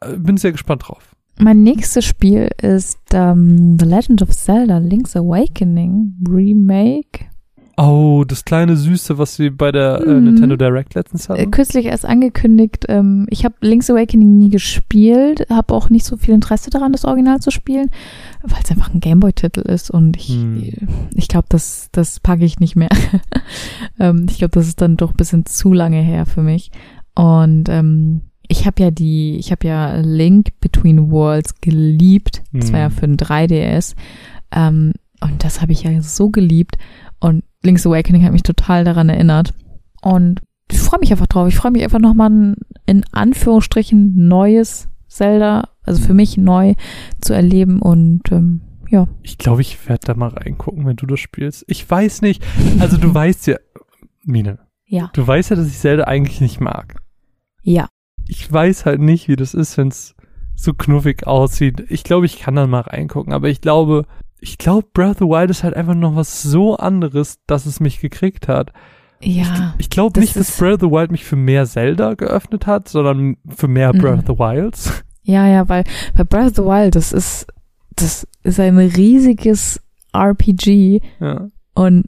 Äh, bin sehr gespannt drauf. Mein nächstes Spiel ist um, The Legend of Zelda Link's Awakening Remake. Oh, das kleine Süße, was sie bei der äh, mhm. Nintendo Direct letztens hatten. Äh, kürzlich erst angekündigt. Ähm, ich habe Link's Awakening nie gespielt, habe auch nicht so viel Interesse daran, das Original zu spielen, weil es einfach ein Gameboy-Titel ist und ich, hm. ich glaube, das, das packe ich nicht mehr. ähm, ich glaube, das ist dann doch ein bisschen zu lange her für mich. Und ähm, ich habe ja die, ich habe ja Link Between Worlds geliebt. Das war ja hm. für ein 3DS. Ähm, und das habe ich ja so geliebt. Und Link's Awakening hat mich total daran erinnert. Und ich freue mich einfach drauf. Ich freue mich einfach nochmal ein, in Anführungsstrichen neues Zelda, also für mich neu zu erleben und ähm, ja. Ich glaube, ich werde da mal reingucken, wenn du das spielst. Ich weiß nicht. Also du weißt ja, Mine. Ja. Du weißt ja, dass ich Zelda eigentlich nicht mag. Ja. Ich weiß halt nicht, wie das ist, wenn es so knuffig aussieht. Ich glaube, ich kann dann mal reingucken, aber ich glaube, ich glaube, Breath of the Wild ist halt einfach noch was so anderes, dass es mich gekriegt hat. Ja. Ich, ich glaube nicht, dass Breath of the Wild mich für mehr Zelda geöffnet hat, sondern für mehr mhm. Breath of the Wilds. Ja, ja, weil bei Breath of the Wild, das ist, das ist ein riesiges RPG. Ja. Und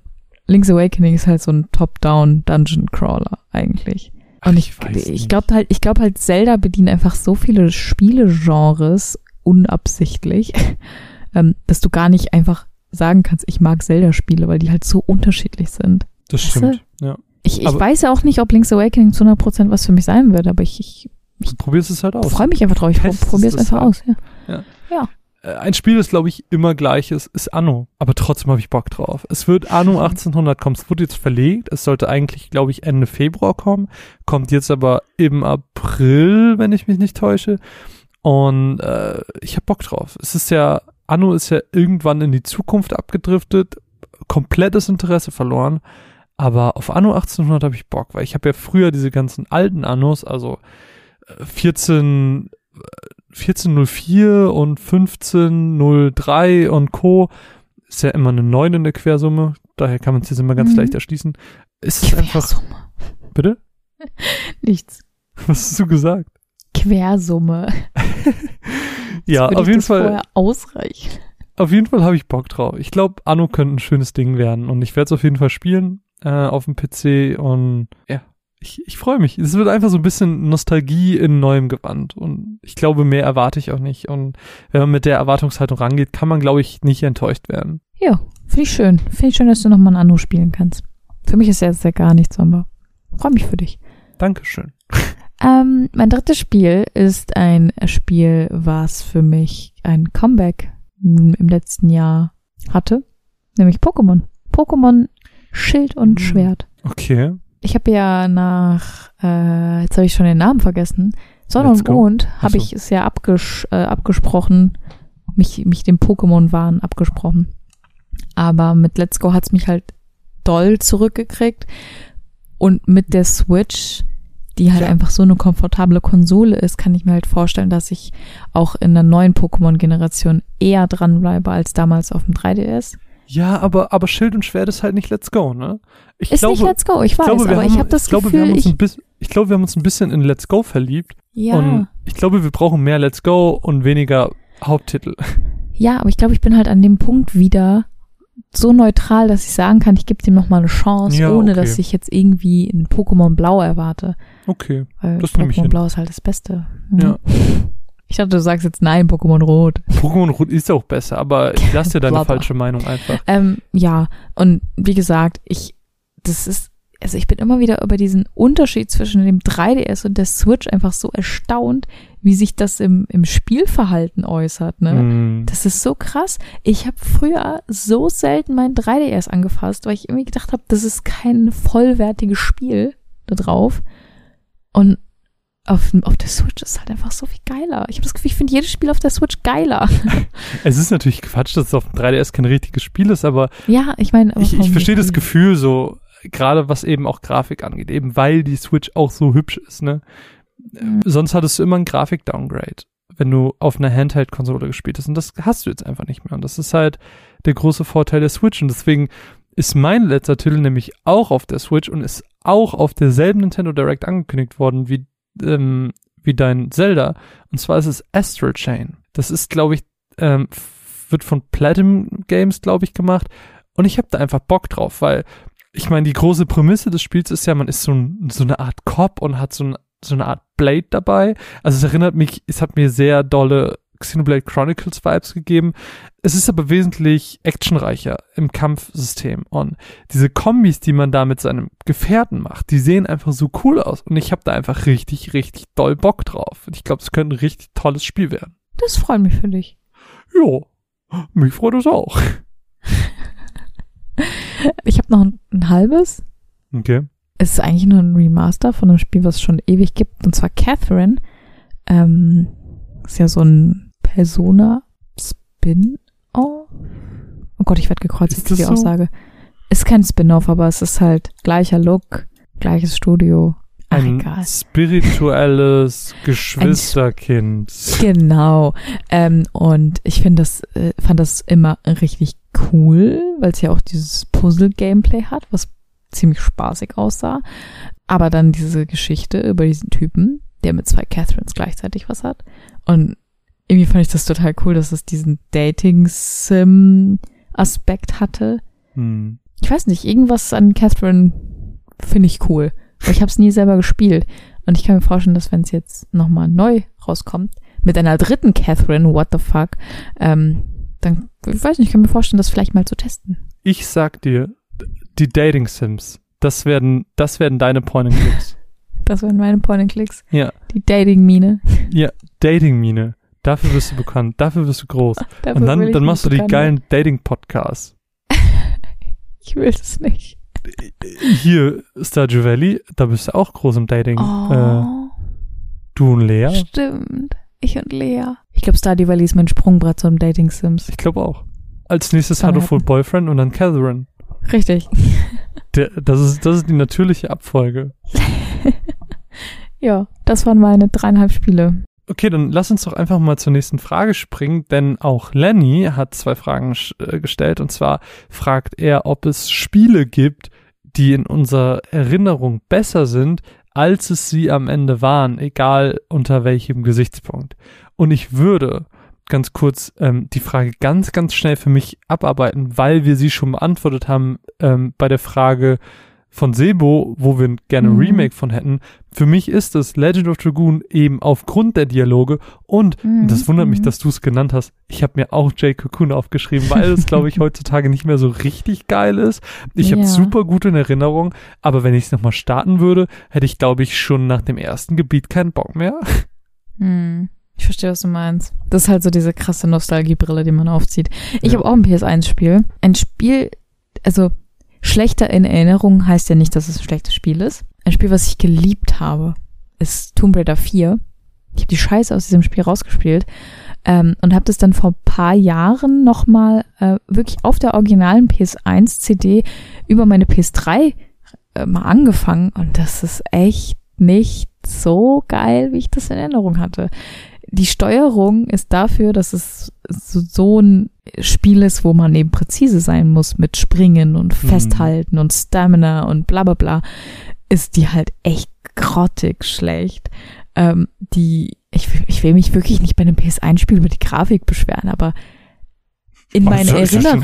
Link's Awakening ist halt so ein Top-Down Dungeon Crawler eigentlich. Und ich, ich nicht. glaube halt, ich glaube halt, Zelda bedient einfach so viele Spielegenres unabsichtlich, ähm, dass du gar nicht einfach sagen kannst, ich mag Zelda-Spiele, weil die halt so unterschiedlich sind. Das Weißt du? stimmt. Ja. Ich, ich Aber- weiß ja auch nicht, ob Link's Awakening zu 100% was für mich sein wird, aber ich, ich Du probierst es halt aus. freue mich einfach drauf. Ich probiere es einfach halt. aus. Ja. Äh, Ein Spiel, das glaube ich immer gleich ist, ist Anno. Aber trotzdem habe ich Bock drauf. Es wird Anno 1800 kommen. Es wurde jetzt verlegt. Es sollte eigentlich, glaube ich, Ende Februar kommen. Kommt jetzt aber im April, wenn ich mich nicht täusche. Und äh, ich habe Bock drauf. Es ist ja, Anno ist ja irgendwann in die Zukunft abgedriftet. Komplettes Interesse verloren. Aber auf Anno 1800 habe ich Bock, weil ich habe ja früher diese ganzen alten Annos, also äh, 14, äh, 1404 und 1503 und Co. Ist ja immer eine 9 in der Quersumme, daher kann man es jetzt immer ganz Mhm. leicht erschließen. Ist es einfach, Quersumme. bitte? Nichts. Was hast du gesagt? Quersumme. Ja, auf jeden das Fall. vorher ausreichen. Auf jeden Fall habe ich Bock drauf. Ich glaube, Anno könnte ein schönes Ding werden und ich werde es auf jeden Fall spielen äh, auf dem PC und ja, ich, ich freue mich. Es wird einfach so ein bisschen Nostalgie in neuem Gewand und ich glaube, mehr erwarte ich auch nicht und wenn man mit der Erwartungshaltung rangeht, kann man, glaube ich, nicht enttäuscht werden. Ja, finde ich schön. Finde ich schön, dass du nochmal ein Anno spielen kannst. Für mich ist ja jetzt ja gar nichts, aber freue mich für dich. Dankeschön. Ähm, mein drittes Spiel ist ein Spiel, was für mich ein Comeback im im letzten Jahr hatte, nämlich Pokémon. Pokémon Schild und Hm. Schwert. Okay. Ich habe ja nach, äh, jetzt habe ich schon den Namen vergessen, Sonne Let's und. Mond habe ich es ja abges äh, abgesprochen, mich, mich dem Pokémon-Wahn abgesprochen. Aber mit Let's Go hat's mich halt doll zurückgekriegt. Und mit der Switch, die halt Ja. einfach so eine komfortable Konsole ist, kann ich mir halt vorstellen, dass ich auch in der neuen Pokémon-Generation eher dranbleibe als damals auf dem 3DS. Ja, aber, aber Schild und Schwert ist halt nicht Let's Go, ne? Ich Ist nicht Let's Go, ich weiß, glaube, wir aber haben, ich habe das ich glaube, wir Gefühl, haben uns ich, ein bisschen, ich glaube, wir haben uns ein bisschen in Let's Go verliebt. ja. Und ich glaube, wir brauchen mehr Let's Go und weniger Haupttitel. Ja, aber ich glaube, ich bin halt an dem Punkt wieder so neutral, dass ich sagen kann, ich gebe dem noch mal eine Chance, Ja, ohne okay. dass ich jetzt irgendwie ein Pokémon Blau erwarte. Okay. Weil Das Pokémon. Blau ist halt das Beste. Mhm. Ja. Ich dachte, du sagst jetzt nein, Pokémon Rot. Pokémon Rot ist auch besser, aber lass dir deine falsche Meinung einfach. Ähm, ja, und wie gesagt, ich, das ist, also ich bin immer wieder über diesen Unterschied zwischen dem 3DS und der Switch einfach so erstaunt, wie sich das im, im Spielverhalten äußert, ne? Mm. Das ist so krass. Ich habe früher so selten mein 3DS angefasst, weil ich irgendwie gedacht habe, das ist kein vollwertiges Spiel da drauf. Und auf, auf der Switch ist halt einfach so viel geiler. Ich habe das Gefühl, ich finde jedes Spiel auf der Switch geiler. Es ist natürlich Quatsch, dass es auf dem 3DS kein richtiges Spiel ist, aber ja, ich meine, ich, ich verstehe das Gefühl. Gefühl so, gerade was eben auch Grafik angeht, eben weil die Switch auch so hübsch ist, ne? Mhm. Sonst hattest du immer ein Grafik-Downgrade, wenn du auf einer Handheld-Konsole gespielt hast. Und das hast du jetzt einfach nicht mehr. Und das ist halt der große Vorteil der Switch. Und deswegen ist mein letzter Titel nämlich auch auf der Switch und ist auch auf derselben Nintendo Direct angekündigt worden wie, ähm, wie dein Zelda. Und zwar ist es Astral Chain. Das ist, glaube ich, ähm, wird von Platinum Games, glaube ich, gemacht. Und ich habe da einfach Bock drauf, weil ich meine, die große Prämisse des Spiels ist ja, man ist so, ein, so eine Art Cop und hat so, ein, so eine Art Blade dabei. Also es erinnert mich, es hat mir sehr dolle Xenoblade Chronicles Vibes gegeben. Es ist aber wesentlich actionreicher im Kampfsystem und diese Kombis, die man da mit seinem Gefährten macht, die sehen einfach so cool aus und ich habe da einfach richtig, richtig doll Bock drauf. Und ich glaube, es könnte ein richtig tolles Spiel werden. Das freut mich für dich. Jo, mich freut es auch. Ich habe noch ein, ein halbes. Okay. Es ist eigentlich nur ein Remaster von einem Spiel, was es schon ewig gibt, und zwar Catherine. Ähm, ist ja so ein Persona-Spin-Off. Oh Gott, ich werde gekreuzt Ist für die so? Aussage. Ist kein Spin-Off, aber es ist halt gleicher Look, gleiches Studio. Ach, Ein egal. spirituelles Geschwisterkind. Genau. Ähm, und ich finde das, äh, fand das immer richtig cool, weil es ja auch dieses Puzzle-Gameplay hat, was ziemlich spaßig aussah. Aber dann diese Geschichte über diesen Typen, der mit zwei Catherines gleichzeitig was hat. Und irgendwie fand ich das total cool, dass es diesen Dating-Sim-Aspekt hatte. Hm. Ich weiß nicht, irgendwas an Catherine finde ich cool. Aber ich habe es nie selber gespielt. Und ich kann mir vorstellen, dass wenn es jetzt nochmal neu rauskommt, mit einer dritten Catherine, what the fuck, ähm, dann, ich weiß nicht, ich kann mir vorstellen, das vielleicht mal zu testen. Ich sag dir, die Dating Sims, das werden, das werden deine Point-and-Clicks. Das wären meine Point-and-Clicks. ja, Die Dating-Mine. ja, Dating-Mine. Dafür wirst du bekannt, dafür wirst du groß. Dafür Und dann, dann machst du die bekannt geilen Dating-Podcasts. Ich will es nicht. Hier, Stardew Valley, da bist du auch groß im Dating. Äh, Oh, du und Lea? stimmt. Ich und Lea. Ich glaube, Stardew Valley ist mein Sprungbrett zum Dating-Sims. Ich glaube auch. Als nächstes hatten. Boyfriend und dann Catherine. Richtig. Der, das, ist, das ist die natürliche Abfolge. Ja, das waren meine dreieinhalb Spiele. Okay, dann lass uns doch einfach mal zur nächsten Frage springen, denn auch Lenny hat zwei Fragen äh, gestellt und zwar fragt er, ob es Spiele gibt, die in unserer Erinnerung besser sind, als es sie am Ende waren, egal unter welchem Gesichtspunkt. Und ich würde ganz kurz ähm, die Frage ganz, ganz schnell für mich abarbeiten, weil wir sie schon beantwortet haben ähm, bei der Frage von Sebo, wo wir gerne ein Mhm. Remake von hätten. Für mich ist es Legend of Dragoon eben aufgrund der Dialoge und, und das wundert mich, Mhm. dass du es genannt hast. Ich habe mir auch Jay Cocoon aufgeschrieben, weil es, glaube ich, heutzutage nicht mehr so richtig geil ist. Ich habe Ja. super gut in Erinnerung, aber wenn ich es nochmal starten würde, hätte ich, glaube ich, schon nach dem ersten Gebiet keinen Bock mehr. Hm. Ich verstehe, was du meinst. Das ist halt so diese krasse Nostalgiebrille, die man aufzieht. Ich Ja. habe auch ein PS1-Spiel. Ein Spiel, also schlechter in Erinnerung heißt ja nicht, dass es ein schlechtes Spiel ist. Ein Spiel, was ich geliebt habe, ist Tomb Raider 4. Ich habe die Scheiße aus diesem Spiel rausgespielt ähm, und habe das dann vor ein paar Jahren nochmal äh, wirklich auf der originalen PS1-CD über meine PS3 äh, mal angefangen und das ist echt nicht so geil, wie ich das in Erinnerung hatte. Die Steuerung ist dafür, dass es so, ein Spiel ist, wo man eben präzise sein muss mit Springen und Mhm. Festhalten und Stamina und bla bla bla, ist die halt echt grottig schlecht. Ähm, die, ich, ich will mich wirklich nicht bei einem PS1-Spiel über die Grafik beschweren, aber in meine Erinnerung.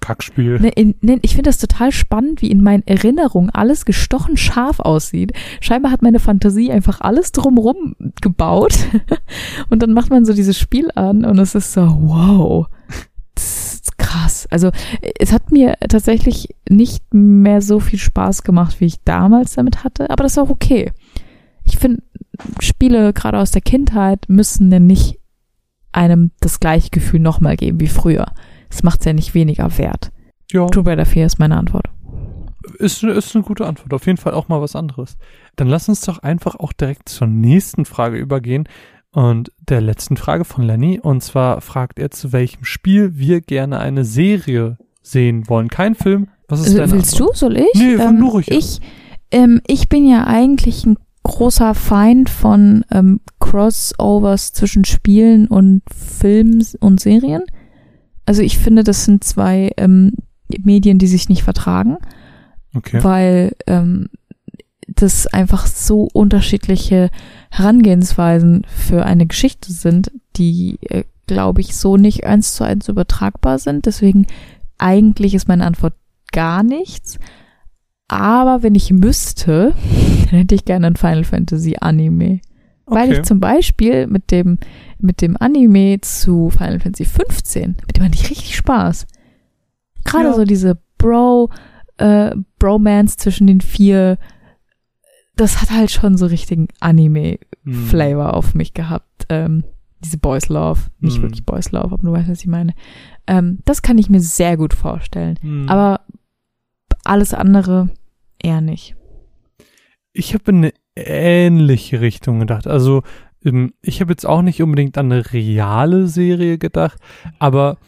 Kackspiel. Ne, in, ne, ich finde das total spannend, wie in meinen Erinnerungen alles gestochen scharf aussieht. Scheinbar hat meine Fantasie einfach alles drumrum gebaut. und dann macht man so dieses Spiel an und es ist so, wow. Das ist krass. Also es hat mir tatsächlich nicht mehr so viel Spaß gemacht, wie ich damals damit hatte, aber das ist auch okay. Ich finde, Spiele gerade aus der Kindheit müssen denn nicht einem das gleiche Gefühl nochmal geben wie früher. Das macht es ja nicht weniger wert. Ja. Tomb Raider 4 ist meine Antwort. Ist, ist eine gute Antwort. Auf jeden Fall auch mal was anderes. Dann lass uns doch einfach auch direkt zur nächsten Frage übergehen. Und der letzten Frage von Lenny. Und zwar fragt er, zu welchem Spiel wir gerne eine Serie sehen wollen. Kein Film. Was ist Also, deine willst Antwort? du? Soll ich? Nee, ähm, du ruhig ich, ähm, ich bin ja eigentlich ein großer Feind von ähm, Crossovers zwischen Spielen und Filmen und Serien. Also ich finde, das sind zwei ähm, Medien, die sich nicht vertragen. Okay. weil ähm, das einfach so unterschiedliche Herangehensweisen für eine Geschichte sind, die, äh, glaube ich, so nicht eins zu eins übertragbar sind. Deswegen eigentlich ist meine Antwort gar nichts. Aber wenn ich müsste, dann hätte ich gerne ein Final Fantasy Anime. Weil Okay. ich zum Beispiel mit dem, mit dem Anime zu Final Fantasy 15, mit dem hatte ich richtig Spaß. Gerade Ja. so diese Bro, äh, Bromance zwischen den vier, das hat halt schon so richtigen Anime-Flavor Hm. auf mich gehabt. Ähm, diese Boys Love, nicht Hm. wirklich Boys Love, aber du weißt, was ich meine. Ähm, das kann ich mir sehr gut vorstellen. Hm. Aber alles andere eher nicht. ich habe in eine ähnliche Richtung gedacht. Also ähm, ich habe jetzt auch nicht unbedingt an eine reale Serie gedacht, aber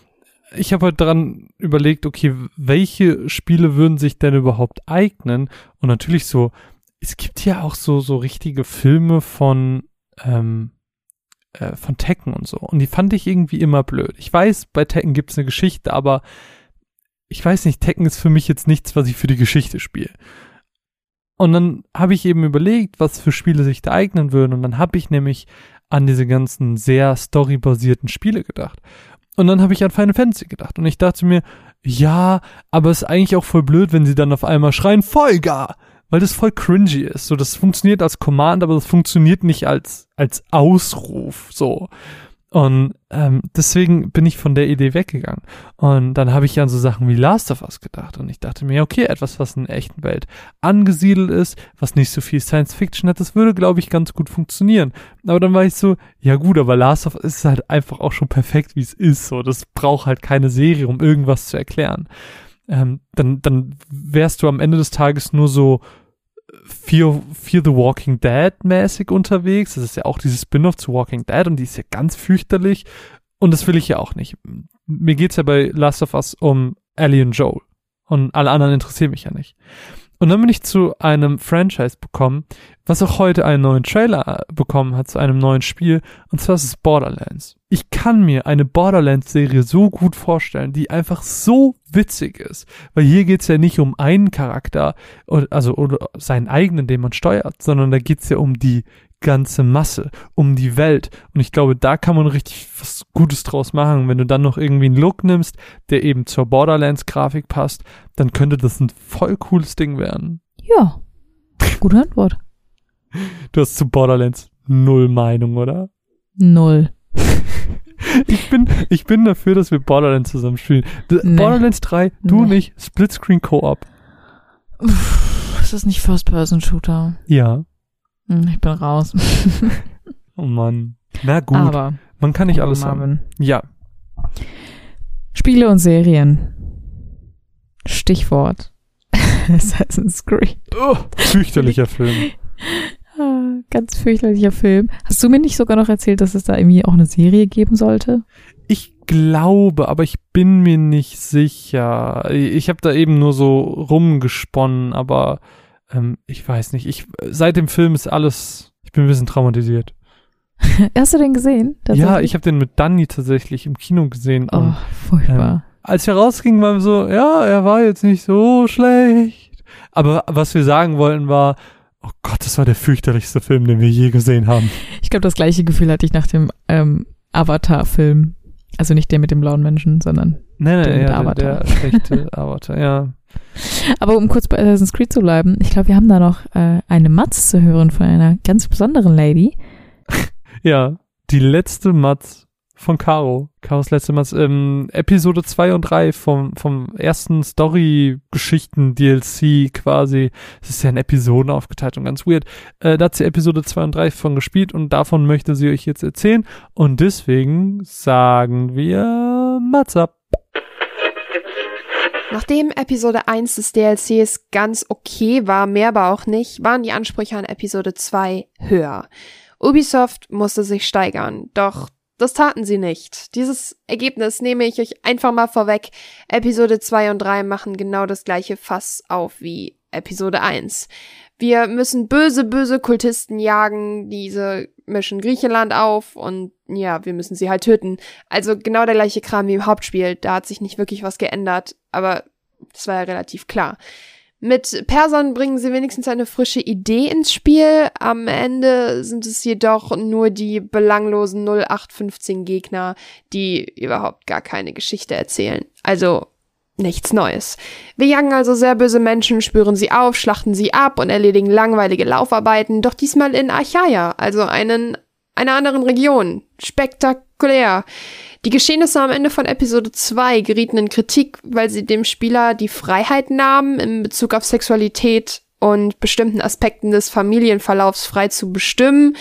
ich habe halt daran überlegt, okay, welche Spiele würden sich denn überhaupt eignen? Und natürlich so, es gibt ja auch so so richtige Filme von ähm, äh, von Tekken und so. Und die fand ich irgendwie immer blöd. Ich weiß, bei Tekken gibt's eine Geschichte, aber ich weiß nicht, Tekken ist für mich jetzt nichts, was ich für die Geschichte spiele. Und dann habe ich eben überlegt, was für Spiele sich da eignen würden. Und dann habe ich nämlich an diese ganzen sehr storybasierten Spiele gedacht. Und dann habe ich an Final Fantasy gedacht. Und ich dachte mir, ja, aber es ist eigentlich auch voll blöd, wenn sie dann auf einmal schreien, Folger! weil das voll cringy ist. So, das funktioniert als Command, aber das funktioniert nicht als, als Ausruf, so. Und ähm, deswegen bin ich von der Idee weggegangen. Und dann habe ich an so Sachen wie Last of Us gedacht. Und ich dachte mir, okay, etwas, was in der echten Welt angesiedelt ist, was nicht so viel Science Fiction hat, das würde, glaube ich, ganz gut funktionieren. Aber dann war ich so, ja gut, aber Last of Us ist halt einfach auch schon perfekt, wie es ist. So, das braucht halt keine Serie, um irgendwas zu erklären. Ähm, dann, dann wärst du am Ende des Tages nur so Fear, Fear the Walking Dead mäßig unterwegs. Das ist ja auch dieses Spin-off zu Walking Dead und die ist ja ganz fürchterlich. Und das will ich ja auch nicht. Mir geht's ja bei Last of Us um Ellie und Joel. Und alle anderen interessieren mich ja nicht. Und dann bin ich zu einem Franchise bekommen, was auch heute einen neuen Trailer äh, bekommen hat zu einem neuen Spiel, und zwar ist es Borderlands. Ich kann mir eine Borderlands-Serie so gut vorstellen, die einfach so witzig ist, weil hier geht's ja nicht um einen Charakter, also oder seinen eigenen, den man steuert, sondern da geht's ja um die ganze Masse, um die Welt. Und ich glaube, da kann man richtig was Gutes draus machen. Wenn du dann noch irgendwie einen Look nimmst, der eben zur Borderlands-Grafik passt, dann könnte das ein voll cooles Ding werden. Ja. Gute Antwort. Du hast zu Borderlands null Meinung, oder? Null. ich bin, ich bin dafür, dass wir Borderlands zusammen spielen. Nee. Borderlands 3, du nee. nicht, Splitscreen Co-op. Ist das nicht First-Person-Shooter? Ja. Hm, ich bin raus. oh Mann. Na gut. Aber man kann nicht alles Marvin. haben. Ja. Spiele und Serien. Stichwort. Assassin's Creed. Oh, fürchterlicher Film. Ah, ganz fürchterlicher Film. Hast du mir nicht sogar noch erzählt, dass es da irgendwie auch eine Serie geben sollte? Ich glaube, aber ich bin mir nicht sicher. Ich habe da eben nur so rumgesponnen, aber ähm, ich weiß nicht. Ich, seit dem Film ist alles, ich bin ein bisschen traumatisiert. Hast du den gesehen? Ja, ich habe den mit Danny tatsächlich im Kino gesehen. Oh, und, furchtbar. Ähm, als wir rausgingen, waren wir so, ja, er war jetzt nicht so schlecht. Aber was wir sagen wollten war, oh Gott, das war der fürchterlichste Film, den wir je gesehen haben. Ich glaube, das gleiche Gefühl hatte ich nach dem ähm, Avatar-Film. Also nicht der mit dem blauen Menschen, sondern nein, nein, der, ja, Avatar. der schlechte Avatar, ja. Aber um kurz bei Assassin's Creed zu bleiben, ich glaube, wir haben da noch äh, eine Matz zu hören von einer ganz besonderen Lady. ja, die letzte Matz von Caro. Caros letzte Matz. Ähm, Episode 2 und 3 vom, vom ersten Story-Geschichten-DLC quasi. Es ist ja in Episoden aufgeteilt und ganz weird. Äh, da hat sie Episode 2 und 3 von gespielt und davon möchte sie euch jetzt erzählen. Und deswegen sagen wir Matz ab. Nachdem Episode 1 des DLCs ganz okay war, mehr aber auch nicht, waren die Ansprüche an Episode 2 höher. Ubisoft musste sich steigern, doch das taten sie nicht. Dieses Ergebnis nehme ich euch einfach mal vorweg. Episode 2 und 3 machen genau das gleiche Fass auf wie Episode 1. Wir müssen böse, böse Kultisten jagen, diese mischen Griechenland auf und ja, wir müssen sie halt töten. Also genau der gleiche Kram wie im Hauptspiel, da hat sich nicht wirklich was geändert, aber das war ja relativ klar. Mit Persern bringen sie wenigstens eine frische Idee ins Spiel. Am Ende sind es jedoch nur die belanglosen 0815 Gegner, die überhaupt gar keine Geschichte erzählen. Also nichts Neues. Wir jagen also sehr böse Menschen, spüren sie auf, schlachten sie ab und erledigen langweilige Laufarbeiten, doch diesmal in Achaia, also einen, einer anderen Region. Spektakulär. Die Geschehnisse am Ende von Episode 2 gerieten in Kritik, weil sie dem Spieler die Freiheit nahmen, in Bezug auf Sexualität und bestimmten Aspekten des Familienverlaufs frei zu bestimmen.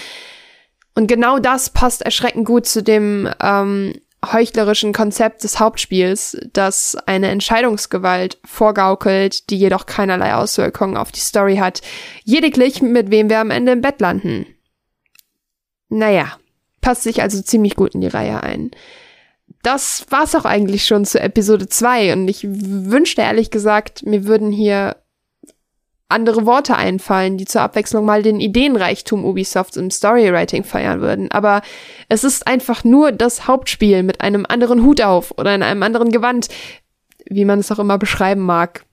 Und genau das passt erschreckend gut zu dem ähm, heuchlerischen Konzept des Hauptspiels, das eine Entscheidungsgewalt vorgaukelt, die jedoch keinerlei Auswirkungen auf die Story hat. Lediglich, mit wem wir am Ende im Bett landen. Naja, passt sich also ziemlich gut in die Reihe ein. Das war's auch eigentlich schon zu Episode 2 und ich wünschte ehrlich gesagt, mir würden hier andere Worte einfallen, die zur Abwechslung mal den Ideenreichtum Ubisofts im Storywriting feiern würden. Aber es ist einfach nur das Hauptspiel mit einem anderen Hut auf oder in einem anderen Gewand, wie man es auch immer beschreiben mag.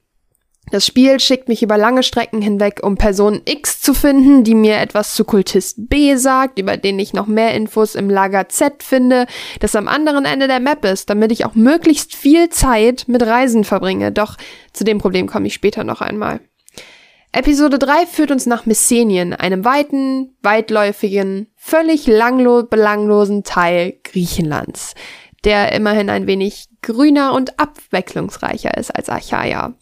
Das Spiel schickt mich über lange Strecken hinweg, um Person X zu finden, die mir etwas zu Kultist B sagt, über den ich noch mehr Infos im Lager Z finde, das am anderen Ende der Map ist, damit ich auch möglichst viel Zeit mit Reisen verbringe. Doch zu dem Problem komme ich später noch einmal. Episode 3 führt uns nach Messenien, einem weiten, weitläufigen, völlig langlo belanglosen Teil Griechenlands, der immerhin ein wenig grüner und abwechslungsreicher ist als Achaia.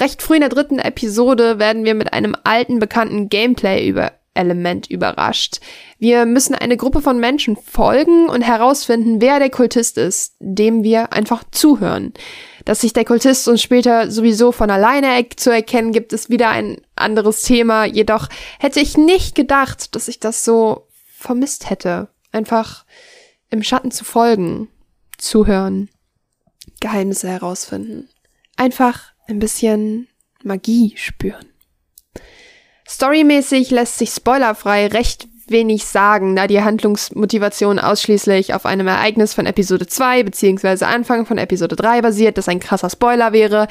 Recht früh in der dritten Episode werden wir mit einem alten bekannten Gameplay über Element überrascht. Wir müssen eine Gruppe von Menschen folgen und herausfinden, wer der Kultist ist, dem wir einfach zuhören. Dass sich der Kultist uns später sowieso von alleine zu erkennen gibt, ist wieder ein anderes Thema. Jedoch hätte ich nicht gedacht, dass ich das so vermisst hätte. Einfach im Schatten zu folgen, zuhören, Geheimnisse herausfinden. Einfach ein bisschen Magie spüren. Storymäßig lässt sich spoilerfrei recht wenig sagen, da die Handlungsmotivation ausschließlich auf einem Ereignis von Episode 2 bzw. Anfang von Episode 3 basiert, das ein krasser Spoiler wäre.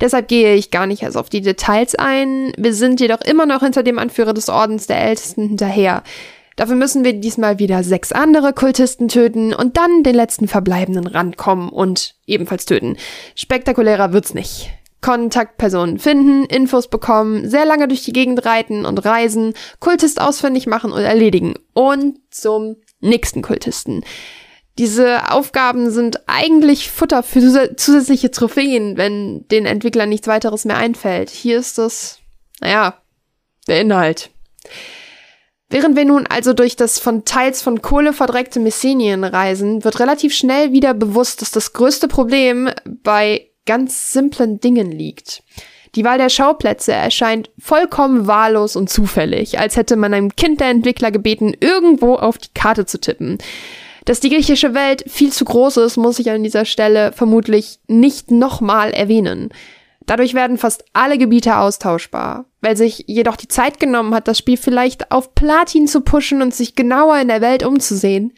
Deshalb gehe ich gar nicht erst auf die Details ein. Wir sind jedoch immer noch hinter dem Anführer des Ordens der Ältesten hinterher. Dafür müssen wir diesmal wieder sechs andere Kultisten töten und dann den letzten verbleibenden rankommen und ebenfalls töten. Spektakulärer wird's nicht. Kontaktpersonen finden, Infos bekommen, sehr lange durch die Gegend reiten und reisen, Kultist ausfindig machen und erledigen. Und zum nächsten Kultisten. Diese Aufgaben sind eigentlich Futter für zusätzliche Trophäen, wenn den Entwicklern nichts weiteres mehr einfällt. Hier ist es, naja, der Inhalt. Während wir nun also durch das von teils von Kohle verdreckte Messenien reisen, wird relativ schnell wieder bewusst, dass das größte Problem bei ganz simplen Dingen liegt. Die Wahl der Schauplätze erscheint vollkommen wahllos und zufällig, als hätte man einem Kind der Entwickler gebeten, irgendwo auf die Karte zu tippen. Dass die griechische Welt viel zu groß ist, muss ich an dieser Stelle vermutlich nicht nochmal erwähnen. Dadurch werden fast alle Gebiete austauschbar. Weil sich jedoch die Zeit genommen hat, das Spiel vielleicht auf Platin zu pushen und sich genauer in der Welt umzusehen,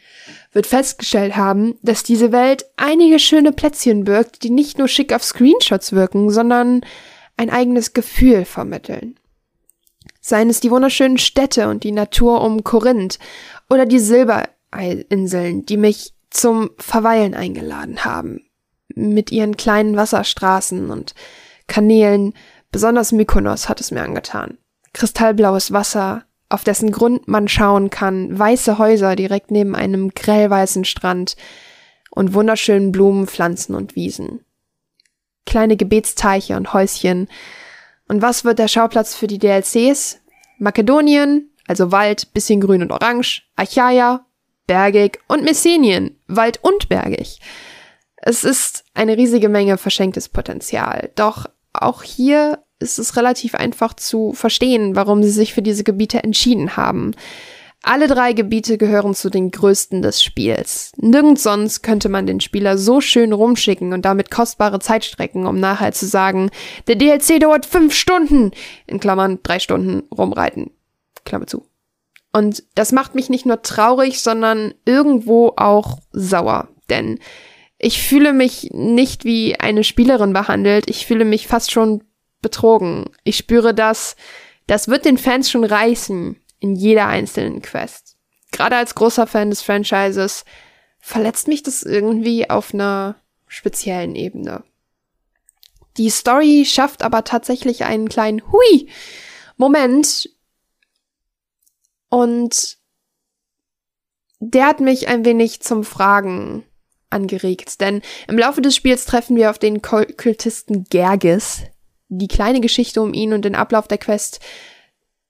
wird festgestellt haben, dass diese Welt einige schöne Plätzchen birgt, die nicht nur schick auf Screenshots wirken, sondern ein eigenes Gefühl vermitteln. Seien es die wunderschönen Städte und die Natur um Korinth oder die Silberinseln, die mich zum Verweilen eingeladen haben, mit ihren kleinen Wasserstraßen und Kanälen, besonders Mykonos hat es mir angetan. Kristallblaues Wasser, auf dessen Grund man schauen kann, weiße Häuser direkt neben einem grellweißen Strand und wunderschönen Blumen, Pflanzen und Wiesen. Kleine Gebetsteiche und Häuschen. Und was wird der Schauplatz für die DLCs? Makedonien, also Wald, bisschen grün und orange, Achaia, bergig und Messenien, Wald und bergig. Es ist eine riesige Menge verschenktes Potenzial. Doch auch hier ist es relativ einfach zu verstehen, warum sie sich für diese Gebiete entschieden haben. Alle drei Gebiete gehören zu den größten des Spiels. Nirgends sonst könnte man den Spieler so schön rumschicken und damit kostbare Zeit strecken, um nachher zu sagen, der DLC dauert fünf Stunden, in Klammern drei Stunden rumreiten. Klammer zu. Und das macht mich nicht nur traurig, sondern irgendwo auch sauer. Denn ich fühle mich nicht wie eine Spielerin behandelt, ich fühle mich fast schon betrogen. Ich spüre das, das wird den Fans schon reißen in jeder einzelnen Quest. Gerade als großer Fan des Franchises verletzt mich das irgendwie auf einer speziellen Ebene. Die Story schafft aber tatsächlich einen kleinen Hui Moment und der hat mich ein wenig zum Fragen angeregt, denn im Laufe des Spiels treffen wir auf den Kultisten Gergis, die kleine Geschichte um ihn und den Ablauf der Quest,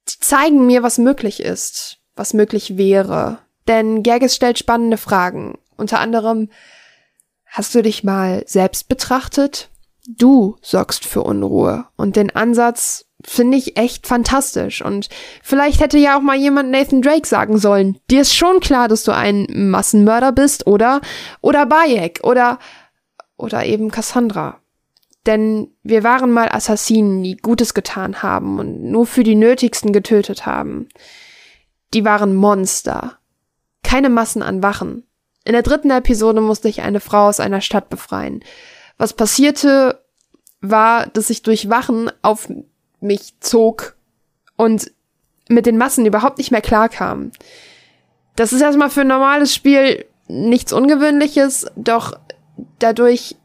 zeigen mir, was möglich ist, was möglich wäre. Denn Gerges stellt spannende Fragen. Unter anderem, hast du dich mal selbst betrachtet? Du sorgst für Unruhe. Und den Ansatz finde ich echt fantastisch. Und vielleicht hätte ja auch mal jemand Nathan Drake sagen sollen. Dir ist schon klar, dass du ein Massenmörder bist, oder? Oder Bayek, oder, oder eben Cassandra. Denn wir waren mal Assassinen, die Gutes getan haben und nur für die Nötigsten getötet haben. Die waren Monster. Keine Massen an Wachen. In der dritten Episode musste ich eine Frau aus einer Stadt befreien. Was passierte, war, dass ich durch Wachen auf mich zog und mit den Massen überhaupt nicht mehr klarkam. Das ist erstmal für ein normales Spiel nichts Ungewöhnliches, doch dadurch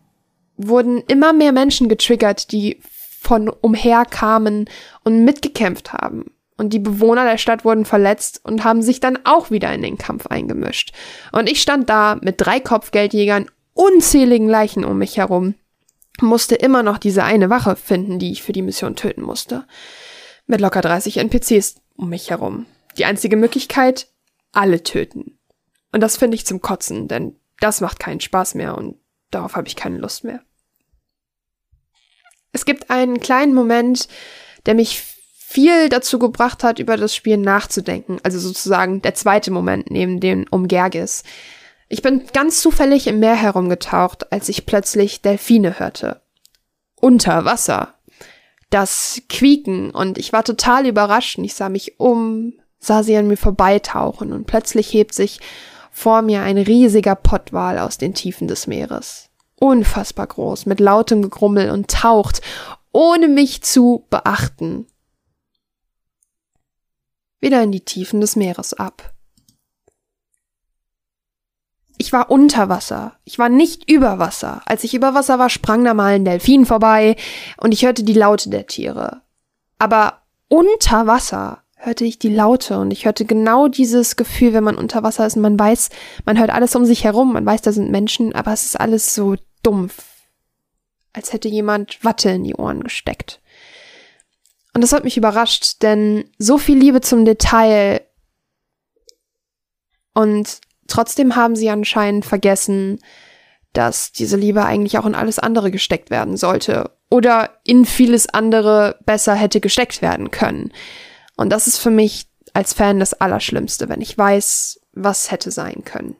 wurden immer mehr Menschen getriggert, die von umher kamen und mitgekämpft haben. Und die Bewohner der Stadt wurden verletzt und haben sich dann auch wieder in den Kampf eingemischt. Und ich stand da mit drei Kopfgeldjägern, unzähligen Leichen um mich herum, musste immer noch diese eine Wache finden, die ich für die Mission töten musste. Mit locker 30 NPCs um mich herum. Die einzige Möglichkeit, alle töten. Und das finde ich zum Kotzen, denn das macht keinen Spaß mehr und darauf habe ich keine Lust mehr. Es gibt einen kleinen Moment, der mich viel dazu gebracht hat, über das Spiel nachzudenken. Also sozusagen der zweite Moment neben dem um Gergis. Ich bin ganz zufällig im Meer herumgetaucht, als ich plötzlich Delfine hörte. Unter Wasser. Das Quieken und ich war total überrascht und ich sah mich um, sah sie an mir vorbeitauchen und plötzlich hebt sich vor mir ein riesiger Pottwal aus den Tiefen des Meeres. Unfassbar groß, mit lautem Gegrummel und taucht, ohne mich zu beachten, wieder in die Tiefen des Meeres ab. Ich war unter Wasser. Ich war nicht über Wasser. Als ich über Wasser war, sprang da mal ein Delfin vorbei und ich hörte die Laute der Tiere. Aber unter Wasser hörte ich die Laute und ich hörte genau dieses Gefühl, wenn man unter Wasser ist und man weiß, man hört alles um sich herum, man weiß, da sind Menschen, aber es ist alles so dumpf. Als hätte jemand Watte in die Ohren gesteckt. Und das hat mich überrascht, denn so viel Liebe zum Detail und trotzdem haben sie anscheinend vergessen, dass diese Liebe eigentlich auch in alles andere gesteckt werden sollte oder in vieles andere besser hätte gesteckt werden können. Und das ist für mich als Fan das Allerschlimmste, wenn ich weiß, was hätte sein können.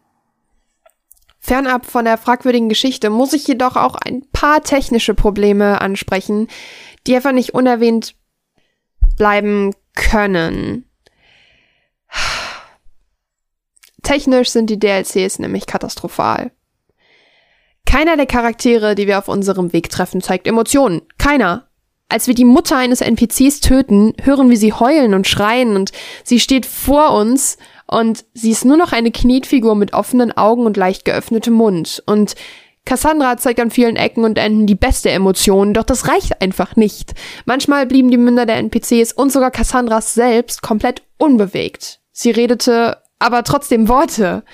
Fernab von der fragwürdigen Geschichte muss ich jedoch auch ein paar technische Probleme ansprechen, die einfach nicht unerwähnt bleiben können. Technisch sind die DLCs nämlich katastrophal. Keiner der Charaktere, die wir auf unserem Weg treffen, zeigt Emotionen. Keiner. Als wir die Mutter eines NPCs töten, hören wir sie heulen und schreien und sie steht vor uns und sie ist nur noch eine Knetfigur mit offenen Augen und leicht geöffnetem Mund. Und Cassandra zeigt an vielen Ecken und Enden die beste Emotion, doch das reicht einfach nicht. Manchmal blieben die Münder der NPCs und sogar Cassandras selbst komplett unbewegt. Sie redete aber trotzdem Worte.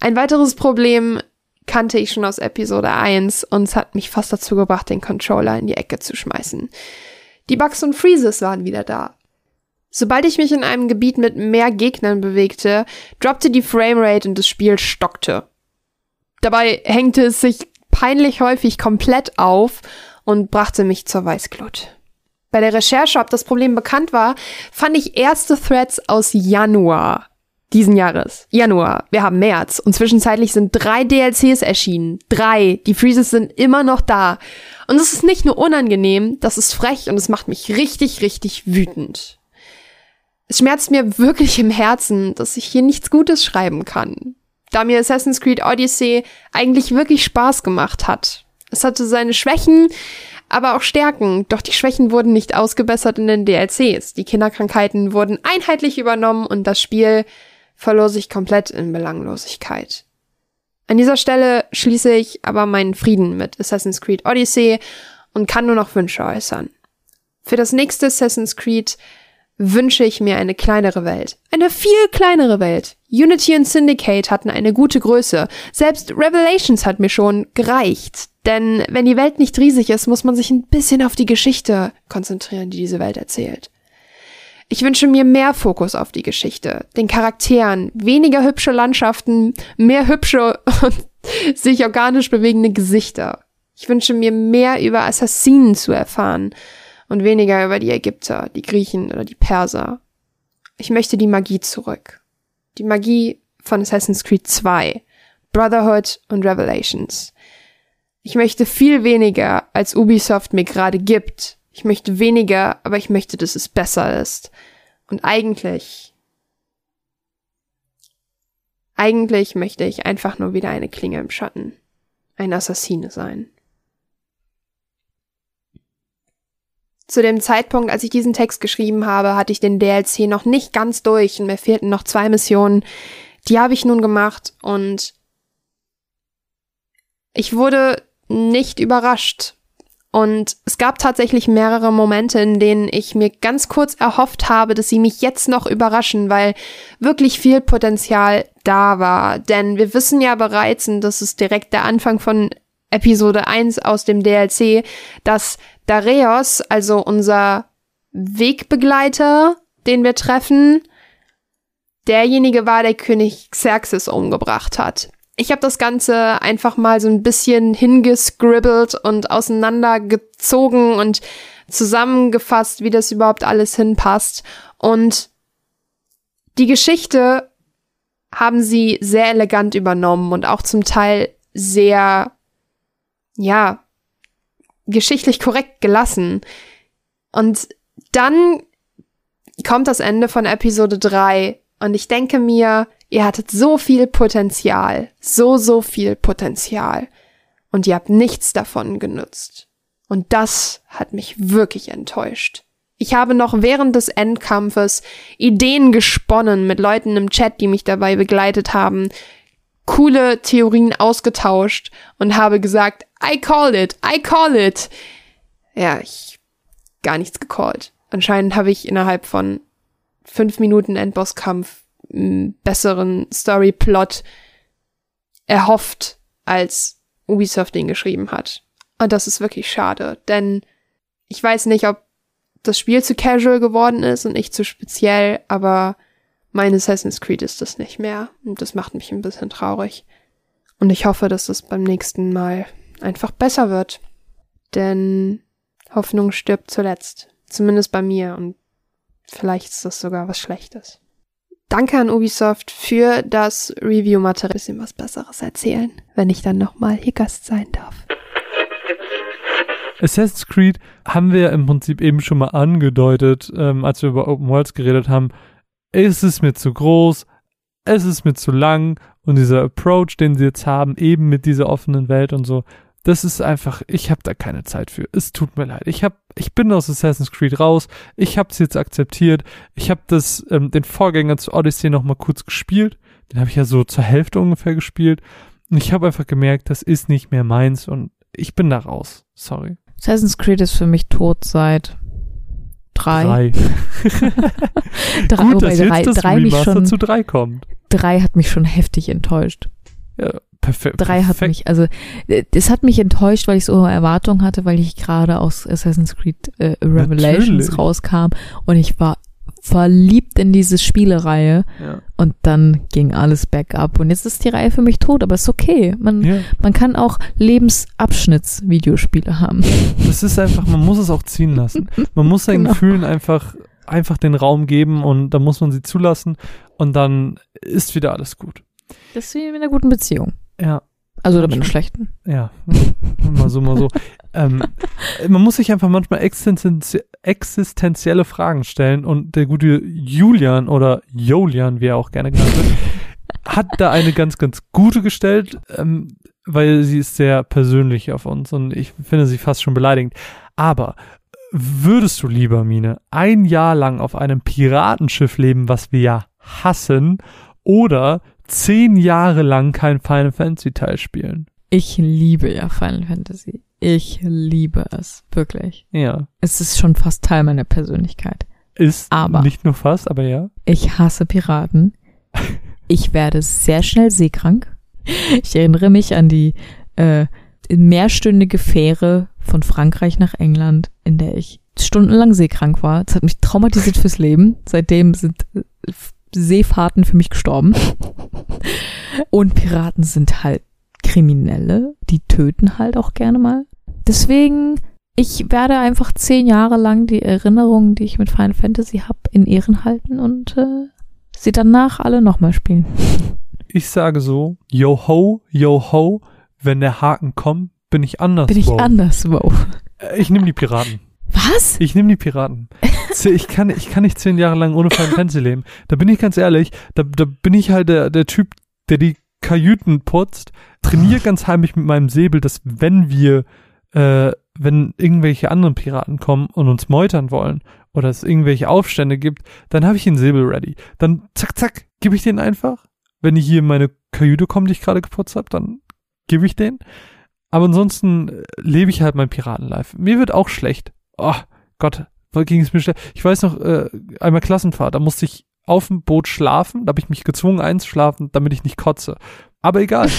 Ein weiteres Problem kannte ich schon aus Episode 1 und es hat mich fast dazu gebracht, den Controller in die Ecke zu schmeißen. Die Bugs und Freezes waren wieder da. Sobald ich mich in einem Gebiet mit mehr Gegnern bewegte, droppte die Framerate und das Spiel stockte. Dabei hängte es sich peinlich häufig komplett auf und brachte mich zur Weißglut. Bei der Recherche, ob das Problem bekannt war, fand ich erste Threads aus Januar diesen Jahres. Januar. Wir haben März und zwischenzeitlich sind drei DLCs erschienen. Drei. Die Freezes sind immer noch da. Und es ist nicht nur unangenehm, das ist frech und es macht mich richtig, richtig wütend. Es schmerzt mir wirklich im Herzen, dass ich hier nichts Gutes schreiben kann da mir Assassin's Creed Odyssey eigentlich wirklich Spaß gemacht hat. Es hatte seine Schwächen, aber auch Stärken, doch die Schwächen wurden nicht ausgebessert in den DLCs. Die Kinderkrankheiten wurden einheitlich übernommen und das Spiel verlor sich komplett in Belanglosigkeit. An dieser Stelle schließe ich aber meinen Frieden mit Assassin's Creed Odyssey und kann nur noch Wünsche äußern. Für das nächste Assassin's Creed wünsche ich mir eine kleinere Welt. Eine viel kleinere Welt. Unity und Syndicate hatten eine gute Größe. Selbst Revelations hat mir schon gereicht. Denn wenn die Welt nicht riesig ist, muss man sich ein bisschen auf die Geschichte konzentrieren, die diese Welt erzählt. Ich wünsche mir mehr Fokus auf die Geschichte, den Charakteren, weniger hübsche Landschaften, mehr hübsche und sich organisch bewegende Gesichter. Ich wünsche mir mehr über Assassinen zu erfahren und weniger über die Ägypter, die Griechen oder die Perser. Ich möchte die Magie zurück. Die Magie von Assassin's Creed 2, Brotherhood und Revelations. Ich möchte viel weniger, als Ubisoft mir gerade gibt. Ich möchte weniger, aber ich möchte, dass es besser ist. Und eigentlich, eigentlich möchte ich einfach nur wieder eine Klinge im Schatten, ein Assassine sein. Zu dem Zeitpunkt, als ich diesen Text geschrieben habe, hatte ich den DLC noch nicht ganz durch und mir fehlten noch zwei Missionen. Die habe ich nun gemacht und ich wurde nicht überrascht. Und es gab tatsächlich mehrere Momente, in denen ich mir ganz kurz erhofft habe, dass sie mich jetzt noch überraschen, weil wirklich viel Potenzial da war. Denn wir wissen ja bereits, und das ist direkt der Anfang von Episode 1 aus dem DLC, dass Dareos, also unser Wegbegleiter, den wir treffen, derjenige war, der König Xerxes umgebracht hat. Ich habe das Ganze einfach mal so ein bisschen hingescribbelt und auseinandergezogen und zusammengefasst, wie das überhaupt alles hinpasst. Und die Geschichte haben sie sehr elegant übernommen und auch zum Teil sehr, ja, geschichtlich korrekt gelassen. Und dann kommt das Ende von Episode 3 und ich denke mir, ihr hattet so viel Potenzial, so, so viel Potenzial und ihr habt nichts davon genutzt. Und das hat mich wirklich enttäuscht. Ich habe noch während des Endkampfes Ideen gesponnen mit Leuten im Chat, die mich dabei begleitet haben, coole Theorien ausgetauscht und habe gesagt, I call it, I call it. Ja, ich gar nichts gecallt. Anscheinend habe ich innerhalb von fünf Minuten Endbosskampf besseren Storyplot erhofft, als Ubisoft ihn geschrieben hat. Und das ist wirklich schade, denn ich weiß nicht, ob das Spiel zu casual geworden ist und ich zu speziell, aber mein Assassin's Creed ist das nicht mehr. Und das macht mich ein bisschen traurig. Und ich hoffe, dass das beim nächsten Mal einfach besser wird. Denn Hoffnung stirbt zuletzt. Zumindest bei mir. Und vielleicht ist das sogar was Schlechtes. Danke an Ubisoft für das Review-Material. Bisschen was Besseres erzählen, wenn ich dann nochmal hier Gast sein darf. Assassin's Creed haben wir im Prinzip eben schon mal angedeutet, ähm, als wir über Open Worlds geredet haben. Es ist mir zu groß, es ist mir zu lang und dieser Approach, den sie jetzt haben, eben mit dieser offenen Welt und so, das ist einfach, ich habe da keine Zeit für. Es tut mir leid. Ich hab, ich bin aus Assassin's Creed raus. Ich habe es jetzt akzeptiert. Ich habe das, ähm, den Vorgänger zu Odyssey noch mal kurz gespielt. Den habe ich ja so zur Hälfte ungefähr gespielt. Und ich habe einfach gemerkt, das ist nicht mehr meins und ich bin da raus. Sorry. Assassin's Creed ist für mich tot seit drei. Drei. drei Gut, wobei dass drei, jetzt das drei mich schon, zu drei kommt. drei hat mich schon heftig enttäuscht. Ja, perfekt. Drei hat mich, also äh, es hat mich enttäuscht, weil ich so hohe Erwartungen hatte, weil ich gerade aus Assassin's Creed äh, Revelations Natürlich. rauskam und ich war verliebt in diese Spielereihe Ja. und dann ging alles bergab und jetzt ist die Reihe für mich tot, aber ist okay. Man, Ja. man kann auch Lebensabschnittsvideospiele haben. Das ist einfach, man muss es auch ziehen lassen. Man muss seinen Genau. Gefühlen einfach, einfach den Raum geben und da muss man sie zulassen und dann ist wieder alles gut. Das ist wie in einer guten Beziehung. Ja, Also oder mit einer schlechten. ja. mal so, mal so. ähm, man muss sich einfach manchmal existenzi existenzielle Fragen stellen und der gute Julian oder Jolian, wie er auch gerne genannt wird, hat da eine ganz, ganz gute gestellt, ähm, weil sie ist sehr persönlich auf uns und ich finde sie fast schon beleidigend. Aber würdest du lieber, Mine, ein Jahr lang auf einem Piratenschiff leben, was wir ja hassen, oder zehn Jahre lang kein Final Fantasy Teil spielen? Ich liebe ja Final Fantasy. Ich liebe es, wirklich. Ja. Es ist schon fast Teil meiner Persönlichkeit. Ist Aber- nicht nur fast, aber ja. Ich hasse Piraten. Ich werde sehr schnell seekrank. Ich erinnere mich an die äh, mehrstündige Fähre von Frankreich nach England, in der ich stundenlang seekrank war. Das hat mich traumatisiert fürs Leben. Seitdem sind äh, Seefahrten für mich gestorben. Und Piraten sind halt Kriminelle. Die töten halt auch gerne mal. Deswegen, ich werde einfach zehn Jahre lang die Erinnerungen, die ich mit Final Fantasy habe, in Ehren halten und äh, sie danach alle nochmal spielen. Ich sage so, yo ho, yo ho, wenn der Haken kommt, bin ich anders. Bin ich wow. anderswo. Äh, Ich nehme die Piraten. Was? Ich nehme die Piraten. Ich kann, ich kann nicht zehn Jahre lang ohne Final Fantasy leben. Da bin ich ganz ehrlich, da, da bin ich halt der, der Typ, der die Kajüten putzt, trainiere ganz heimlich mit meinem Säbel, dass wenn wir, äh, wenn irgendwelche anderen Piraten kommen und uns meutern wollen oder es irgendwelche Aufstände gibt, dann habe ich den Säbel ready. Dann zack, zack, gebe ich den einfach. Wenn die hier in meine Kajüte kommen, die ich gerade geputzt habe, dann gebe ich den. Aber ansonsten äh, lebe ich halt mein Piratenlife. Mir wird auch schlecht. Oh Gott, ging es mir schlecht. Ich weiß noch, äh, einmal Klassenfahrt, da musste ich auf dem Boot schlafen, da habe ich mich gezwungen einzuschlafen, damit ich nicht kotze. Aber egal.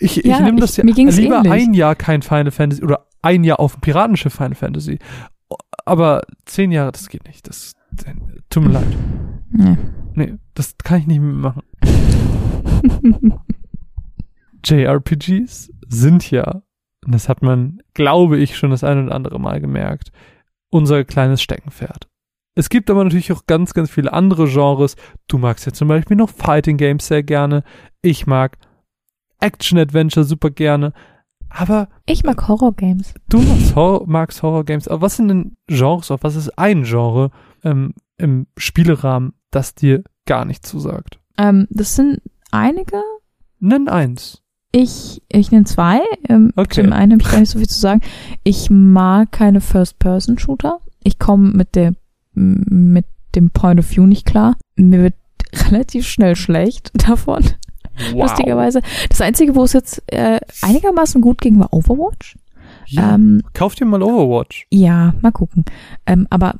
Ich, Ja, ich nehme das ging's lieber ähnlich. ein Jahr kein Final Fantasy oder ein Jahr auf dem Piratenschiff Final Fantasy. Aber zehn Jahre, das geht nicht. Das tut mir leid. Nee. Nee, das kann ich nicht mehr machen. JRPGs sind ja, und das hat man, glaube ich, schon das ein oder andere Mal gemerkt, unser kleines Steckenpferd. Es gibt aber natürlich auch ganz, ganz viele andere Genres. Du magst ja zum Beispiel noch Fighting Games sehr gerne. Ich mag Action-Adventure super gerne. Aber Ich mag Horror-Games. du magst, Horror, magst Horror-Games. Aber was sind denn Genres, auf was ist ein Genre ähm, im Spielerahmen, das dir gar nicht zusagt? Ähm, das sind einige. Nenn eins. Ich, ich nenne zwei. Ähm, Okay. Zum einen habe ich gar nicht so viel zu sagen. Ich mag keine First-Person-Shooter. Ich komme mit der mit dem Point of View nicht klar. Mir wird relativ schnell schlecht davon. Lustigerweise. Das Einzige, wo es jetzt äh, einigermaßen gut ging, war Overwatch. Ja. Ähm, Kauf dir mal Overwatch. ja, mal gucken. Ähm, aber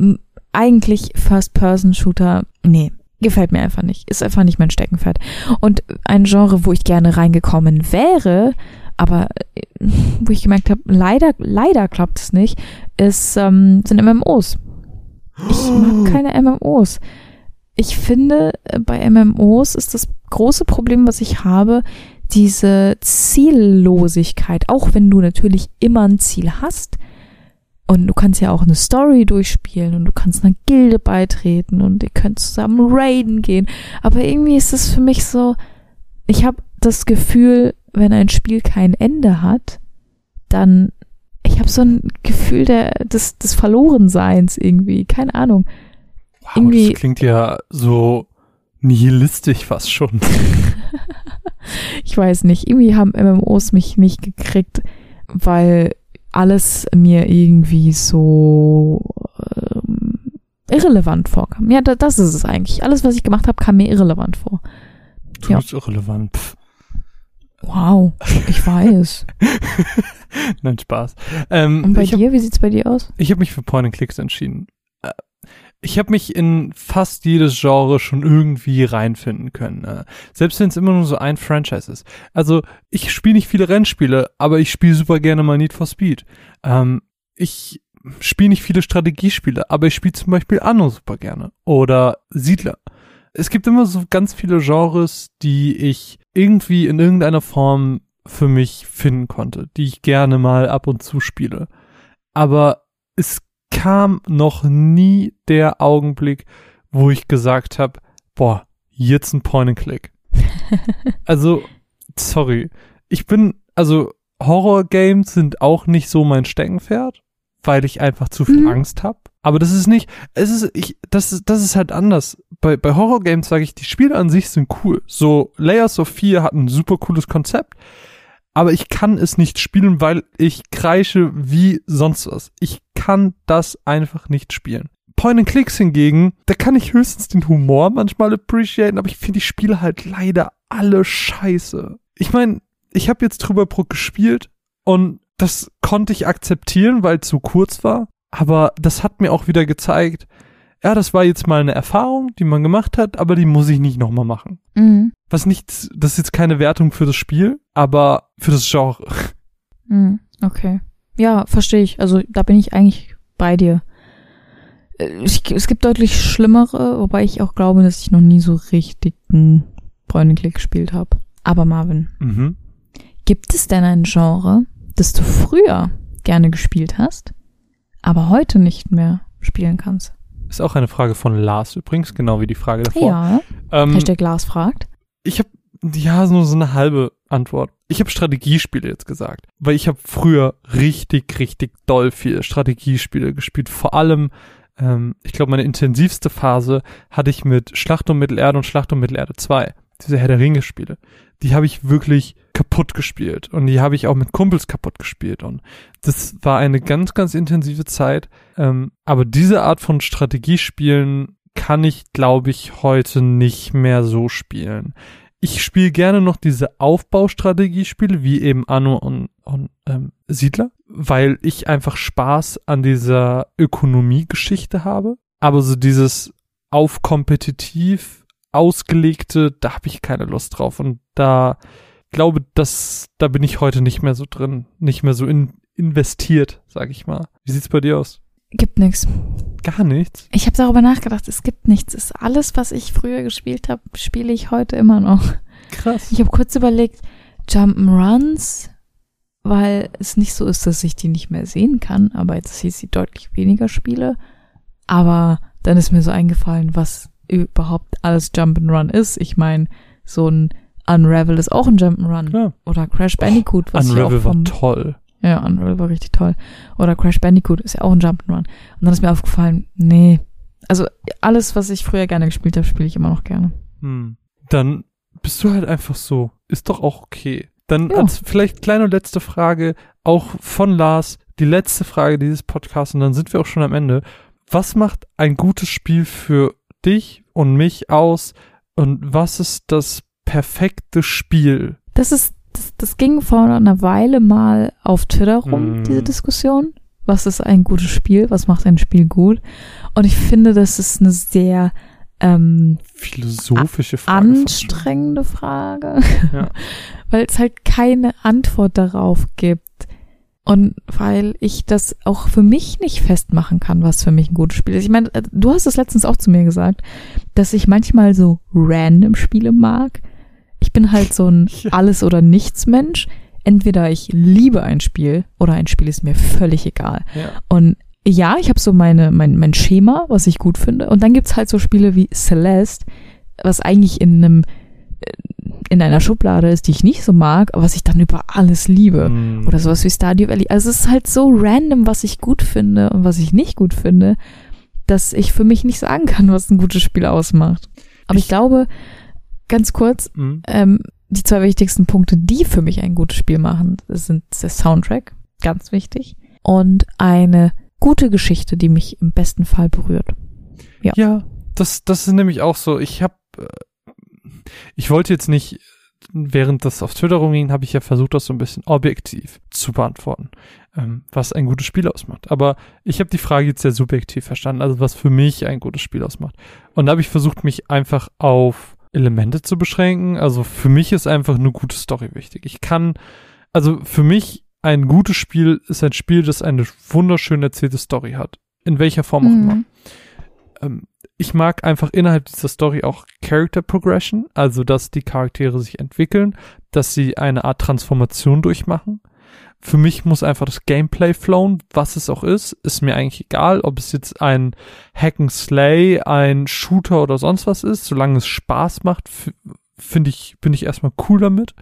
eigentlich First-Person-Shooter, nee, gefällt mir einfach nicht. Ist einfach nicht mein Steckenpferd. Und ein Genre, wo ich gerne reingekommen wäre, aber äh, wo ich gemerkt habe, leider, leider klappt es nicht, ist, ähm, sind MMOs. Ich mag keine MMOs. Ich finde, äh, bei MMOs ist das große Problem, was ich habe, diese Ziellosigkeit. Auch wenn du natürlich immer ein Ziel hast. Und du kannst ja auch eine Story durchspielen und du kannst einer Gilde beitreten und ihr könnt zusammen raiden gehen. Aber irgendwie ist es für mich so, ich habe das Gefühl, wenn ein Spiel kein Ende hat, dann ich habe so ein Gefühl der, des, des Verlorenseins irgendwie. Keine Ahnung. Wow, Irgendwie- das klingt ja so nihilistisch fast schon. Ich weiß nicht, irgendwie haben MMOs mich nicht gekriegt, weil alles mir irgendwie so ähm, irrelevant vorkam. Ja, da, das ist es eigentlich. Alles, was ich gemacht habe, kam mir irrelevant vor. Du Ja. bist irrelevant. Pff. Wow, ich weiß. Nein, Spaß. Ähm, Und bei ich hab- dir, wie sieht's bei dir aus? Ich habe mich für Point and Clicks entschieden. Ich habe mich in fast jedes Genre schon irgendwie reinfinden können. äh, Selbst wenn es immer nur so ein Franchise ist. Also ich spiele nicht viele Rennspiele, aber ich spiele super gerne mal Need for Speed. Ähm, ich spiele nicht viele Strategiespiele, aber ich spiele zum Beispiel Anno super gerne. Oder Siedler. Es gibt immer so ganz viele Genres, die ich irgendwie in irgendeiner Form für mich finden konnte, die ich gerne mal ab und zu spiele. Aber es kam noch nie der Augenblick, wo ich gesagt habe, boah, jetzt ein Point and Click. also, sorry. Ich bin, also Horror-Games sind auch nicht so mein Steckenpferd, weil ich einfach zu viel Mhm. Angst habe. Aber das ist nicht, es ist, ich, das ist, das ist halt anders. Bei, bei Horror-Games sage ich, die Spiele an sich sind cool. So, Layers of Fear hat ein super cooles Konzept aber ich kann es nicht spielen, weil ich kreische wie sonst was. Ich kann das einfach nicht spielen. Point and Clicks hingegen, da kann ich höchstens den Humor manchmal appreciaten, aber ich finde die Spiele halt leider alle scheiße. Ich meine, ich habe jetzt drüber Brook gespielt und das konnte ich akzeptieren, weil es so kurz war, aber das hat mir auch wieder gezeigt, ja, das war jetzt mal eine Erfahrung, die man gemacht hat, aber die muss ich nicht nochmal machen. Mhm. Was nicht, das ist jetzt keine Wertung für das Spiel, aber für das Genre. Mhm. Okay. Ja, verstehe ich. Also da bin ich eigentlich bei dir. Äh, Ich, es gibt deutlich schlimmere, wobei ich auch glaube, dass ich noch nie so richtig einen Point-and-Click gespielt habe. Aber Marvin, Mhm. gibt es denn ein Genre, das du früher gerne gespielt hast, aber heute nicht mehr spielen kannst? Ist auch eine Frage von Lars übrigens, genau wie die Frage davor. Ja. Ähm, Hashtag Glas fragt. ich habe ja nur so eine halbe Antwort. Ich habe Strategiespiele jetzt gesagt, weil ich habe früher richtig, richtig doll viele Strategiespiele gespielt. Vor allem, ähm, ich glaube, meine intensivste Phase hatte ich mit Schlacht um Mittelerde und Schlacht um Mittelerde 2. Diese Herr der Ringe Spiele. Die habe ich wirklich kaputt gespielt und die habe ich auch mit Kumpels kaputt gespielt und das war eine ganz, ganz intensive Zeit. Ähm, aber diese Art von Strategiespielen kann ich, glaube ich, heute nicht mehr so spielen. ich spiele gerne noch diese Aufbaustrategiespiele, wie eben Anno und, und ähm, Siedler, weil ich einfach Spaß an dieser Ökonomiegeschichte habe. Aber so dieses auf kompetitiv ausgelegte, da habe ich keine Lust drauf. Und da glaube, dass da bin ich heute nicht mehr so drin, nicht mehr so in, investiert, sag ich mal. Wie sieht's bei dir aus? Gibt nichts. Gar nichts. Ich habe darüber nachgedacht, es gibt nichts. Ist alles, was ich früher gespielt habe, spiele ich heute immer noch. Krass. Ich habe kurz überlegt, Jump'n'Runs, weil es nicht so ist, dass ich die nicht mehr sehen kann, aber jetzt hieß sie deutlich weniger Spiele. Aber dann ist mir so eingefallen, was überhaupt alles Jump'n'Run ist. Ich meine, so ein Unravel ist auch ein Jump'n'Run. Ja. Oder Crash Bandicoot, was Unravel ich auch vom, war toll. Ja, Unravel war richtig toll. Oder Crash Bandicoot ist ja auch ein Jump'n'Run. Und dann ist mir aufgefallen, nee. Also alles, was ich früher gerne gespielt habe, spiele ich immer noch gerne. Hm. Dann bist du halt einfach so. Ist doch auch okay. Dann Ja. als vielleicht kleine letzte Frage, auch von Lars, die letzte Frage dieses Podcasts und dann sind wir auch schon am Ende. Was macht ein gutes Spiel für dich und mich aus und was ist das perfekte Spiel? Das ist, das, das ging vor einer Weile mal auf Twitter rum, Mm. diese Diskussion. Was ist ein gutes Spiel? Was macht ein Spiel gut? Und ich finde, das ist eine sehr ähm, Philosophische Frage. anstrengende Frage, Ja. weil es halt keine Antwort darauf gibt. Und weil ich das auch für mich nicht festmachen kann, was für mich ein gutes Spiel ist. Ich meine, äh, du hast es letztens auch zu mir gesagt, dass ich manchmal so random Spiele mag. Ich bin halt so ein. Alles- oder Nichts-Mensch. Entweder ich liebe ein Spiel oder ein Spiel ist mir völlig egal. Ja. Und ja, ich habe so meine, mein, mein Schema, was ich gut finde. Und dann gibt's halt so Spiele wie Celeste, was eigentlich in einem äh, in einer Schublade ist, die ich nicht so mag, aber was ich dann über alles liebe. Hm. Oder sowas wie Stardew Valley. Also es ist halt so random, was ich gut finde und was ich nicht gut finde, dass ich für mich nicht sagen kann, was ein gutes Spiel ausmacht. Aber ich, Ich- glaube, ganz kurz, Hm. ähm, die zwei wichtigsten Punkte, die für mich ein gutes Spiel machen, sind der Soundtrack, ganz wichtig, und eine gute Geschichte, die mich im besten Fall berührt. Ja. Ja, das, das ist nämlich auch so. Ich habe, ich wollte jetzt nicht, während das auf Twitter rumging, habe ich ja versucht, das so ein bisschen objektiv zu beantworten, ähm, was ein gutes Spiel ausmacht. Aber ich habe die Frage jetzt sehr subjektiv verstanden, also was für mich ein gutes Spiel ausmacht. Und da habe ich versucht, mich einfach auf Elemente zu beschränken. Also für mich ist einfach eine gute Story wichtig. Ich kann, also für mich ein gutes Spiel ist ein Spiel, das eine wunderschön erzählte Story hat. In welcher Form auch immer Mhm. ähm, ich mag einfach innerhalb dieser Story auch Character Progression, also dass die Charaktere sich entwickeln, dass sie eine Art Transformation durchmachen. Für mich muss einfach das Gameplay flowen, was es auch ist, ist mir eigentlich egal, ob es jetzt ein Hack and Slay, ein Shooter oder sonst was ist, solange es Spaß macht, finde ich, bin ich erstmal cool damit.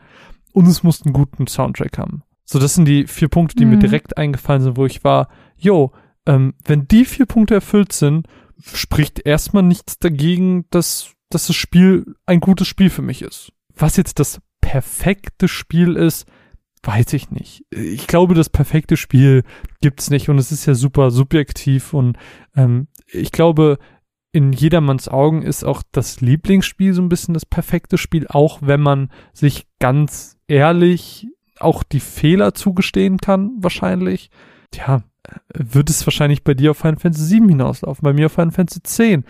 Und es muss einen guten Soundtrack haben. So, das sind die vier Punkte, die mir Mhm. direkt eingefallen sind, wo ich war, yo, ähm, wenn die vier Punkte erfüllt sind, spricht erstmal nichts dagegen, dass, dass das Spiel ein gutes Spiel für mich ist. Was jetzt das perfekte Spiel ist, weiß ich nicht. Ich glaube, das perfekte Spiel gibt's nicht und es ist ja super subjektiv und ähm, ich glaube, in jedermanns Augen ist auch das Lieblingsspiel so ein bisschen das perfekte Spiel, auch wenn man sich ganz ehrlich auch die Fehler zugestehen kann, wahrscheinlich. Tja, wird es wahrscheinlich bei dir auf Final Fantasy 7 hinauslaufen, bei mir auf Final Fantasy 10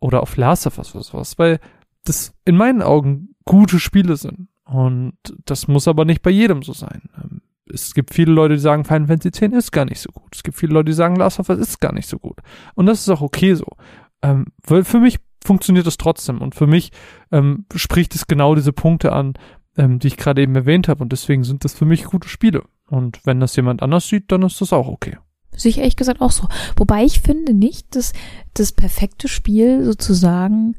oder auf Last of Us oder sowas, weil das in meinen Augen gute Spiele sind. Und das muss aber nicht bei jedem so sein. Ähm, Es gibt viele Leute, die sagen, Final Fantasy 10 ist gar nicht so gut. Es gibt viele Leute, die sagen, Last of Us ist gar nicht so gut. Und das ist auch okay so. Ähm, weil für mich funktioniert das trotzdem. Und für mich ähm, spricht es genau diese Punkte an, ähm, die ich gerade eben erwähnt habe. Und deswegen sind das für mich gute Spiele. Und wenn das jemand anders sieht, dann ist das auch okay. Sehe ich ehrlich gesagt auch so. Wobei ich finde nicht, dass das perfekte Spiel sozusagen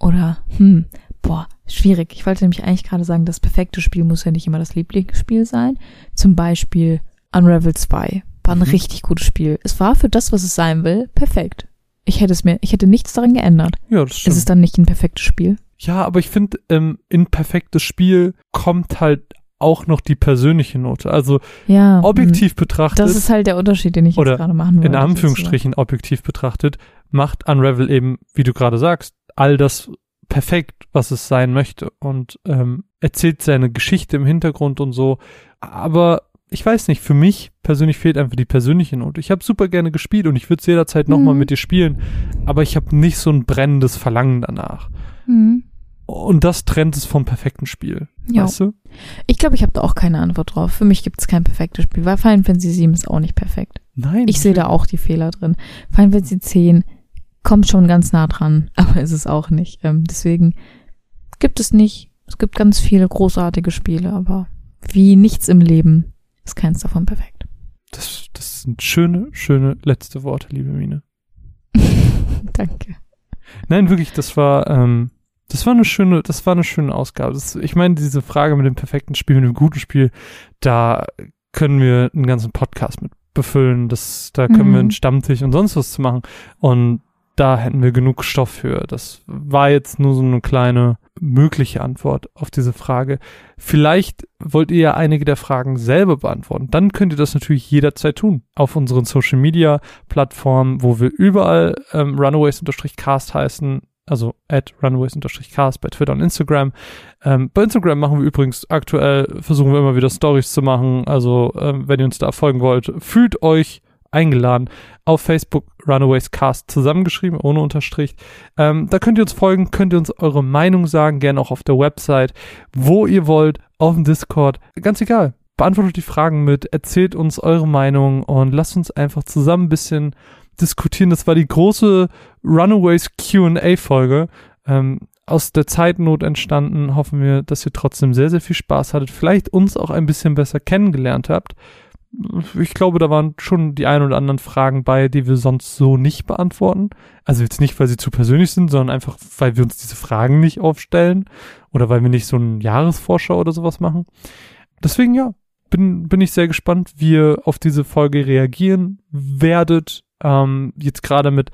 oder hm, boah, schwierig. Ich wollte nämlich eigentlich gerade sagen, das perfekte Spiel muss ja nicht immer das Lieblingsspiel sein. Zum Beispiel Unravel 2 war ein Mhm. richtig gutes Spiel. Es war für das, was es sein will, perfekt. Ich hätte es mir, ich hätte nichts daran geändert. Ja, das stimmt. Es ist dann nicht ein perfektes Spiel. Ja, aber ich finde, ähm, in perfektes Spiel kommt halt auch noch die persönliche Note. Also Ja. objektiv hm. betrachtet, Das ist halt der Unterschied, den ich Oder jetzt gerade machen würde. in Anführungsstrichen objektiv betrachtet, macht Unravel eben, wie du gerade sagst, all das perfekt, was es sein möchte und ähm, erzählt seine Geschichte im Hintergrund und so. Aber ich weiß nicht, für mich persönlich fehlt einfach die persönliche Note. Ich habe super gerne gespielt und ich würde es jederzeit Mhm. nochmal mit dir spielen, aber ich habe nicht so ein brennendes Verlangen danach. Mhm. Und das trennt es vom perfekten Spiel. Ja. Weißt du? Ich glaube, ich habe da auch keine Antwort drauf. Für mich gibt es kein perfektes Spiel, weil Final Fantasy 7 ist auch nicht perfekt. Nein. Ich sehe da auch die Fehler drin. Final Fantasy 10 kommt schon ganz nah dran, aber ist es auch nicht. Ähm, deswegen gibt es nicht. Es gibt ganz viele großartige Spiele, aber wie nichts im Leben ist keins davon perfekt. Das, das sind schöne, schöne letzte Worte, liebe Mine. Danke. Nein, wirklich, das war, ähm, das war eine schöne, das war eine schöne Ausgabe. Das, ich meine, diese Frage mit dem perfekten Spiel, mit dem guten Spiel, da können wir einen ganzen Podcast mit befüllen. Das, da können Mhm. wir einen Stammtisch und sonst was zu machen. Und da hätten wir genug Stoff für. Das war jetzt nur so eine kleine mögliche Antwort auf diese Frage. Vielleicht wollt ihr ja einige der Fragen selber beantworten. Dann könnt ihr das natürlich jederzeit tun. Auf unseren Social Media Plattformen, wo wir überall ähm, Runaways-Cast heißen. Also at Runaways-Cast bei Twitter und Instagram. Ähm, bei Instagram machen wir übrigens aktuell, versuchen wir immer wieder Stories zu machen. Also ähm, wenn ihr uns da folgen wollt, fühlt euch eingeladen. Auf Facebook Runaways Cast zusammengeschrieben, ohne Unterstrich. Ähm, da könnt ihr uns folgen, könnt ihr uns eure Meinung sagen, gerne auch auf der Website, wo ihr wollt, auf dem Discord. Ganz egal. Beantwortet die Fragen mit, erzählt uns eure Meinung und lasst uns einfach zusammen ein bisschen diskutieren. Das war die große Runaways QA-Folge. Ähm, aus der Zeitnot entstanden, hoffen wir, dass ihr trotzdem sehr, sehr viel Spaß hattet. Vielleicht uns auch ein bisschen besser kennengelernt habt ich glaube, da waren schon die ein oder anderen Fragen bei, die wir sonst so nicht beantworten. Also jetzt nicht, weil sie zu persönlich sind, sondern einfach, weil wir uns diese Fragen nicht aufstellen oder weil wir nicht so einen Jahresvorschau oder sowas machen. Deswegen ja, bin, bin ich sehr gespannt, wie ihr auf diese Folge reagieren werdet. Ähm, jetzt gerade mit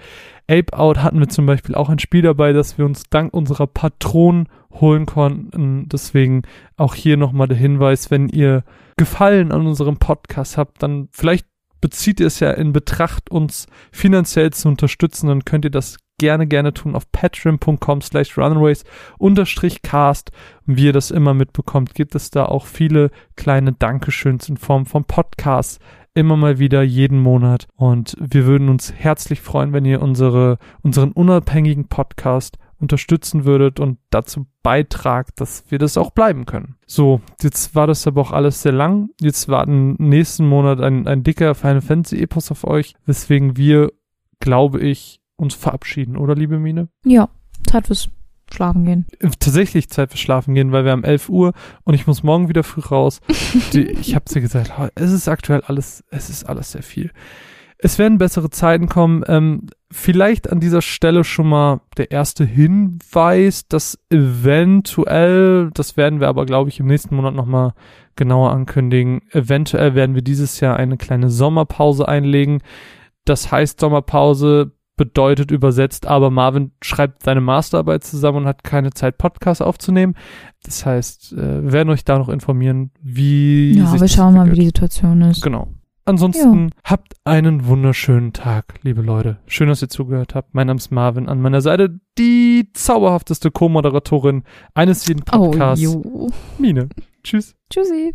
Ape Out hatten wir zum Beispiel auch ein Spiel dabei, das wir uns dank unserer Patronen holen konnten. Deswegen auch hier nochmal der Hinweis, wenn ihr Gefallen an unserem Podcast habt, dann vielleicht bezieht ihr es ja in Betracht, uns finanziell zu unterstützen, dann könnt ihr das gerne, gerne tun auf patreon.com slash runways unterstrich cast. Und wie ihr das immer mitbekommt, gibt es da auch viele kleine Dankeschöns in Form von Podcasts immer mal wieder jeden Monat. Und wir würden uns herzlich freuen, wenn ihr unsere, unseren unabhängigen Podcast unterstützen würdet und dazu beitragt, dass wir das auch bleiben können. So, jetzt war das aber auch alles sehr lang. Jetzt warten nächsten Monat ein, ein dicker Final Fantasy Epos auf euch, weswegen wir, glaube ich, uns verabschieden, oder liebe Mine? Ja, Zeit fürs Schlafen gehen. Tatsächlich Zeit für Schlafen gehen, weil wir haben 11 Uhr und ich muss morgen wieder früh raus. Die, ich habe dir gesagt, es ist aktuell alles, es ist alles sehr viel. Es werden bessere Zeiten kommen. Ähm, vielleicht an dieser Stelle schon mal der erste Hinweis, dass eventuell, das werden wir aber, glaube ich, im nächsten Monat nochmal genauer ankündigen, eventuell werden wir dieses Jahr eine kleine Sommerpause einlegen. Das heißt, Sommerpause bedeutet übersetzt, aber Marvin schreibt seine Masterarbeit zusammen und hat keine Zeit, Podcasts aufzunehmen. Das heißt, äh, wir werden euch da noch informieren, wie. Ja, wir schauen mal, wie die Situation ist. Genau. Ansonsten habt einen wunderschönen Tag, liebe Leute. Schön, dass ihr zugehört habt. Mein Name ist Marvin. An meiner Seite die zauberhafteste Co-Moderatorin eines jeden Oh, Podcasts. jo. Mine. Tschüss. Tschüssi.